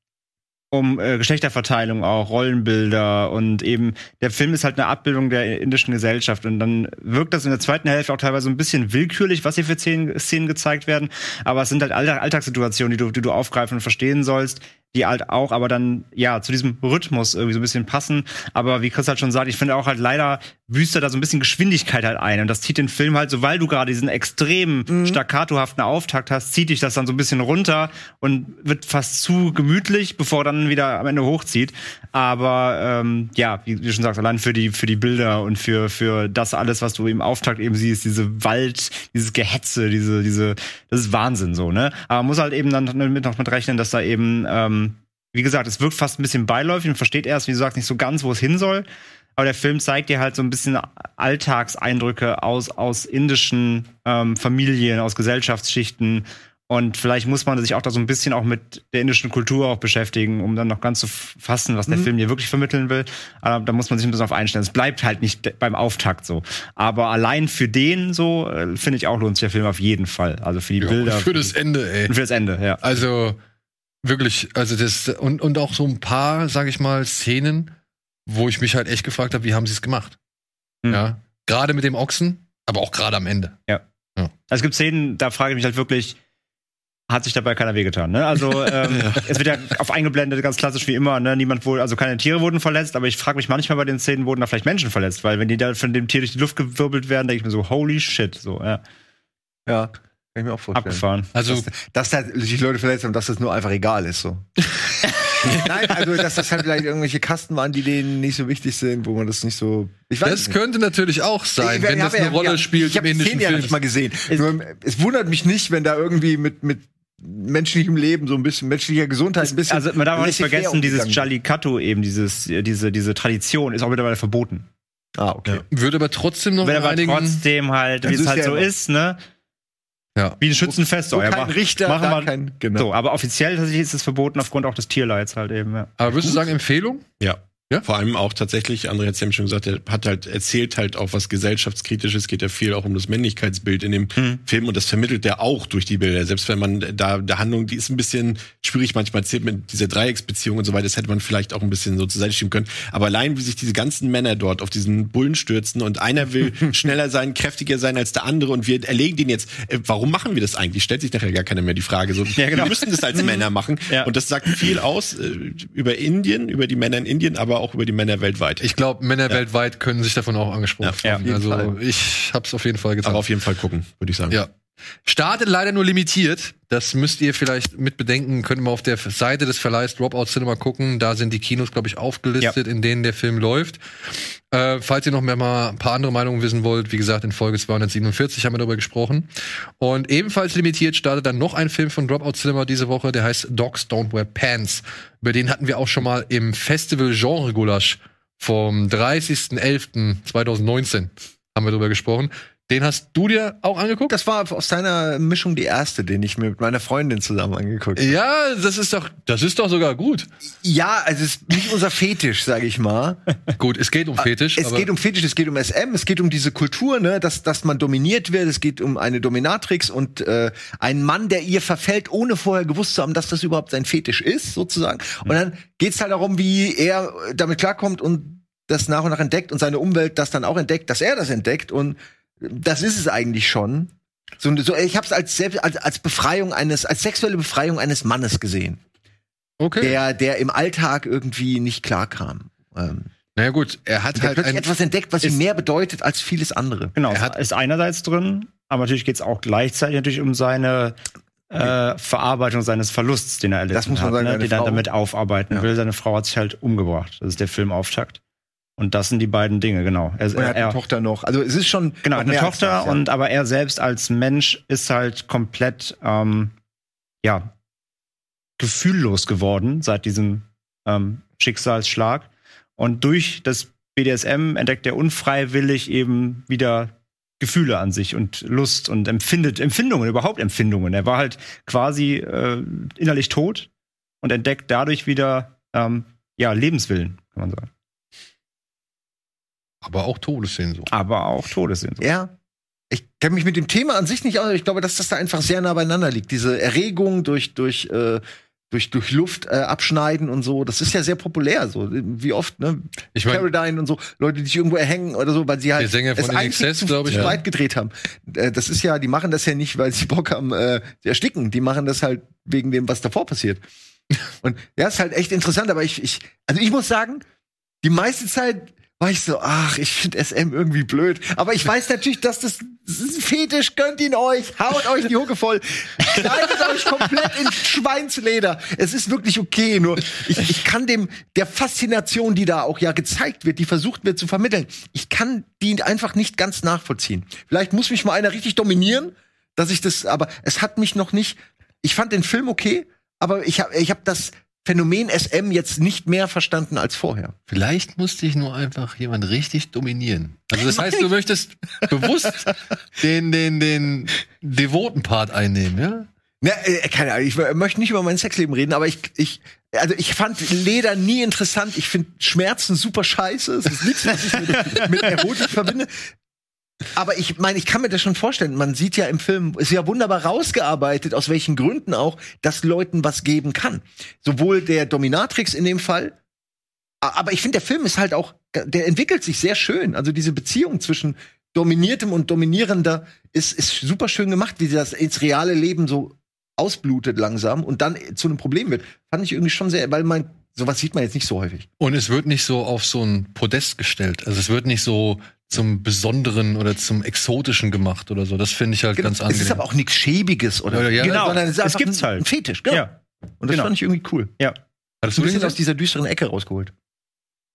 um äh, Geschlechterverteilung auch, Rollenbilder. Und eben der Film ist halt eine Abbildung der indischen Gesellschaft. Und dann wirkt das in der zweiten Hälfte auch teilweise ein bisschen willkürlich, was hier für Szenen, Szenen gezeigt werden, aber es sind halt Alltag, Alltagssituationen, die du, die du aufgreifen und verstehen sollst, die halt auch aber dann ja zu diesem Rhythmus irgendwie so ein bisschen passen, aber wie Chris halt schon sagt, ich finde auch halt leider büßt er da so ein bisschen Geschwindigkeit halt ein und das zieht den Film halt so, weil du gerade diesen extrem staccatohaften Auftakt hast, zieht dich das dann so ein bisschen runter und wird fast zu gemütlich, bevor er dann wieder am Ende hochzieht. Aber ähm, ja, wie du schon sagst, allein für die für die Bilder und für für das alles, was du im Auftakt eben siehst, diese Wald, dieses Gehetze, diese diese, das ist Wahnsinn so, ne? Aber man muss halt eben dann mit noch mit rechnen, dass da eben ähm, wie gesagt, es wirkt fast ein bisschen beiläufig und versteht erst, wie du sagst, nicht so ganz, wo es hin soll. Aber der Film zeigt dir halt so ein bisschen Alltagseindrücke aus, aus indischen ähm, Familien, aus Gesellschaftsschichten. Und vielleicht muss man sich auch da so ein bisschen auch mit der indischen Kultur auch beschäftigen, um dann noch ganz zu fassen, was der Film hier wirklich vermitteln will. Aber da muss man sich ein bisschen auf einstellen. Es bleibt halt nicht beim Auftakt so. Aber allein für den so, äh, finde ich auch, lohnt sich der Film auf jeden Fall. Also für die Ja, Bilder. und für das Ende, ey. und für das Ende, ja. Also wirklich, also das und, und auch so ein paar, sag ich mal, Szenen, wo ich mich halt echt gefragt habe, wie haben sie es gemacht? Hm. Ja, gerade mit dem Ochsen, aber auch gerade am Ende. Also es gibt Szenen, da frage ich mich halt wirklich, hat sich dabei keiner wehgetan, ne? Also ähm, es wird ja auf eingeblendet, ganz klassisch wie immer, ne? Niemand wohl, also keine Tiere wurden verletzt, aber ich frage mich manchmal bei den Szenen wurden da vielleicht Menschen verletzt, weil wenn die da von dem Tier durch die Luft gewirbelt werden, denke ich mir so, holy shit, so, ja, Ja, kann ich mir auch vorstellen. abgefahren. Also dass, dass da sich Leute verletzt haben, dass das nur einfach egal ist so. Nein, also dass das halt vielleicht irgendwelche Kasten waren, die denen nicht so wichtig sind, wo man das nicht so. Ich weiß das nicht. könnte natürlich auch sein, Ich- wenn ich das eine ja- Rolle ja, spielt Ich habe im indischen ja Film. nicht mal gesehen. Nur, es wundert mich nicht, wenn da irgendwie mit mit menschlichem Leben so ein bisschen menschlicher Gesundheit ein bisschen. Also man darf auch nicht vergessen, dieses. Jallikattu eben, dieses, äh, diese, diese Tradition ist auch mittlerweile verboten. Ah, okay. Würde aber trotzdem noch Wenn aber einigen. trotzdem halt, wie es halt ja so immer- ist, ne? Ja. Wie ein Schützenfest. Wo so, ja, kein mach- Richter, machen da wir, kein, genau. So, aber offiziell tatsächlich ist es verboten aufgrund auch des Tierleids halt eben, ja. Aber würdest du sagen, Empfehlung? Ja. Ja? Vor allem auch tatsächlich, André hat es ja schon gesagt, er hat halt erzählt halt auch was gesellschaftskritisches, geht ja viel auch um das Männlichkeitsbild in dem Mhm. Film und das vermittelt er auch durch die Bilder. Selbst wenn man da der Handlung, die ist ein bisschen schwierig manchmal erzählt mit dieser Dreiecksbeziehung und so weiter, das hätte man vielleicht auch ein bisschen so zur Seite schieben können. Aber allein wie sich diese ganzen Männer dort auf diesen Bullen stürzen und einer will schneller sein, kräftiger sein als der andere und wir erlegen den jetzt. Äh, warum machen wir das eigentlich? Stellt sich nachher gar keiner mehr die Frage. So, Ja, genau. Wir müssen das als Männer machen. Ja. Und das sagt viel aus äh, über Indien, über die Männer in Indien, aber auch über die Männer weltweit. Ich glaube, Männer weltweit können sich davon auch angesprochen Ja, fühlen. ja, also Fall. ich hab's auf jeden Fall getan. Aber auf jeden Fall gucken, würde ich sagen. Ja. Startet leider nur limitiert. Das müsst ihr vielleicht mit bedenken. Könnt ihr mal auf der Seite des Verleihs Dropout Cinema gucken. Da sind die Kinos, glaube ich, aufgelistet, in denen der Film läuft. Äh, falls ihr noch mehr mal ein paar andere Meinungen wissen wollt, wie gesagt, in Folge 247 haben wir darüber gesprochen. Und ebenfalls limitiert startet dann noch ein Film von Dropout Cinema diese Woche, der heißt Dogs Don't Wear Pants. Über den hatten wir auch schon mal im Festival Genre Gulasch vom 30.11.2019 haben wir darüber gesprochen. Den hast du dir auch angeguckt? Das war aus seiner Mischung die erste, den ich mir mit meiner Freundin zusammen angeguckt habe. Ja, das ist doch, das ist doch sogar gut. Ja, also es ist nicht unser Fetisch, sage ich mal. Gut, es geht um Fetisch. Es geht um Fetisch, es geht um SM, es geht um diese Kultur, ne, dass, dass man dominiert wird, es geht um eine Dominatrix und äh, einen Mann, der ihr verfällt, ohne vorher gewusst zu haben, dass das überhaupt sein Fetisch ist, sozusagen. Und dann geht's halt darum, wie er damit klarkommt und das nach und nach entdeckt und seine Umwelt das dann auch entdeckt, dass er das entdeckt und das ist es eigentlich schon. So, so ich habe es als, selbst- als als Befreiung eines als sexuelle Befreiung eines Mannes gesehen, okay. der der im Alltag irgendwie nicht klarkam. Ähm, naja gut, er hat halt plötzlich ein, etwas entdeckt, was ihm mehr bedeutet als vieles andere. Genau, Er hat- ist einerseits drin, aber natürlich geht es auch gleichzeitig natürlich um seine äh, Verarbeitung seines Verlusts, den er erlitten Das muss man hat, sagen, ne, seine den er Frau- damit aufarbeiten Ja. will. Seine Frau hat sich halt umgebracht. Das ist der Filmauftakt. Und das sind die beiden Dinge, genau. Er, Und er hat er, eine Tochter noch. Also es ist schon Genau, eine Tochter das, ja. und aber er selbst als Mensch ist halt komplett ähm, ja gefühllos geworden seit diesem ähm, Schicksalsschlag und durch das BDSM entdeckt er unfreiwillig eben wieder Gefühle an sich und Lust und empfindet Empfindungen überhaupt Empfindungen. Er war halt quasi äh, innerlich tot und entdeckt dadurch wieder ähm, ja Lebenswillen, kann man sagen, aber auch Todessehnsucht. aber auch Todessehnsucht. Ja. Ich kenne mich mit dem Thema an sich nicht aus, aber ich glaube, dass das da einfach sehr nah beieinander liegt. Diese Erregung durch, durch, äh, durch, durch Luft äh, abschneiden und so, das ist ja sehr populär. So wie oft, ne? Ich meine, Caroline und so, Leute, die sich irgendwo erhängen oder so, weil sie halt Der Sänger von es In eigentlich Excess, zu, glaub ich, zu ja. weit gedreht haben. Äh, das ist ja, die machen das ja nicht, weil sie Bock haben, äh, zu ersticken. Die machen das halt wegen dem, was davor passiert. Und ja, ist halt echt interessant, aber ich, ich, also ich muss sagen, die meiste Zeit war ich so, ach, ich finde SM irgendwie blöd. Aber ich weiß natürlich, dass das, das Fetisch, gönnt ihn euch, haut euch die Hucke voll, kleidet euch komplett in Schweinsleder. Es ist wirklich okay, nur ich, ich kann dem, der Faszination, die da auch ja gezeigt wird, die versucht wird zu vermitteln, ich kann die einfach nicht ganz nachvollziehen. Vielleicht muss mich mal einer richtig dominieren, dass ich das, aber es hat mich noch nicht, ich fand den Film okay, aber ich habe ich hab das Phänomen SM jetzt nicht mehr verstanden als vorher. vielleicht musste ich nur einfach jemand richtig dominieren. Also das heißt, du möchtest bewusst den, den, den devoten Part einnehmen, ja? Na, äh, keine Ahnung, ich möchte nicht über mein Sexleben reden, aber ich, ich, also ich fand Leder nie interessant. Ich finde Schmerzen super scheiße. Es ist nichts, was ich mit, mit Erotik verbinde. Aber ich meine, ich kann mir das schon vorstellen. Man sieht ja im Film, ist ja wunderbar rausgearbeitet, aus welchen Gründen auch, dass Leuten was geben kann. Sowohl der Dominatrix in dem Fall, aber ich finde, der Film ist halt auch, der entwickelt sich sehr schön. Also diese Beziehung zwischen Dominiertem und Dominierender ist, ist super schön gemacht, wie sie das ins reale Leben so ausblutet langsam und dann zu einem Problem wird. Fand ich irgendwie schon sehr, weil man, sowas sieht man jetzt nicht so häufig. Und es wird nicht so auf so ein Podest gestellt. Also es wird nicht so zum Besonderen oder zum Exotischen gemacht oder so. Das finde ich halt ganz es angenehm. ist aber auch nichts Schäbiges oder Ja, ja, Genau, sondern es es ein, halt. ein Fetisch, genau. Ja, Und das genau. fand ich irgendwie cool. ja. Hattest Ein du den bisschen aus dieser düsteren Ecke rausgeholt.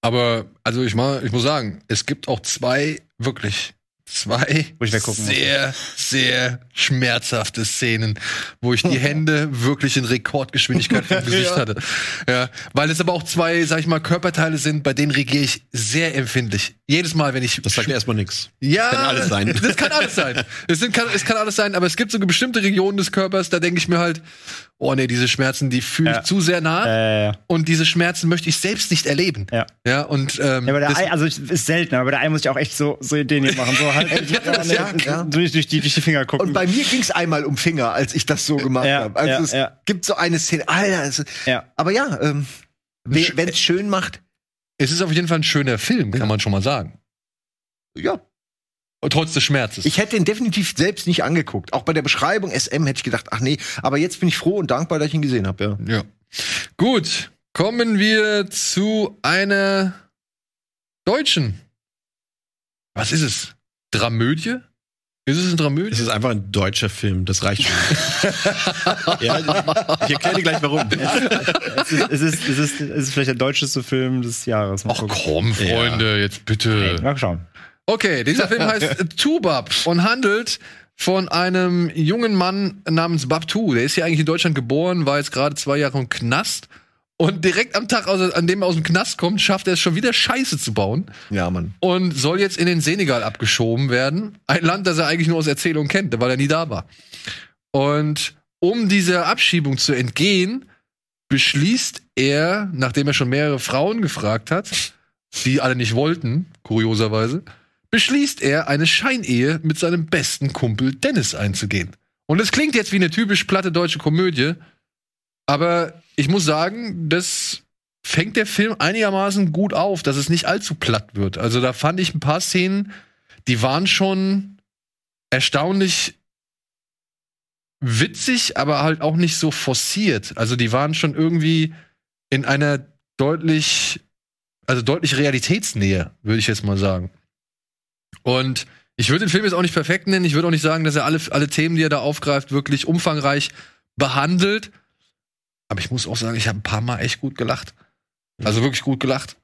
Aber, also ich mal, ich muss sagen, es gibt auch zwei, wirklich zwei sehr, sehr schmerzhafte Szenen, wo ich die Hände wirklich in Rekordgeschwindigkeit vom Gesicht Ja. hatte. Ja, weil es aber auch zwei, sag ich mal, Körperteile sind, bei denen reagiere ich sehr empfindlich. Jedes Mal, wenn ich Das sagt erstmal nichts. ja, Kann alles sein. Das kann alles sein. Es, sind, kann, es kann alles sein, aber es gibt so bestimmte Regionen des Körpers, da denke ich mir halt, oh nee, diese Schmerzen, die fühle ich Ja. zu sehr nah Äh, und diese Schmerzen möchte ich selbst nicht erleben. Ja. Ja, und ähm, Ja, aber der Ei, also ist selten, aber der Ei muss ich auch echt so, so Ideen hier machen. So halt, ja, ja. Durch, durch, die, durch die Finger gucken. Und bei mir ging es einmal um Finger, als ich das so gemacht Ja, habe. Also ja, es ja. gibt so eine Szene, Alter, es, ja. aber ja, ähm, wenn es schön macht, es ist auf jeden Fall ein schöner Film, kann man schon mal sagen. ja. Und trotz des Schmerzes. Ich hätte ihn definitiv selbst nicht angeguckt. Auch bei der Beschreibung SM hätte ich gedacht, ach nee, aber jetzt bin ich froh und dankbar, dass ich ihn gesehen habe, ja. ja. Gut, kommen wir zu einer deutschen. Was ist es? Dramödie? Ist es eine Dramödie? Es ist einfach ein deutscher Film, das reicht schon. ja, ich erkläre dir gleich warum. Es ist, es, ist, es, ist, es ist vielleicht der deutscheste Film des Jahres. Mal Ach gucken. komm, Freunde, jetzt bitte. Mal schauen. Okay, dieser Film heißt Tubab und handelt von einem jungen Mann namens Babtu. Der ist ja eigentlich in Deutschland geboren, war jetzt gerade zwei Jahre im Knast Und direkt am Tag, aus- an dem er aus dem Knast kommt, schafft er es schon wieder Scheiße zu bauen Ja, Mann. und soll jetzt in den Senegal abgeschoben werden. Ein Land, das er eigentlich nur aus Erzählungen kennt, weil er nie da war. Und um dieser Abschiebung zu entgehen, beschließt er, nachdem er schon mehrere Frauen gefragt hat, die alle nicht wollten, kurioserweise, beschließt er, eine Scheinehe mit seinem besten Kumpel Dennis einzugehen. Und es klingt jetzt wie eine typisch platte deutsche Komödie, aber ich muss sagen, das fängt der Film einigermaßen gut auf, dass es nicht allzu platt wird. Also da fand ich ein paar Szenen, die waren schon erstaunlich witzig, aber halt auch nicht so forciert. Also die waren schon irgendwie in einer deutlich, also deutlich Realitätsnähe, würde ich jetzt mal sagen. Und ich würde den Film jetzt auch nicht perfekt nennen. Ich würde auch nicht sagen, dass er alle, alle Themen, die er da aufgreift, wirklich umfangreich behandelt. Aber ich muss auch sagen, ich habe ein paar Mal echt gut gelacht. Also wirklich gut gelacht.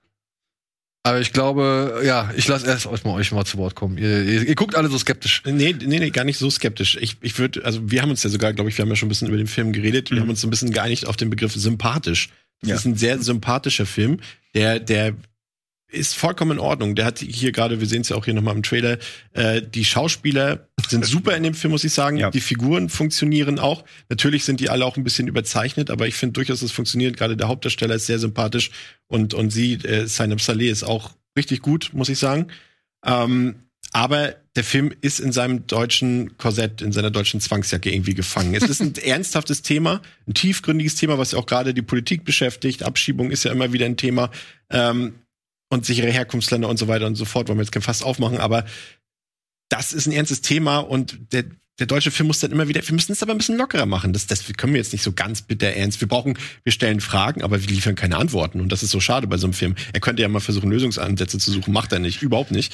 Aber ich glaube, ja, ich lasse erst euch mal, euch mal zu Wort kommen. Ihr, ihr, ihr guckt alle so skeptisch. Nee, nee, nee, gar nicht so skeptisch. Ich, ich würde, also wir haben uns ja sogar, glaube ich, wir haben ja schon ein bisschen über den Film geredet. Wir haben uns so ein bisschen geeinigt auf den Begriff sympathisch. Das Ja. ist ein sehr sympathischer Film, der, der ist vollkommen in Ordnung. Der hat hier gerade, wir sehen es ja auch hier nochmal im Trailer, äh, die Schauspieler sind super in dem Film, muss ich sagen. Ja. Die Figuren funktionieren auch. Natürlich sind die alle auch ein bisschen überzeichnet, aber ich finde durchaus, es funktioniert. Gerade der Hauptdarsteller ist sehr sympathisch und, und sie, äh, Sainab Saleh, ist auch richtig gut, muss ich sagen. Ähm, aber der Film ist in seinem deutschen Korsett, in seiner deutschen Zwangsjacke irgendwie gefangen. Es ist ein ernsthaftes Thema, ein tiefgründiges Thema, was ja auch gerade die Politik beschäftigt. Abschiebung ist ja immer wieder ein Thema. Ähm, und sichere Herkunftsländer und so weiter und so fort, wollen wir jetzt kein Fass aufmachen, aber das ist ein ernstes Thema und der, der deutsche Film muss dann immer wieder, wir müssen es aber ein bisschen lockerer machen. Das, das können wir jetzt nicht so ganz bitter ernst. Wir brauchen, wir stellen Fragen, aber wir liefern keine Antworten. Und das ist so schade bei so einem Film. Er könnte ja mal versuchen, Lösungsansätze zu suchen, macht er nicht, überhaupt nicht.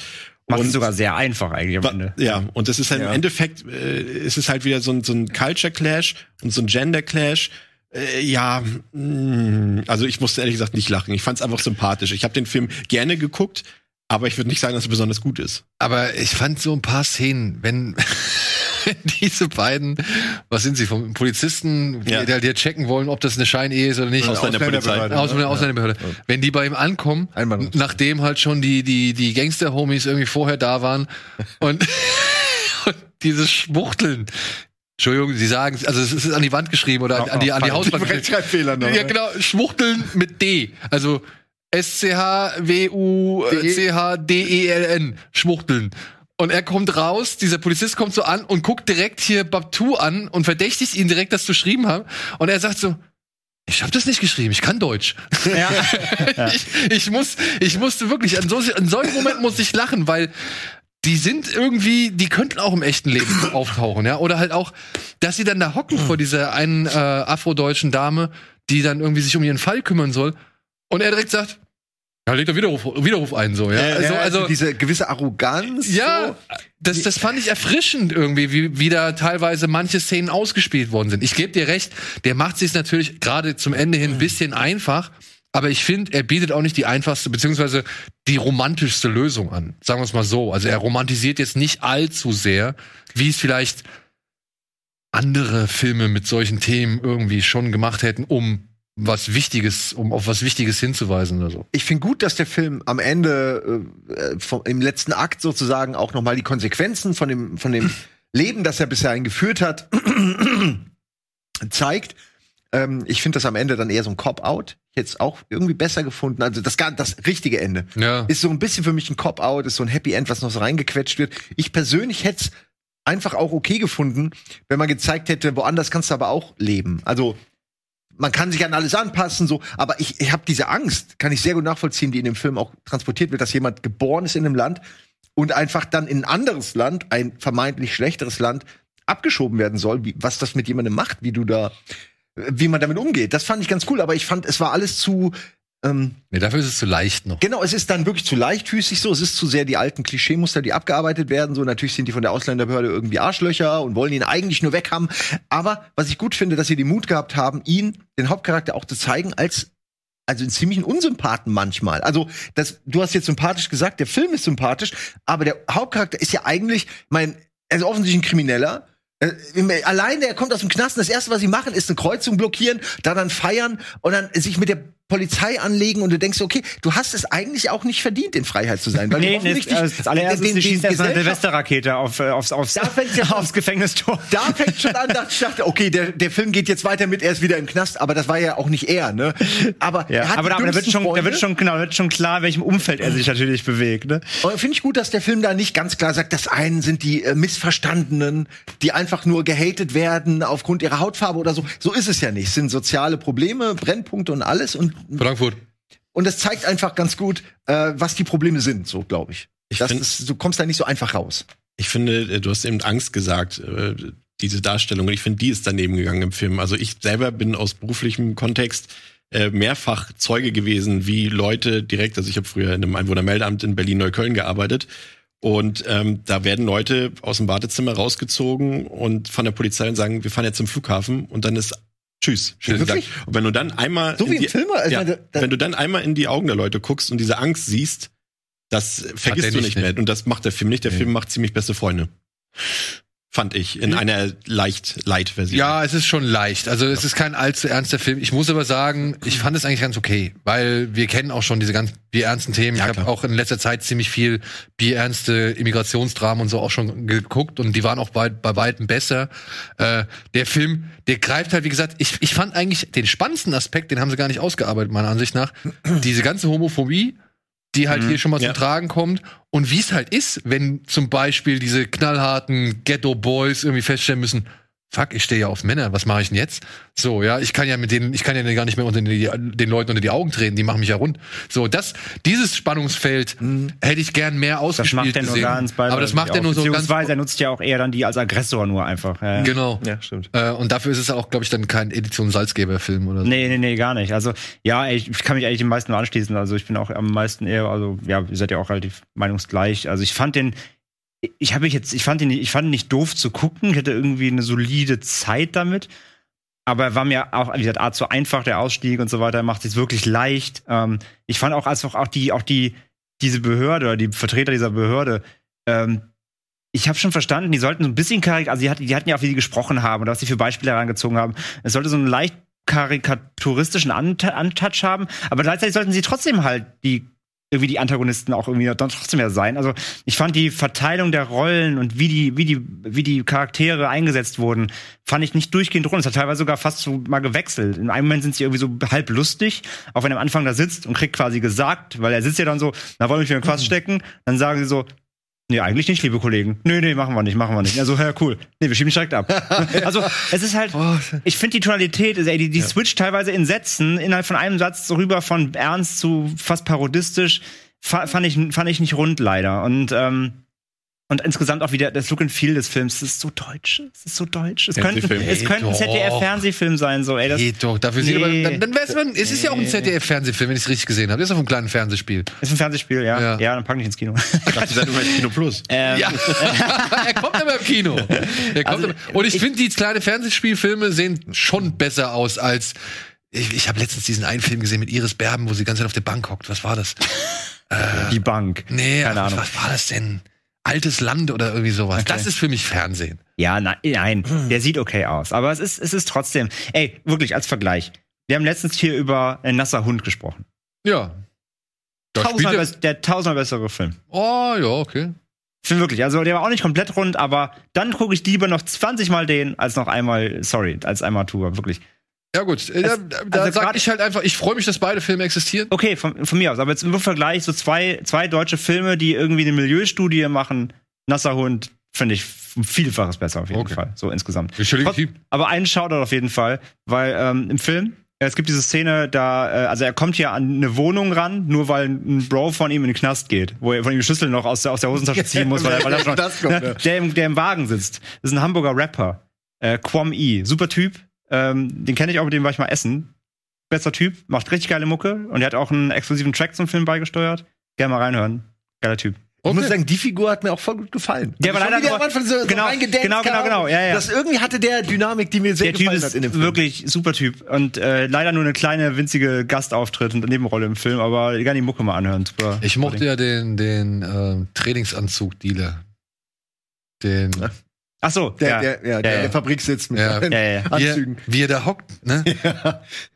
Macht es sogar sehr einfach eigentlich am Ende. Ja, und das ist halt Ja. im Endeffekt, äh, ist es halt wieder so ein, so ein Culture Clash und so ein Gender Clash. Äh, ja, mh, also ich musste ehrlich gesagt nicht lachen. Ich fand es einfach sympathisch. Ich habe den Film gerne geguckt, aber ich würde nicht sagen, dass er besonders gut ist. Aber ich fand so ein paar Szenen, wenn diese beiden, was sind sie, vom Polizisten, die, Ja. die, die checken wollen, ob das eine Scheinehe ist oder nicht. Ausländerpolizei. Aus der Ausländerbehörde. Wenn die bei ihm ankommen, nachdem halt schon die, die, die Gangster-Homies irgendwie vorher da waren und, und dieses Schwuchteln. Entschuldigung, Sie sagen, also es ist an die Wand geschrieben oder an, an die, an die Hauswand. geschrieben. Ja, genau, Schwuchteln mit D. Also S-C-H-W-U-C-H-D-E-L-N. Schwuchteln. Und er kommt raus, dieser Polizist kommt so an und guckt direkt hier Babtu an und verdächtigt ihn direkt, das zu geschrieben haben. Und er sagt so, ich habe das nicht geschrieben, ich kann Deutsch. ich, ich muss, ich musste wirklich, an, so, an solchen Momenten muss ich lachen, weil die sind irgendwie, die könnten auch im echten Leben auftauchen, ja. Oder halt auch, dass sie dann da hocken vor dieser einen äh, afrodeutschen Dame, die dann irgendwie sich um ihren Fall kümmern soll. Und er direkt sagt, ja, leg doch Widerruf, Widerruf ein, so, ja. also, Ja, also, diese gewisse Arroganz. ja, das, das fand ich erfrischend irgendwie, wie, wie da teilweise manche Szenen ausgespielt worden sind. Ich gebe dir recht, der macht sich natürlich gerade zum Ende hin ein bisschen einfach, aber ich finde, er bietet auch nicht die einfachste, beziehungsweise die romantischste Lösung an. Sagen wir es mal so. Also er romantisiert jetzt nicht allzu sehr, wie es vielleicht andere Filme mit solchen Themen irgendwie schon gemacht hätten, um was Wichtiges, um auf was Wichtiges hinzuweisen oder so. ich finde gut, dass der Film am Ende äh, vom, im letzten Akt sozusagen auch noch mal die Konsequenzen von dem von dem Leben, das er bisher geführt hat, zeigt. Ähm, ich finde das am Ende dann eher so ein Cop-out. Ich hätte es auch irgendwie besser gefunden. Also das gar das richtige Ende Ja. ist so ein bisschen für mich ein Cop-out, ist so ein Happy End, was noch so reingequetscht wird. Ich persönlich hätte es einfach auch okay gefunden, wenn man gezeigt hätte, woanders kannst du aber auch leben. Also man kann sich an alles anpassen, so, aber ich, ich habe diese Angst, kann ich sehr gut nachvollziehen, die in dem Film auch transportiert wird, dass jemand geboren ist in einem Land und einfach dann in ein anderes Land, ein vermeintlich schlechteres Land, abgeschoben werden soll, wie, was das mit jemandem macht, wie du da, wie man damit umgeht. Das fand ich ganz cool, aber ich fand, es war alles zu, ähm, Nee, dafür ist es zu leicht noch. Genau, es ist dann wirklich zu leichtfüßig so. Es ist zu sehr die alten Klischeemuster, die abgearbeitet werden. So, natürlich sind die von der Ausländerbehörde irgendwie Arschlöcher und wollen ihn eigentlich nur weg haben. Aber was ich gut finde, dass sie den Mut gehabt haben, ihn, den Hauptcharakter, auch zu zeigen als also einen ziemlichen Unsympathen manchmal. Also, das, du hast jetzt sympathisch gesagt, der Film ist sympathisch, aber der Hauptcharakter ist ja eigentlich, mein, er ist offensichtlich ein Krimineller im- Alleine, er kommt aus dem Knast das erste, was sie machen, ist eine Kreuzung blockieren, da dann feiern und dann sich mit der Polizei anlegen und du denkst, okay, du hast es eigentlich auch nicht verdient, in Freiheit zu sein. Weil Nee, nee, das, allererste ist, sie schießt erstmal eine Silvesterrakete auf, äh, aufs, aufs, Da fängt's ja aufs Gefängnistor. Da fängt schon an, dass ich dachte, okay, der, der Film geht jetzt weiter mit, er ist wieder im Knast, aber das war ja auch nicht er, ne? Aber Ja, er aber, da, aber da wird schon, da wird schon, genau, wird schon klar, in welchem Umfeld er sich natürlich bewegt, ne? Und Finde ich gut, dass der Film da nicht ganz klar sagt, das einen sind die äh, Missverstandenen, die einfach nur gehatet werden aufgrund ihrer Hautfarbe oder so. So ist es ja nicht. Es sind soziale Probleme, Brennpunkte und alles. Und, Frankfurt. und das zeigt einfach ganz gut, äh, was die Probleme sind, so glaube ich. Ich Das find- ist, du kommst da nicht so einfach raus. Ich finde, äh, du hast eben Angst gesagt, äh, diese Darstellung. Und ich finde, die ist daneben gegangen im Film. Also ich selber bin aus beruflichem Kontext äh, mehrfach Zeuge gewesen, wie Leute direkt, also ich habe früher in einem Einwohnermeldeamt in Berlin-Neukölln gearbeitet. Und ähm, da werden Leute aus dem Wartezimmer rausgezogen und von der Polizei und sagen, wir fahren jetzt zum Flughafen und dann ist Tschüss. Schön Wirklich? gesagt. Und wenn du dann einmal So in wie im die- Film? Also, ja, da- da- wenn du dann einmal in die Augen der Leute guckst und diese Angst siehst, das vergisst du nicht, nicht mehr. Und das macht der Film nicht. Der Film macht ziemlich beste Freunde. Fand ich. In einer leicht Light-Version. Ja, es ist schon leicht. Also es ist kein allzu ernster Film. Ich muss aber sagen, ich fand es eigentlich ganz okay, weil wir kennen auch schon diese ganz bierernsten Themen. Ja, ich habe auch in letzter Zeit ziemlich viel bierernste Immigrationsdramen und so auch schon geguckt und die waren auch bei, bei weitem besser. Äh, der Film, der greift halt, wie gesagt, ich, ich fand eigentlich den spannendsten Aspekt, den haben sie gar nicht ausgearbeitet, meiner Ansicht nach. Diese ganze Homophobie, die halt hier schon mal Ja. zum Tragen kommt und wie es halt ist, wenn zum Beispiel diese knallharten Ghetto-Boys irgendwie feststellen müssen, fuck, ich stehe ja auf Männer, was mache ich denn jetzt? So, ja, ich kann ja mit denen, ich kann ja gar nicht mehr unter die, den Leuten unter die Augen treten, die machen mich ja rund. So, das, dieses Spannungsfeld hätte ich gern mehr Mhm. Das ausgespielt macht er nur gesehen. ganz Aber das macht er nur so ganz Beziehungsweise er nutzt ja auch eher dann die als Aggressor nur einfach. Ja. Genau. Ja, stimmt. Äh, und dafür ist es auch, glaube ich, dann kein Edition Salzgeber-Film oder so. Nee, nee, nee, gar nicht. Also, ja, ey, ich kann mich eigentlich den meisten nur anschließen. Also, ich bin auch am meisten eher, also, ja, ihr seid ja auch relativ meinungsgleich. Also, ich fand den, ich habe mich jetzt, ich fand ihn, ich fand ihn nicht doof zu gucken. Ich hatte irgendwie eine solide Zeit damit. Aber er war mir auch, wie gesagt, zu einfach, der Ausstieg und so weiter, er macht es wirklich leicht. Ähm, ich fand auch, als auch, die, auch die, diese Behörde oder die Vertreter dieser Behörde, ähm, ich habe schon verstanden, die sollten so ein bisschen karik, also die hatten, die hatten ja auch, wie sie gesprochen haben oder was sie für Beispiele herangezogen haben. Es sollte so einen leicht karikaturistischen Ant Antouch haben, aber gleichzeitig sollten sie trotzdem halt die irgendwie die Antagonisten auch irgendwie dann trotzdem ja sein. Also ich fand die Verteilung der Rollen und wie die, wie die, wie die Charaktere eingesetzt wurden, fand ich nicht durchgehend rund. Es hat teilweise sogar fast so mal gewechselt. In einem Moment sind sie irgendwie so halb lustig, auch wenn er am Anfang da sitzt und kriegt quasi gesagt, weil er sitzt ja dann so, na wollen wir mich in den Quast stecken? Dann sagen sie so, Nee, eigentlich nicht, liebe Kollegen. Nee, nee, machen wir nicht, machen wir nicht. Also, ja, cool. Nee, wir schieben direkt ab. also, es ist halt, ich finde die Tonalität, also, ey, die, die switcht teilweise in Sätzen innerhalb von einem Satz rüber von ernst zu fast parodistisch. Fa fand ich, fand ich nicht rund, leider. Und, ähm, und insgesamt auch wieder das Look and Feel des Films. Das ist so deutsch. Es ist so deutsch. Es könnte, es ein. ZDF-Fernsehfilm sein, so, ey. Das Geht doch, dafür sieht aber, Nee. dann, dann man, es ist ja auch ein ZDF-Fernsehfilm, wenn ich es richtig gesehen habe. Das ist auch ein kleines Fernsehspiel. ist ein Fernsehspiel, ja. Ja. Ja, dann pack ich ins Kino. Ich dachte, seid immer Kino Plus. ähm, Ja, er kommt immer im Kino. Er kommt Also, immer. Und ich, ich- finde, die kleinen Fernsehspielfilme sehen schon besser aus als. Ich, ich habe letztens diesen einen Film gesehen mit Iris Berben, wo sie die ganze Zeit auf der Bank hockt. Was war das? die Bank. Nee, Keine Ahnung. was war das denn? Altes Land oder irgendwie sowas. Das ist für mich Fernsehen. Ja, nein, nein, der sieht okay aus. Aber es ist, es ist trotzdem, ey, wirklich als Vergleich. Wir haben letztens hier über ein nasser Hund gesprochen. Ja. Tausendmal er, bess- der tausendmal bessere Film. oh, ja, okay. Film wirklich. Also der war auch nicht komplett rund, aber dann gucke ich lieber noch 20 Mal den, als noch einmal, sorry, als einmal Tour, wirklich. Ja, gut. Äh, da da also sag grad- ich halt einfach, ich freue mich, dass beide Filme existieren. Okay, von, von mir aus. Aber jetzt im Vergleich so zwei, zwei deutsche Filme, die irgendwie eine Milieustudie machen. Nasser Hund finde ich Vielfaches besser auf jeden Okay. Fall. So insgesamt. Trotz- Aber einen Shoutout auf jeden Fall, weil ähm, im Film, äh, es gibt diese Szene, da, äh, also er kommt hier an eine Wohnung ran, nur weil ein Bro von ihm in den Knast geht, wo er von ihm die Schlüssel noch aus der, aus der Hosentasche ziehen muss, weil er, weil er schon, Das kommt, ne, der, im, der im Wagen sitzt. Das ist ein Hamburger Rapper, äh, Quam E, super Typ. Ähm, den kenne ich auch, mit dem war ich mal essen. Besser Typ, macht richtig geile Mucke und er hat auch einen exklusiven Track zum Film beigesteuert. Gerne mal reinhören. Geiler Typ. Ich muss Okay. sagen, die Figur hat mir auch voll gut gefallen. Der war Also leider wie nur- am Anfang so, so genau, reingedanced genau, genau, kam. genau, ja, ja. Das irgendwie hatte der Dynamik, die mir sehr Der Typ gefallen ist hat in dem Film. wirklich super Typ und äh, leider nur eine kleine winzige Gastauftritt und Nebenrolle im Film, aber gerne die Mucke mal anhören. Super. Ich mochte ja den, den ähm, Trainingsanzug-Dealer. Den. Ach so, Der, ja. der, ja, der, ja, der Fabriksitz mit Ja. Ja, ja. Wie er, Anzügen. wie er da hockt, ne?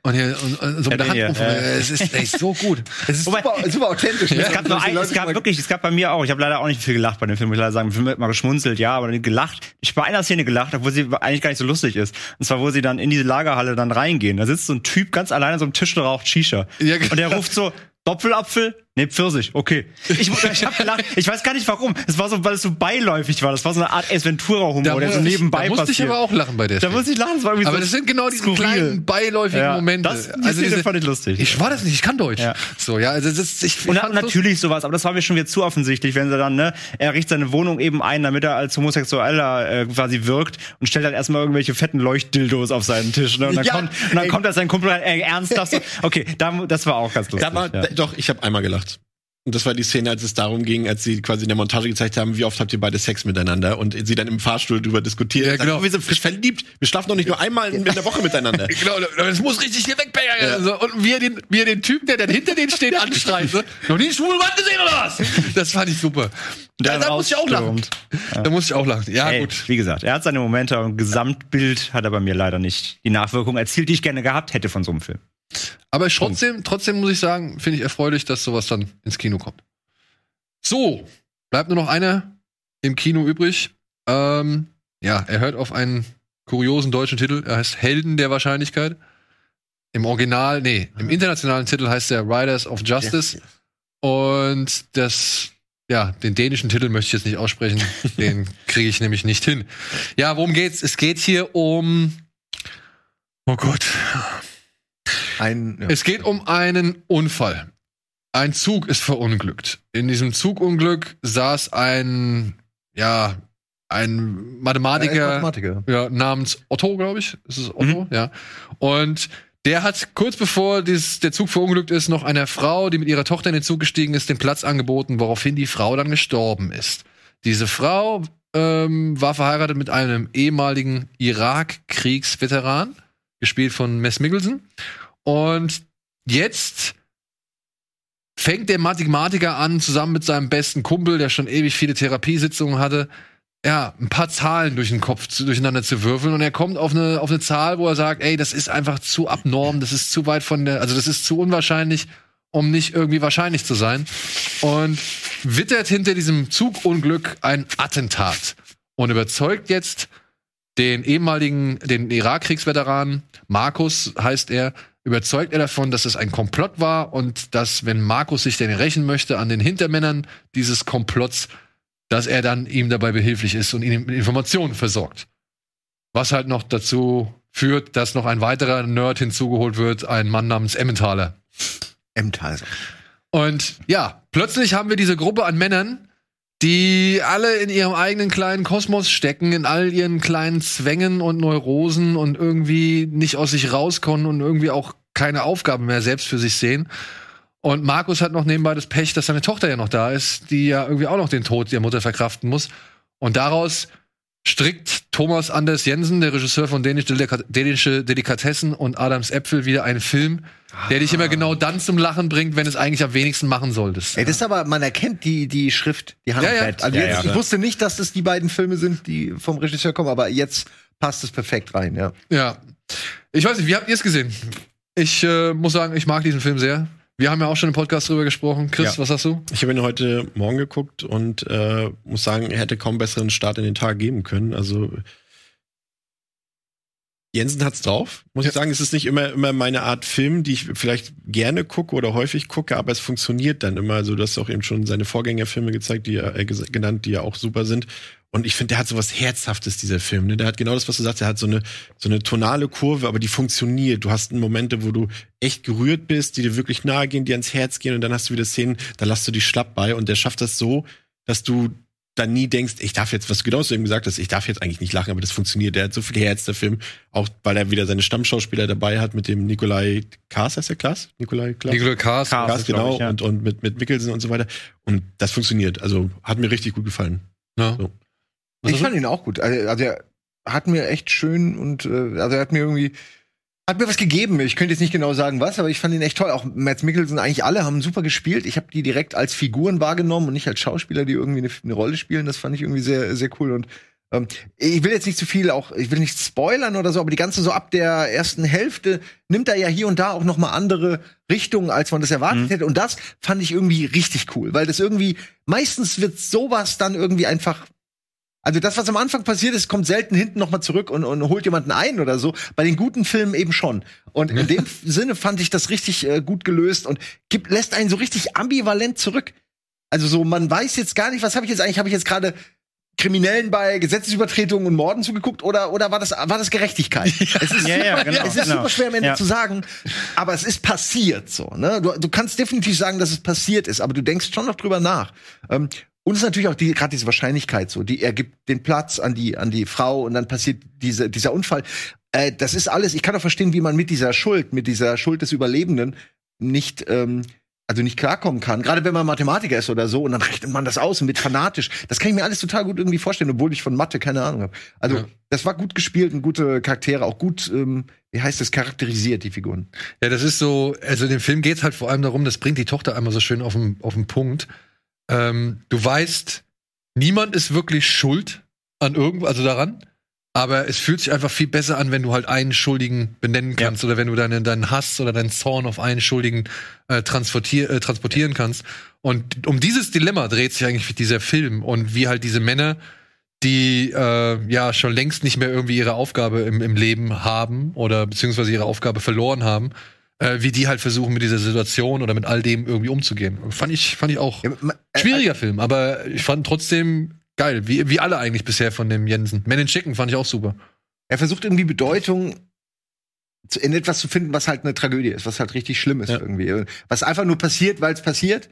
Und, hier, und, und so mit der Ja, Hand ja, rufen. ja. Es ist echt so gut. Es ist Wobei- super, super authentisch. Es gab nur ein, es gab wirklich, es gab bei mir auch, ich habe leider auch nicht viel gelacht bei dem Film, muss ich leider sagen. Der Film hat mal geschmunzelt, ja, aber nicht gelacht. Ich hab bei einer Szene gelacht, obwohl sie eigentlich gar nicht so lustig ist. Und zwar, wo sie dann in diese Lagerhalle dann reingehen. Da sitzt so ein Typ ganz alleine an so einem Tisch und raucht Shisha. Ja, genau. Und der ruft so, Doppelapfel? Nee, Pfirsich, okay. Ich, ich hab gelacht, ich weiß gar nicht warum. Es war so, weil es so beiläufig war. Das war so eine Art Ace Ventura-Humor, der so ich- nebenbei da musste ich passiert. aber auch lachen bei der da musste ich lachen, das war irgendwie Aber so das sind genau diese skurril. kleinen beiläufigen Ja, Momente. das- die Szene fand ich lustig. Ich war das nicht, ich kann Deutsch. Ja. So, ja, also das, ich, ich Und natürlich sowas, aber das war mir schon wieder zu offensichtlich, wenn sie dann, ne, er richtet seine Wohnung eben ein, damit er als Homosexueller äh, quasi wirkt und stellt dann erstmal irgendwelche fetten Leuchtdildos auf seinen Tisch. Ne? Und dann, Ja, kommt, und dann ey. kommt da sein Kumpel ey, ernsthaft so. Okay, da, das war auch ganz lustig. Da war, ja. doch, ich habe einmal gelacht. Und das war die Szene, als es darum ging, als sie quasi in der Montage gezeigt haben, wie oft habt ihr beide Sex miteinander und sie dann im Fahrstuhl drüber diskutieren. Ja, genau. Wir sind frisch verliebt. Wir schlafen doch nicht nur einmal in, der Woche miteinander. Genau, das muss richtig hier wegbängern. So, und wie er, den, wie er den Typen, der dann hinter denen steht, anschreit. So, noch nie einen schwulen Mann gesehen oder was? Das fand ich super. Da, da muss ich auch lachen. rausstürmt. Da muss ich auch lachen. Ja, Ey, gut. Wie gesagt, er hat seine Momente, aber im Gesamtbild hat er bei mir leider nicht die Nachwirkung erzielt, die ich gerne gehabt hätte von so einem Film. Aber ich trotzdem, trotzdem muss ich sagen, finde ich erfreulich, dass sowas dann ins Kino kommt. So, bleibt nur noch einer im Kino übrig. Ähm, ja, er hört auf einen kuriosen deutschen Titel. Er heißt Helden der Wahrscheinlichkeit. Im Original, nee, im internationalen Titel heißt er Riders of Justice. Und das, ja, den dänischen Titel möchte ich jetzt nicht aussprechen. den kriege ich nämlich nicht hin. Ja, worum geht's? Es geht hier um. Oh Gott. Ein, ja. Es geht um einen Unfall. Ein Zug ist verunglückt. In diesem Zugunglück saß ein, ja, ein Mathematiker, Mathematiker. ja, namens Otto, glaube ich. Ist es Otto? Ja. Und der hat kurz bevor dieses, der Zug verunglückt ist, noch einer Frau, die mit ihrer Tochter in den Zug gestiegen ist, den Platz angeboten, woraufhin die Frau dann gestorben ist. Diese Frau ähm, war verheiratet mit einem ehemaligen Irak-Kriegsveteran, gespielt von Mess Mickelson. Und jetzt fängt der Mathematiker an, zusammen mit seinem besten Kumpel, der schon ewig viele Therapiesitzungen hatte, ja, ein paar Zahlen durch den Kopf zu, durcheinander zu würfeln und er kommt auf eine, auf eine Zahl, wo er sagt, ey, das ist einfach zu abnorm, das ist zu weit von der, also das ist zu unwahrscheinlich, um nicht irgendwie wahrscheinlich zu sein. Und wittert hinter diesem Zugunglück ein Attentat und überzeugt jetzt den ehemaligen, den Irakkriegsveteranen, Markus heißt er, überzeugt er davon, dass es ein Komplott war und dass, wenn Markus sich denn rächen möchte an den Hintermännern dieses Komplotts, dass er dann ihm dabei behilflich ist und ihm mit Informationen versorgt. Was halt noch dazu führt, dass noch ein weiterer Nerd hinzugeholt wird, ein Mann namens Emmentaler. Emmental. Und ja, plötzlich haben wir diese Gruppe an Männern, die alle in ihrem eigenen kleinen Kosmos stecken, in all ihren kleinen Zwängen und Neurosen und irgendwie nicht aus sich rauskommen und irgendwie auch keine Aufgaben mehr selbst für sich sehen. Und Markus hat noch nebenbei das Pech, dass seine Tochter ja noch da ist, die ja irgendwie auch noch den Tod der Mutter verkraften muss. Und daraus strickt Thomas Anders Jensen, der Regisseur von Dänisch Delika Dänische Delikatessen und Adams Äpfel, wieder einen Film, der dich immer genau dann zum Lachen bringt, wenn es eigentlich am wenigsten machen solltest. Ey, das ist aber, man erkennt die, die Schrift, die Ja, ja. Handarbeit. Also Ja, jetzt, ja. ich wusste nicht, dass das die beiden Filme sind, die vom Regisseur kommen, aber jetzt passt es perfekt rein, ja. Ja. Ich weiß nicht, wie habt ihr es gesehen? Ich äh, muss sagen, ich mag diesen Film sehr. Wir haben ja auch schon im Podcast drüber gesprochen. Chris, Ja. was sagst du? Ich habe ihn heute Morgen geguckt und äh, muss sagen, er hätte kaum besseren Start in den Tag geben können. Also Jensen hat's drauf. Muss Ja. ich sagen, es ist nicht immer immer meine Art Film, die ich vielleicht gerne gucke oder häufig gucke, aber es funktioniert dann immer. Also du hast auch eben schon seine Vorgängerfilme gezeigt, die er äh, genannt, die ja auch super sind. Und ich finde, der hat so was Herzhaftes, dieser Film. Ne? Der hat genau das, was du sagst. Der hat so eine, so eine tonale Kurve, aber die funktioniert. Du hast Momente, wo du echt gerührt bist, die dir wirklich nahe gehen, die ans Herz gehen. Und dann hast du wieder Szenen, da lässt du dich schlapp bei. Und der schafft das so, dass du dann nie denkst, ich darf jetzt, was du genau zu ihm gesagt hast, ich darf jetzt eigentlich nicht lachen, aber das funktioniert. Der hat so viel Herz, der Film. Auch weil er wieder seine Stammschauspieler dabei hat mit dem Nikolai Kaas, heißt der Klaas? Nikolai Klaas? Cars. Kaas, ist, glaub genau. ich, ja. und, und mit, mit Mikkelsen und so weiter. Und das funktioniert. Also hat mir richtig gut gefallen. Ja. So. Ich du? fand ihn auch gut. Also, also er hat mir echt schön und äh, also er hat mir irgendwie hat mir was gegeben. Ich könnte jetzt nicht genau sagen was, aber ich fand ihn echt toll. Auch Mads Mikkelsen, eigentlich alle haben super gespielt. Ich habe die direkt als Figuren wahrgenommen und nicht als Schauspieler, die irgendwie eine, eine Rolle spielen. Das fand ich irgendwie sehr, sehr cool. Und Ähm, ich will jetzt nicht zu viel auch, ich will nicht spoilern oder so, aber die ganze so ab der ersten Hälfte nimmt er ja hier und da auch noch mal andere Richtungen, als man das erwartet Mhm. hätte. Und das fand ich irgendwie richtig cool, weil das irgendwie meistens wird sowas dann irgendwie einfach also das, was am Anfang passiert ist, kommt selten hinten noch mal zurück und, und holt jemanden ein oder so. Bei den guten Filmen eben schon. Und in dem Sinne fand ich das richtig äh, gut gelöst und gibt, lässt einen so richtig ambivalent zurück. Also so, man weiß jetzt gar nicht, was habe ich jetzt eigentlich? Habe ich jetzt gerade Kriminellen bei Gesetzesübertretungen und Morden zugeguckt oder oder war das war das Gerechtigkeit? Es ist, Ja, ja, genau, es ist genau. super schwer am Ende Ja. zu sagen, aber es ist passiert so. Ne? Du, du kannst definitiv sagen, dass es passiert ist, aber du denkst schon noch drüber nach. Ähm, und es ist natürlich auch die, gerade diese Wahrscheinlichkeit so, die er gibt den Platz an die an die Frau und dann passiert diese, dieser Unfall. Äh, das ist alles. Ich kann auch verstehen, wie man mit dieser Schuld, mit dieser Schuld des Überlebenden nicht ähm, also nicht klarkommen kann. Gerade wenn man Mathematiker ist oder so und dann rechnet man das aus und wird fanatisch. Das kann ich mir alles total gut irgendwie vorstellen, obwohl ich von Mathe keine Ahnung habe. Also Ja. das war gut gespielt und gute Charaktere, auch gut, ähm, wie heißt das, charakterisiert die Figuren. Ja, das ist so, also in dem Film geht's halt vor allem darum, das bringt die Tochter einmal so schön auf den, auf den Punkt. Ähm, du weißt, niemand ist wirklich schuld an irgendwo, also daran. Aber es fühlt sich einfach viel besser an, wenn du halt einen Schuldigen benennen kannst oder wenn du deinen, deinen Hass oder deinen Zorn auf einen Schuldigen äh, transportier, äh, transportieren kannst. Und um dieses Dilemma dreht sich eigentlich dieser Film und wie halt diese Männer, die äh, ja schon längst nicht mehr irgendwie ihre Aufgabe im, im Leben haben oder beziehungsweise ihre Aufgabe verloren haben, äh, wie die halt versuchen mit dieser Situation oder mit all dem irgendwie umzugehen. Fand ich, fand ich auch Ja, ma- äh, schwieriger Film, aber ich fand trotzdem geil, wie, wie alle eigentlich bisher von dem Jensen. Men in Chicken fand ich auch super. Er versucht irgendwie Bedeutung zu- in etwas zu finden, was halt eine Tragödie ist, was halt richtig schlimm ist Ja. irgendwie. Was einfach nur passiert, weil es passiert.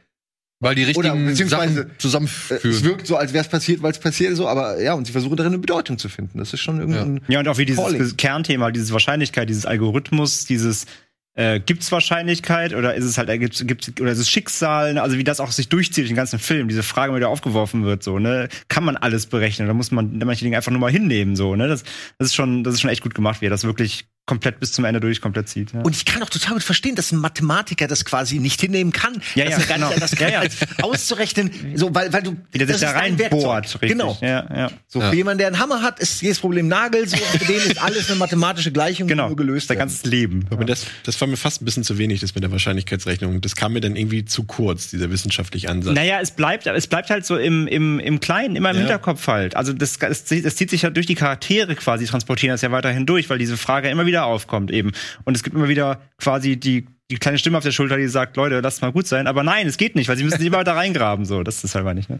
Weil die Oder richtigen beziehungsweise, Sachen Äh, zusammenführen. Es wirkt so, als wäre es passiert, weil es passiert so, aber ja, und sie versuchen darin eine Bedeutung zu finden. Das ist schon irgendwie. Ja, und auch wie dieses Calling. Kernthema, dieses Wahrscheinlichkeit, dieses Algorithmus, dieses äh, gibt's Wahrscheinlichkeit oder ist es halt äh, gibt's, gibt's, oder ist es Schicksal, ne? also wie das auch sich durchzieht, den ganzen Film, diese Frage immer wieder aufgeworfen wird, so, ne, kann man alles berechnen? Oder muss man manche Dinge einfach nur mal hinnehmen, so, ne, das, das ist schon, das ist schon echt gut gemacht, wie er das wirklich komplett bis zum Ende durch komplett zieht. Ja. Und ich kann auch total gut verstehen, dass ein Mathematiker das quasi nicht hinnehmen kann. Ja, dass ja, er gar genau. nicht das Ja, ja. als auszurechnen, so, weil, weil du. wie der sich das da ist dein Werkzeug. reinbohrt. Genau. Ja, ja. So, Ja. für jemanden, der einen Hammer hat, ist jedes Problem Nagel, so, für den ist alles eine mathematische Gleichung, die Genau, nur gelöst sein werden. ganzes Leben. Aber das, das war mir fast ein bisschen zu wenig, das mit der Wahrscheinlichkeitsrechnung. Das kam mir dann irgendwie zu kurz, dieser wissenschaftliche Ansatz. Naja, es bleibt, es bleibt halt so im, im, im Kleinen, immer im Ja. Hinterkopf halt. Also das, das, zieht- das zieht sich ja durch die Charaktere quasi, transportieren das ja weiterhin durch, weil diese Frage immer wieder aufkommt eben. Und es gibt immer wieder quasi die, die kleine Stimme auf der Schulter, die sagt, Leute, lasst mal gut sein. Aber nein, es geht nicht, weil sie müssen sich immer weiter reingraben. So, das ist halt mal nicht. Ne?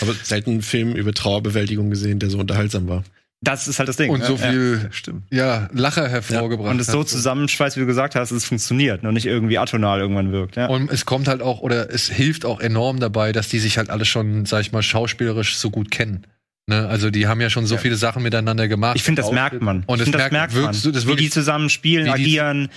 Aber selten einen Film über Trauerbewältigung gesehen, der so unterhaltsam war. Das ist halt das Ding. und ne? so Ja. viel Stimmt. ja, Lacher hervorgebracht. Und es so zusammenschweißt, wie du gesagt hast, es funktioniert und nicht irgendwie atonal irgendwann wirkt. Ja. Und es kommt halt auch, oder es hilft auch enorm dabei, dass die sich halt alle schon, sag ich mal, schauspielerisch so gut kennen. Ne? Also die haben ja schon so viele Sachen miteinander gemacht. Ich finde, das merkt man. Und ich das finde, merkt, wirkst du, das wie die zusammen spielen, agieren.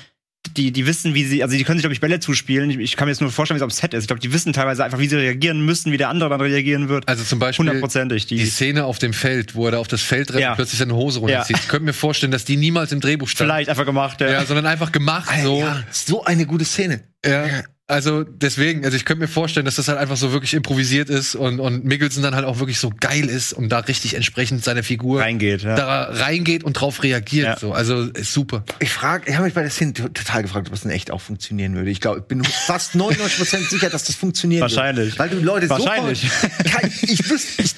Die, die wissen, wie sie, also die können sich, glaube ich, Bälle zuspielen. Ich, ich kann mir jetzt nur vorstellen, wie es am Set ist. Ich glaube, die wissen teilweise einfach, wie sie reagieren müssen, wie der andere dann reagieren wird. also zum Beispiel Hundertprozentig. die Die, Szene auf dem Feld, wo er da auf das Feld rennt Ja. und plötzlich seine Hose runterzieht. Ja. Ich könnte mir vorstellen, dass die niemals im Drehbuch stand. vielleicht einfach gemacht. Ja. Ja, sondern einfach gemacht Alter, so. Ja, so eine gute Szene. Ja. Also deswegen, also ich könnte mir vorstellen, dass das halt einfach so wirklich improvisiert ist und, und Mickelson dann halt auch wirklich so geil ist und da richtig entsprechend seine Figur Reingeht, ja. da reingeht und drauf reagiert. Ja. So. Also ist super. Ich frage, ich habe mich bei der Szene to- total gefragt, ob das in echt auch funktionieren würde. Ich glaube, ich bin fast 99% sicher, dass das funktionieren Wahrscheinlich. würde. Weil du Leute Wahrscheinlich. sofort, Kein- ich wüsste, ich,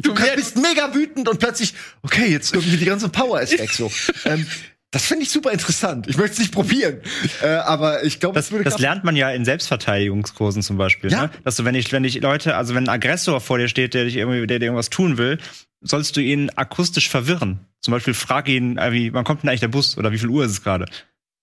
du bist mega wütend und plötzlich, okay, jetzt irgendwie die ganze Power ist weg so. ähm, das finde ich super interessant. Ich möchte es nicht probieren, äh, aber ich glaube, Das, würde das klappen. lernt man ja in Selbstverteidigungskursen zum Beispiel. Ja. Ne? Dass du, wenn ich, wenn ich Leute, also wenn ein Aggressor vor dir steht, der dich irgendwie, der dir irgendwas tun will, sollst du ihn akustisch verwirren. Zum Beispiel frag ihn, äh, wie, wann kommt denn eigentlich der Bus oder wie viel Uhr ist es gerade?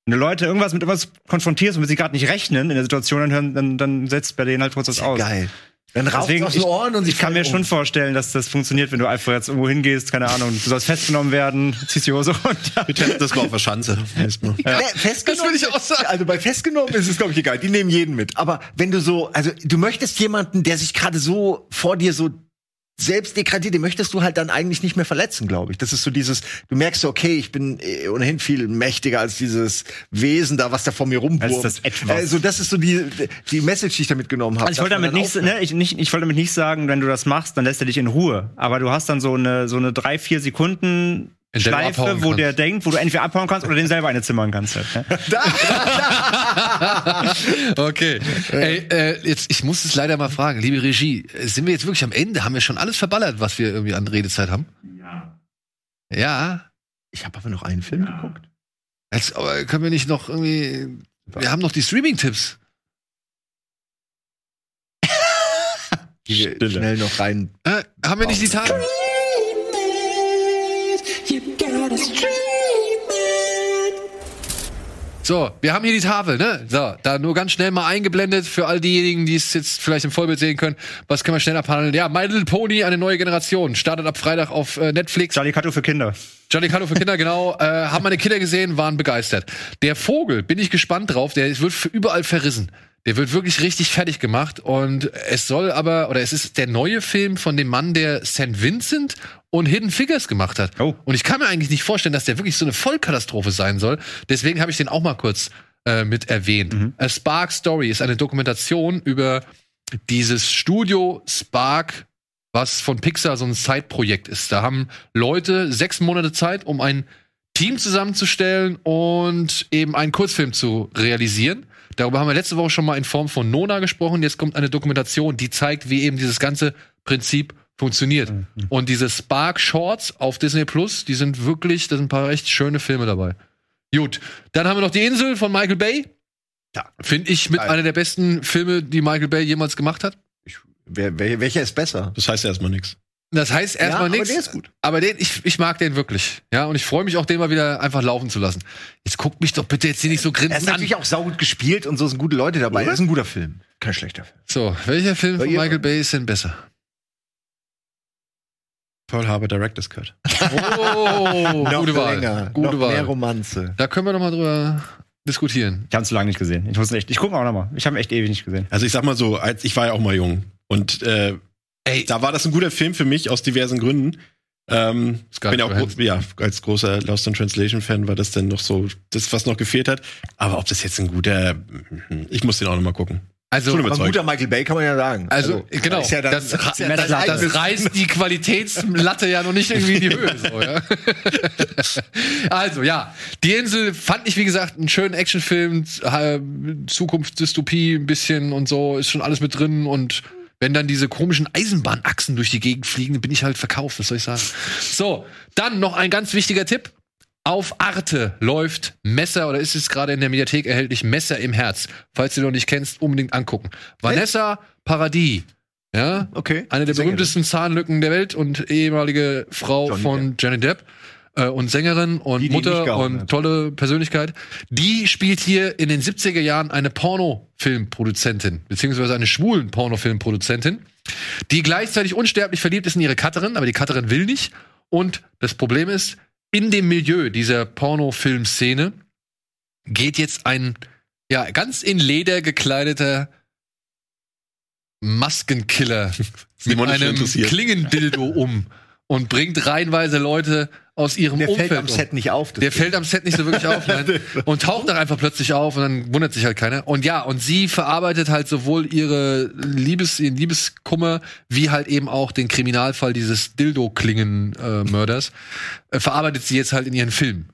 Wenn du Leute irgendwas mit irgendwas konfrontierst, womit sie gerade nicht rechnen in der Situation, dann, hören- dann, dann setzt bei denen halt kurz was aus. geil. Dann raucht Deswegen, aus den ich, Ohren und sie ich kann mir fallen schon um. vorstellen, dass das funktioniert, wenn du einfach jetzt irgendwo hingehst, keine Ahnung, du sollst festgenommen werden, ziehst die Hose runter. Wir testen das mal auf der Schanze. Ja. Festgenommen, Das will ich auch sagen. Also bei festgenommen ist es glaube ich egal, die nehmen jeden mit. Aber wenn du so, also du möchtest jemanden, der sich gerade so vor dir so selbst degradiert, den möchtest du halt dann eigentlich nicht mehr verletzen, glaube ich. Das ist so dieses, du merkst so, okay, ich bin äh, ohnehin viel mächtiger als dieses Wesen da, was da vor mir rumwurmt. Das Etwas. Also das ist so die, die Message, die ich da mitgenommen habe. Also ich wollte damit nicht, ne, ich, nicht, ich wollte damit nicht sagen, wenn du das machst, dann lässt er dich in Ruhe. Aber du hast dann so eine, so eine drei, vier Sekunden Schleife, wo kannst. der denkt, wo du entweder abhauen kannst oder den selber eine zimmern kannst. Halt, ne? okay. Ey, äh, jetzt, ich muss es leider mal fragen, liebe Regie, sind wir jetzt wirklich am Ende? Haben wir schon alles verballert, was wir irgendwie an Redezeit haben? Ja. Ja. Ich habe aber noch einen Film geguckt. Jetzt, aber können wir nicht noch irgendwie. Wir haben noch die Streaming-Tipps. Die wir schnell noch rein. Äh, haben wir nicht die Tage? So, wir haben hier die Tafel, ne? So, da nur ganz schnell mal eingeblendet für all diejenigen, die es jetzt vielleicht im Vollbild sehen können. Was können wir schnell abhandeln? Ja, My Little Pony, eine neue Generation, startet ab Freitag auf äh, Netflix. Charlie Kato für Kinder. Johnny Carlo für Kinder, genau. Äh, haben meine Kinder gesehen, waren begeistert. Der Vogel, bin ich gespannt drauf, der wird für überall verrissen. Der wird wirklich richtig fertig gemacht und es soll aber, oder es ist der neue Film von dem Mann, der St. Vincent und Hidden Figures gemacht hat. Oh. Und ich kann mir eigentlich nicht vorstellen, dass der wirklich so eine Vollkatastrophe sein soll. Deswegen habe ich den auch mal kurz äh, mit erwähnt. A Spark Story ist eine Dokumentation über dieses Studio Spark, was von Pixar so ein Side-Projekt ist. Da haben Leute sechs Monate Zeit, um ein Team zusammenzustellen und eben einen Kurzfilm zu realisieren. Darüber haben wir letzte Woche schon mal in Form von Nona gesprochen. Jetzt kommt eine Dokumentation, die zeigt, wie eben dieses ganze Prinzip funktioniert. Und diese Spark Shorts auf Disney Plus, die sind wirklich, da sind ein paar echt schöne Filme dabei. Gut, dann haben wir noch die Insel von Michael Bay. Ja. Finde ich mit einer der besten Filme, die Michael Bay jemals gemacht hat. Wer, wer, welcher ist besser? Das heißt erstmal nichts. Das heißt erstmal aber nichts. der ist gut. Aber den, ich, ich mag den wirklich. Ja, und ich freue mich auch, den mal wieder einfach laufen zu lassen. Jetzt guckt mich doch bitte jetzt hier nicht so Er ist grinsend an. natürlich auch saugut gespielt und so sind gute Leute dabei. Das ist ein guter Film. Kein schlechter Film. So, welcher Film von ihr- Michael Bay ist denn besser? Pearl Harbor Director's Cut. Oh, gute Wahl. länger, Gute noch Wahl. mehr Romanze. Da können wir noch mal drüber diskutieren. Ich habe zu lange nicht gesehen. Ich muss echt. Ich gucke auch noch mal. Ich habe echt ewig nicht gesehen. Also ich sag mal so, als ich war ja auch mal jung und äh, Ey. da war das ein guter Film für mich aus diversen Gründen. Ähm, bin ja auch gro- ja, als großer Lost in Translation Fan war das dann noch so das was noch gefehlt hat. Aber ob das jetzt ein guter, ich muss den auch noch mal gucken. Also, ein guter Michael Bay kann man ja sagen. also, genau. ist ja dann- das, ja das, das, eigenes- reißt die Qualitätslatte ja noch nicht irgendwie in die Höhe. So, ja. also, ja. Die Insel fand ich, wie gesagt, einen schönen Actionfilm. äh, Zukunftsdystopie ein bisschen und so. Ist schon alles mit drin. Und wenn dann diese komischen Eisenbahnachsen durch die Gegend fliegen, dann bin ich halt verkauft. Was soll ich sagen? So, dann noch ein ganz wichtiger Tipp. Auf Arte läuft Messer oder ist es gerade in der Mediathek erhältlich Messer im Herz. Falls du noch nicht kennst, unbedingt angucken. Vanessa Paradis, ja, Okay. eine der berühmtesten Zahnlücken der Welt und ehemalige Frau Johnny von Johnny Depp äh, und Sängerin und Die, die Mutter und tolle Persönlichkeit. Die spielt hier in den 70er Jahren eine Pornofilmproduzentin, beziehungsweise eine schwulen Pornofilmproduzentin, die gleichzeitig unsterblich verliebt ist in ihre Cutterin, aber die Cutterin will nicht. Und das Problem ist, in dem Milieu dieser Pornofilmszene geht jetzt ein ja ganz in Leder gekleideter Maskenkiller mit einem. Klingendildo um und bringt reihenweise Leute aus ihrem Der Umfeld fällt am. Set nicht auf. Der fällt am Set nicht so wirklich auf, nein. Und taucht dann einfach plötzlich auf und dann wundert sich halt keiner. Und ja, und sie verarbeitet halt sowohl ihre Liebes, ihren Liebeskummer, wie halt eben auch den Kriminalfall dieses Dildo-Klingen-Mörders, äh, verarbeitet sie jetzt halt in ihren Film.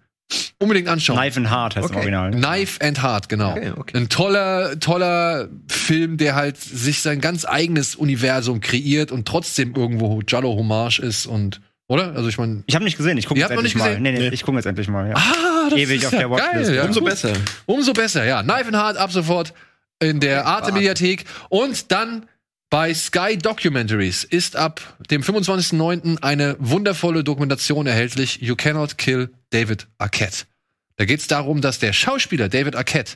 Unbedingt anschauen. Knife and Heart heißt Okay. im Original. Ne? Knife and Heart, genau. Okay, okay. Ein toller, toller Film, der halt sich sein ganz eigenes Universum kreiert und trotzdem irgendwo Jallo Hommage ist und, oder? Also ich meine, Ich habe nicht gesehen. Ich gucke jetzt endlich nicht mal. Nee, nee, Nee. ich gucke jetzt endlich mal. Ja. ah, das Ewig ist auf ja der Watchlist. geil, ja. Umso Gut. besser. Umso besser, ja. Knife and Heart ab sofort in der Arte-Mediathek. Und dann bei Sky Documentaries ist ab dem 25.09. eine wundervolle Dokumentation erhältlich. You Cannot Kill David Arquette. Da geht es darum, dass der Schauspieler David Arquette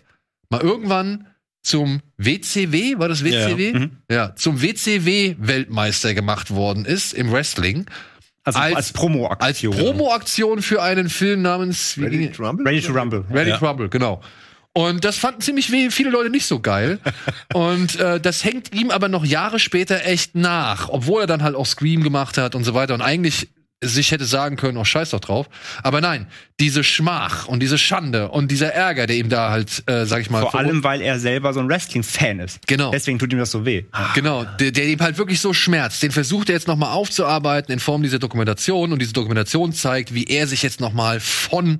mal irgendwann zum WCW, war das WCW? Ja. Mhm. Ja, zum WCW-Weltmeister gemacht worden ist im Wrestling. Also als, als- Promo-Aktion. Als Promo-Aktion für einen Film namens wie Ready to Rumble? Ready to Rumble. Ready Ja. to Rumble, genau. Und das fanden ziemlich viele Leute nicht so geil. Und äh, das hängt ihm aber noch Jahre später echt nach, obwohl er dann halt auch Scream gemacht hat und so weiter und eigentlich sich hätte sagen können, oh scheiß doch drauf. Aber nein, diese Schmach und diese Schande und dieser Ärger, der ihm da halt, äh, sag ich mal, Vor allem, weil er selber so ein Wrestling-Fan ist. Genau. Deswegen tut ihm das so weh. Genau, der, der ihm halt wirklich so schmerzt. Den versucht er jetzt noch mal aufzuarbeiten in Form dieser Dokumentation und diese Dokumentation zeigt, wie er sich jetzt noch mal von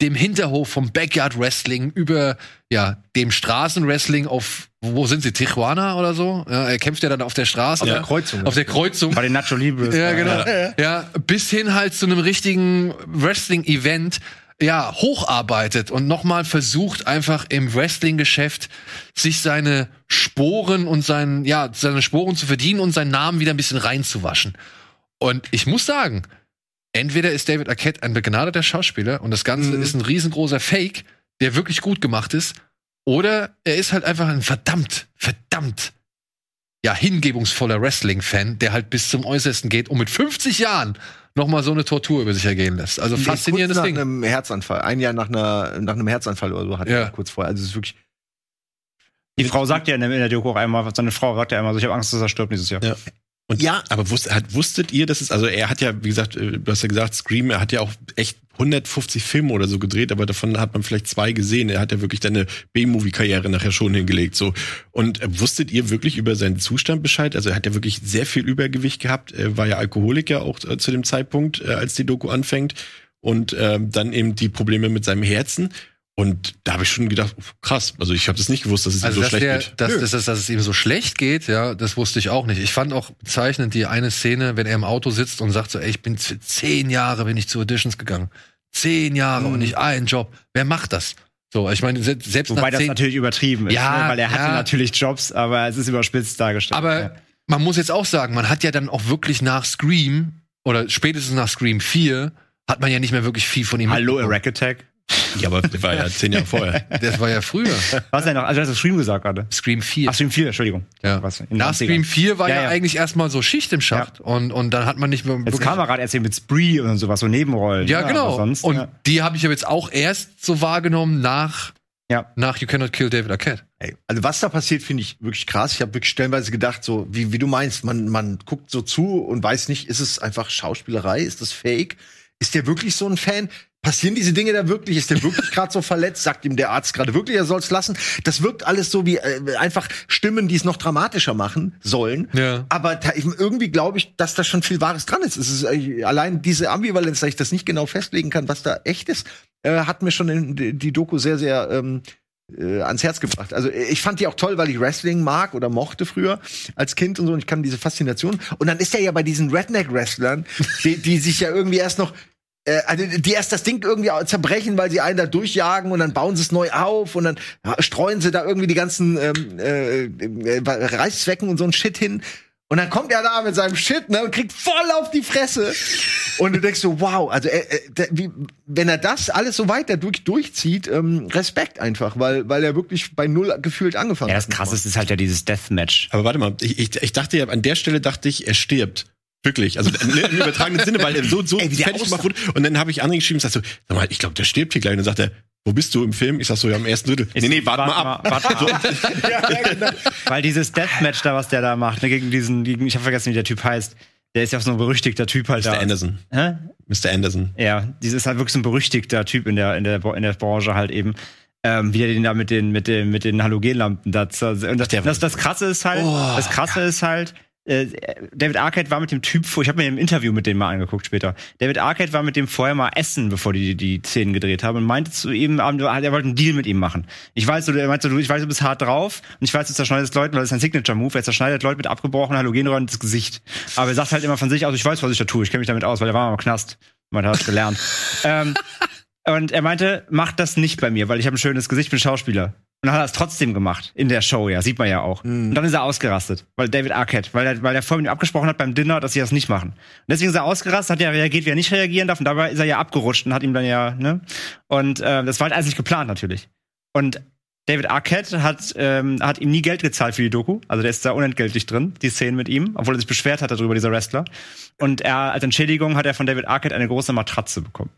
dem Hinterhof vom Backyard Wrestling über ja dem Straßenwrestling auf wo sind sie Tijuana oder so? Ja, er kämpft ja dann auf der Straße, Auf der ja. Kreuzung. auf der Kreuzung. Bei den Nacho Libres. Ja, genau. Ja. bis hin halt zu einem richtigen Wrestling-Event ja, hocharbeitet und nochmal versucht, einfach im Wrestling-Geschäft sich seine Sporen und sein, ja, seine Sporen zu verdienen und seinen Namen wieder ein bisschen reinzuwaschen. Und ich muss sagen, entweder ist David Arquette ein begnadeter Schauspieler und das Ganze ist ein riesengroßer Fake, der wirklich gut gemacht ist, oder er ist halt einfach ein verdammt, verdammt ja, hingebungsvoller Wrestling-Fan, der halt bis zum Äußersten geht und mit 50 Jahren noch mal so eine Tortur über sich ergehen lässt. Also faszinierendes kurz nach Ding. einem Herzanfall. Ein Jahr nach, einer, nach einem Herzanfall oder so hat Ja. er kurz vorher. Also es ist wirklich. Die Frau sagt ja in der, in der Doku auch einmal, seine Frau sagt ja immer so, ich habe Angst, dass er stirbt dieses Jahr. Ja. Und ja, aber wusst, hat, wusstet ihr, dass es, also er hat ja, wie gesagt, äh, du hast ja gesagt, Scream, er hat ja auch echt 150 Filme oder so gedreht, aber davon hat man vielleicht zwei gesehen. Er hat ja wirklich eine B-Movie-Karriere nachher schon hingelegt. So. Und äh, wusstet ihr wirklich über seinen Zustand Bescheid? Also er hat ja wirklich sehr viel Übergewicht gehabt, er war ja Alkoholiker auch äh, zu dem Zeitpunkt, als die Doku anfängt. Und ähm, dann eben die Probleme mit seinem Herzen. Und da habe ich schon gedacht, krass, also ich habe das nicht gewusst, dass es ihm Also, so dass, schlecht der, geht. dass, dass, dass, dass es ihm so schlecht geht, ja, das wusste ich auch nicht. Ich fand auch bezeichnend die eine Szene, wenn er im Auto sitzt und sagt so, ey, ich bin zehn Jahre bin ich zu Auditions gegangen. Zehn Jahre Mhm. und nicht einen Job. Wer macht das? So, ich meine, se- selbst Wobei nach das natürlich übertrieben ist, Ja, ne? weil er hatte ja. natürlich Jobs, aber es ist überspitzt dargestellt. Aber ja. man muss jetzt auch sagen, man hat ja dann auch wirklich nach Scream oder spätestens nach Scream 4 hat man ja nicht mehr wirklich viel von ihm Hallo. Rack Attack. Ja, aber das war ja zehn Jahre vorher. Das war ja früher. Was denn noch? Also, du hast das Scream gesagt gerade. Scream 4. Ach, Scream 4, Entschuldigung. ja. Was, Nach 90ern. Scream 4 war ja, Ja, ja. eigentlich erstmal so Schicht im Schacht und, und dann hat man nicht mehr Jetzt kam er gerade erzählt mit Spree und sowas, so Nebenrollen. Ja, genau. aber Sonst, und ja. die habe ich aber jetzt auch erst so wahrgenommen nach, Ja. nach You Cannot Kill David Arquette. Ey, also was da passiert, finde ich wirklich krass. Ich habe wirklich stellenweise gedacht, so wie, wie du meinst, man, man guckt so zu und weiß nicht, ist es einfach Schauspielerei, ist das Fake? Ist der wirklich so ein Fan? Passieren diese Dinge da wirklich? Ist der wirklich gerade so verletzt? Sagt ihm der Arzt gerade wirklich, er soll's lassen? Das wirkt alles so wie äh, einfach Stimmen, die es noch dramatischer machen sollen. Ja. Aber da, irgendwie glaube ich, dass da schon viel Wahres dran ist. Es ist äh, allein diese Ambivalenz, dass ich das nicht genau festlegen kann, was da echt ist, äh, hat mir schon in, die die Doku sehr, sehr ähm, äh, ans Herz gebracht. Also äh, ich fand die auch toll, weil ich Wrestling mag oder mochte früher als Kind und so. Und ich kann diese Faszination. Und dann ist er ja bei diesen Redneck-Wrestlern, die, die sich ja irgendwie erst noch äh, also die erst das Ding irgendwie zerbrechen, weil sie einen da durchjagen und dann bauen sie es neu auf und dann ja, streuen sie da irgendwie die ganzen ähm, äh, äh, Reißzwecken und so ein Shit hin. Und dann kommt er da mit seinem Shit ne, und kriegt voll auf die Fresse. Und du denkst so, wow, also äh, äh, der, wie, wenn er das alles so weiter durch, durchzieht, ähm, Respekt einfach, weil, weil er wirklich bei null gefühlt angefangen ja, hat. das krasseste ist halt ja dieses Deathmatch. Aber warte mal, ich, ich, ich dachte ja, an der Stelle dachte ich, er stirbt. Wirklich, also im übertragenen Sinne, weil er so, so Ey, fertig gemacht wurde. Und dann habe ich André geschrieben und sagte so, sag mal, ich glaube, der stirbt hier gleich. Und dann sagt er, wo bist du im Film? Ich sag so, ja, im ersten Drittel. Nee, nee, warte mal ab. Warte mal ab. Weil dieses Deathmatch da, was der da macht, ne, gegen diesen, gegen, ich habe vergessen, wie der Typ heißt. Der ist ja so ein berüchtigter Typ halt Mr. da. Anderson. Hä? Mr. Anderson. Ja, dieses ist halt wirklich so ein berüchtigter Typ in der, in der, in der Branche halt eben. Ähm, wie der den da mit den, mit den, mit den Halogenlampen da. Und das, das, das krasse ist halt, Oh, das krasse ist halt, äh, David Arquette war mit dem Typ, vor- ich habe mir ein Interview mit dem mal angeguckt später. David Arquette war mit dem vorher mal essen, bevor die die Szenen gedreht haben und meinte zu ihm, ähm, er wollte einen Deal mit ihm machen. Ich weiß, du, er meinte, du, ich weiß, du bist hart drauf und ich weiß, du zerschneidest Leuten, weil das ist ein Signature-Move, er zerschneidet Leute mit abgebrochenen Halogenröhren ins Gesicht. Aber er sagt halt immer von sich aus, ich weiß, was ich da tue, ich kenne mich damit aus, weil er war mal im Knast. Man hat gelernt. ähm, und er meinte, mach das nicht bei mir, weil ich habe ein schönes Gesicht, ich bin Schauspieler. Und dann hat er es trotzdem gemacht. In der Show, ja. Sieht man ja auch. Und dann ist er ausgerastet. Weil David Arquette, weil er, weil er vorher mit ihm abgesprochen hat beim Dinner, dass sie das nicht machen. Und deswegen ist er ausgerastet, hat ja reagiert, wie er nicht reagieren darf. Und dabei ist er ja abgerutscht und hat ihm dann ja, ne? Und äh, das war halt alles nicht geplant, natürlich. Und David Arquette hat, ähm, hat ihm nie Geld gezahlt für die Doku. Also der ist da unentgeltlich drin, die Szenen mit ihm, obwohl er sich beschwert hat darüber, dieser Wrestler. Und er, als Entschädigung hat er von David Arquette eine große Matratze bekommen.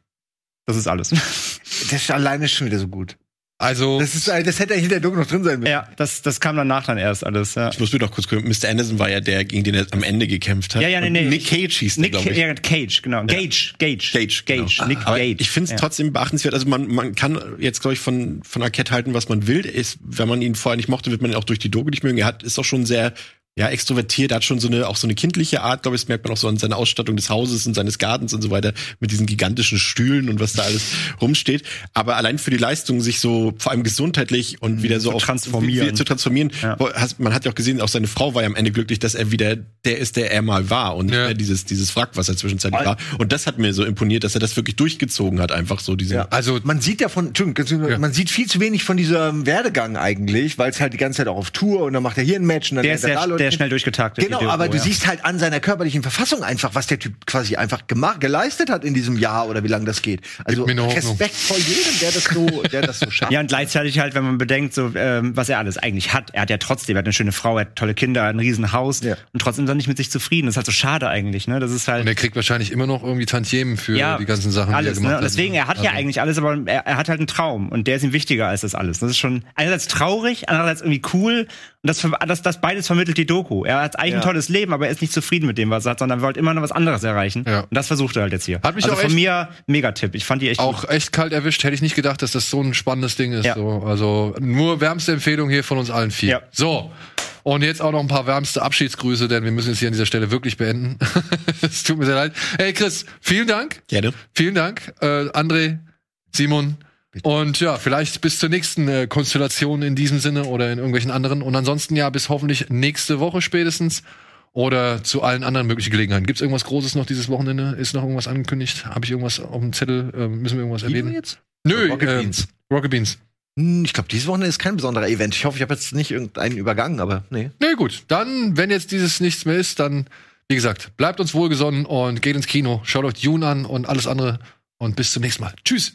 Das ist alles. Das ist alleine schon wieder so gut. Also, Das, ist, das hätte eigentlich in der Doku noch drin sein müssen. Ja, das, das kam danach dann erst alles. Ja. Ich muss mir doch kurz gucken. Mr. Anderson war ja der, gegen den er am Ende gekämpft hat. Ja, ja, nee, Und nee. Nick Cage hieß der, Nick glaube ich. ja, Cage, genau. Gage, Gage. Gage, Gage. genau. Nick Aber Gage. Ich finde es Ja. trotzdem beachtenswert. Also man, man kann jetzt, glaube ich, von, von Arquette halten, was man will. Ist, wenn man ihn vorher nicht mochte, wird man ihn auch durch die Doku nicht mögen. Er hat, ist auch schon sehr ja, extrovertiert, er hat schon so eine, auch so eine kindliche Art, glaube ich, das merkt man auch so an seiner Ausstattung des Hauses und seines Gartens und so weiter, mit diesen gigantischen Stühlen und was da alles rumsteht. Aber allein für die Leistung, sich so vor allem gesundheitlich und wieder so Zu auf, transformieren. Wie, zu transformieren. Ja. Man hat ja auch gesehen, auch seine Frau war ja am Ende glücklich, dass er wieder der ist, der er mal war und nicht Ja. mehr dieses, dieses Wrack, was er zwischenzeitlich war. Und das hat mir so imponiert, dass er das wirklich durchgezogen hat, einfach so diese. Ja. also Man sieht ja von, Entschuldigung, Ja. man sieht viel zu wenig von diesem Werdegang eigentlich, weil es halt die ganze Zeit auch auf Tour und dann macht er hier ein Match und dann Der ist lernt er sehr, schnell durchgetaktet. Genau, Doku, aber du ja. siehst halt an seiner körperlichen Verfassung einfach, was der Typ quasi einfach gemacht, geleistet hat in diesem Jahr oder wie lange das geht. Also. Respekt vor jedem, der das so, der das so schafft. Ja, und gleichzeitig halt, wenn man bedenkt, so, ähm, was er alles eigentlich hat. Er hat ja trotzdem, er hat eine schöne Frau, er hat tolle Kinder, ein Riesenhaus Ja. und trotzdem ist er nicht mit sich zufrieden. Das ist halt so schade eigentlich, ne? Das ist halt. und er kriegt wahrscheinlich immer noch irgendwie Tantiemen für die ganzen Sachen, alles, die er gemacht ne? Hat. deswegen, er hat ja Also- eigentlich alles, aber er, er hat halt einen Traum und der ist ihm wichtiger als das alles. Das ist schon einerseits traurig, andererseits irgendwie cool und das, das, das beides vermittelt die Doku. Er hat eigentlich Ja. ein tolles Leben, aber er ist nicht zufrieden mit dem, was er hat, sondern wollte immer noch was anderes erreichen. Ja. Und das versucht er halt jetzt hier. Hat mich also auch von echt- mir Megatipp. Ich fand die echt auch echt kalt erwischt. Hätte ich nicht gedacht, dass das so ein spannendes Ding ist. Ja. So, also nur wärmste Empfehlung hier von uns allen vier. Ja. So. Und jetzt auch noch ein paar wärmste Abschiedsgrüße, denn wir müssen es hier an dieser Stelle wirklich beenden. Es tut mir sehr leid. Hey Chris, vielen Dank. Gerne. Vielen Dank. Äh, André, Simon. Und ja, vielleicht bis zur nächsten äh, Konstellation in diesem Sinne oder in irgendwelchen anderen. Und ansonsten ja, bis hoffentlich nächste Woche spätestens. Oder zu allen anderen möglichen Gelegenheiten. Gibt es irgendwas Großes noch dieses Wochenende? Ist noch irgendwas angekündigt? Habe ich irgendwas auf dem Zettel? Äh, müssen wir irgendwas erwähnen? jetzt? Nö, Rocket ähm, Beans. Rocket Beans. Hm, Ich glaube, dieses Wochenende ist kein besonderer Event. Ich hoffe, ich habe jetzt nicht irgendeinen übergangen, aber nee. Nee, gut. Dann, wenn jetzt dieses nichts mehr ist, dann, wie gesagt, bleibt uns wohlgesonnen und geht ins Kino. Schaut euch Dune an und alles andere. Und bis zum nächsten Mal. Tschüss.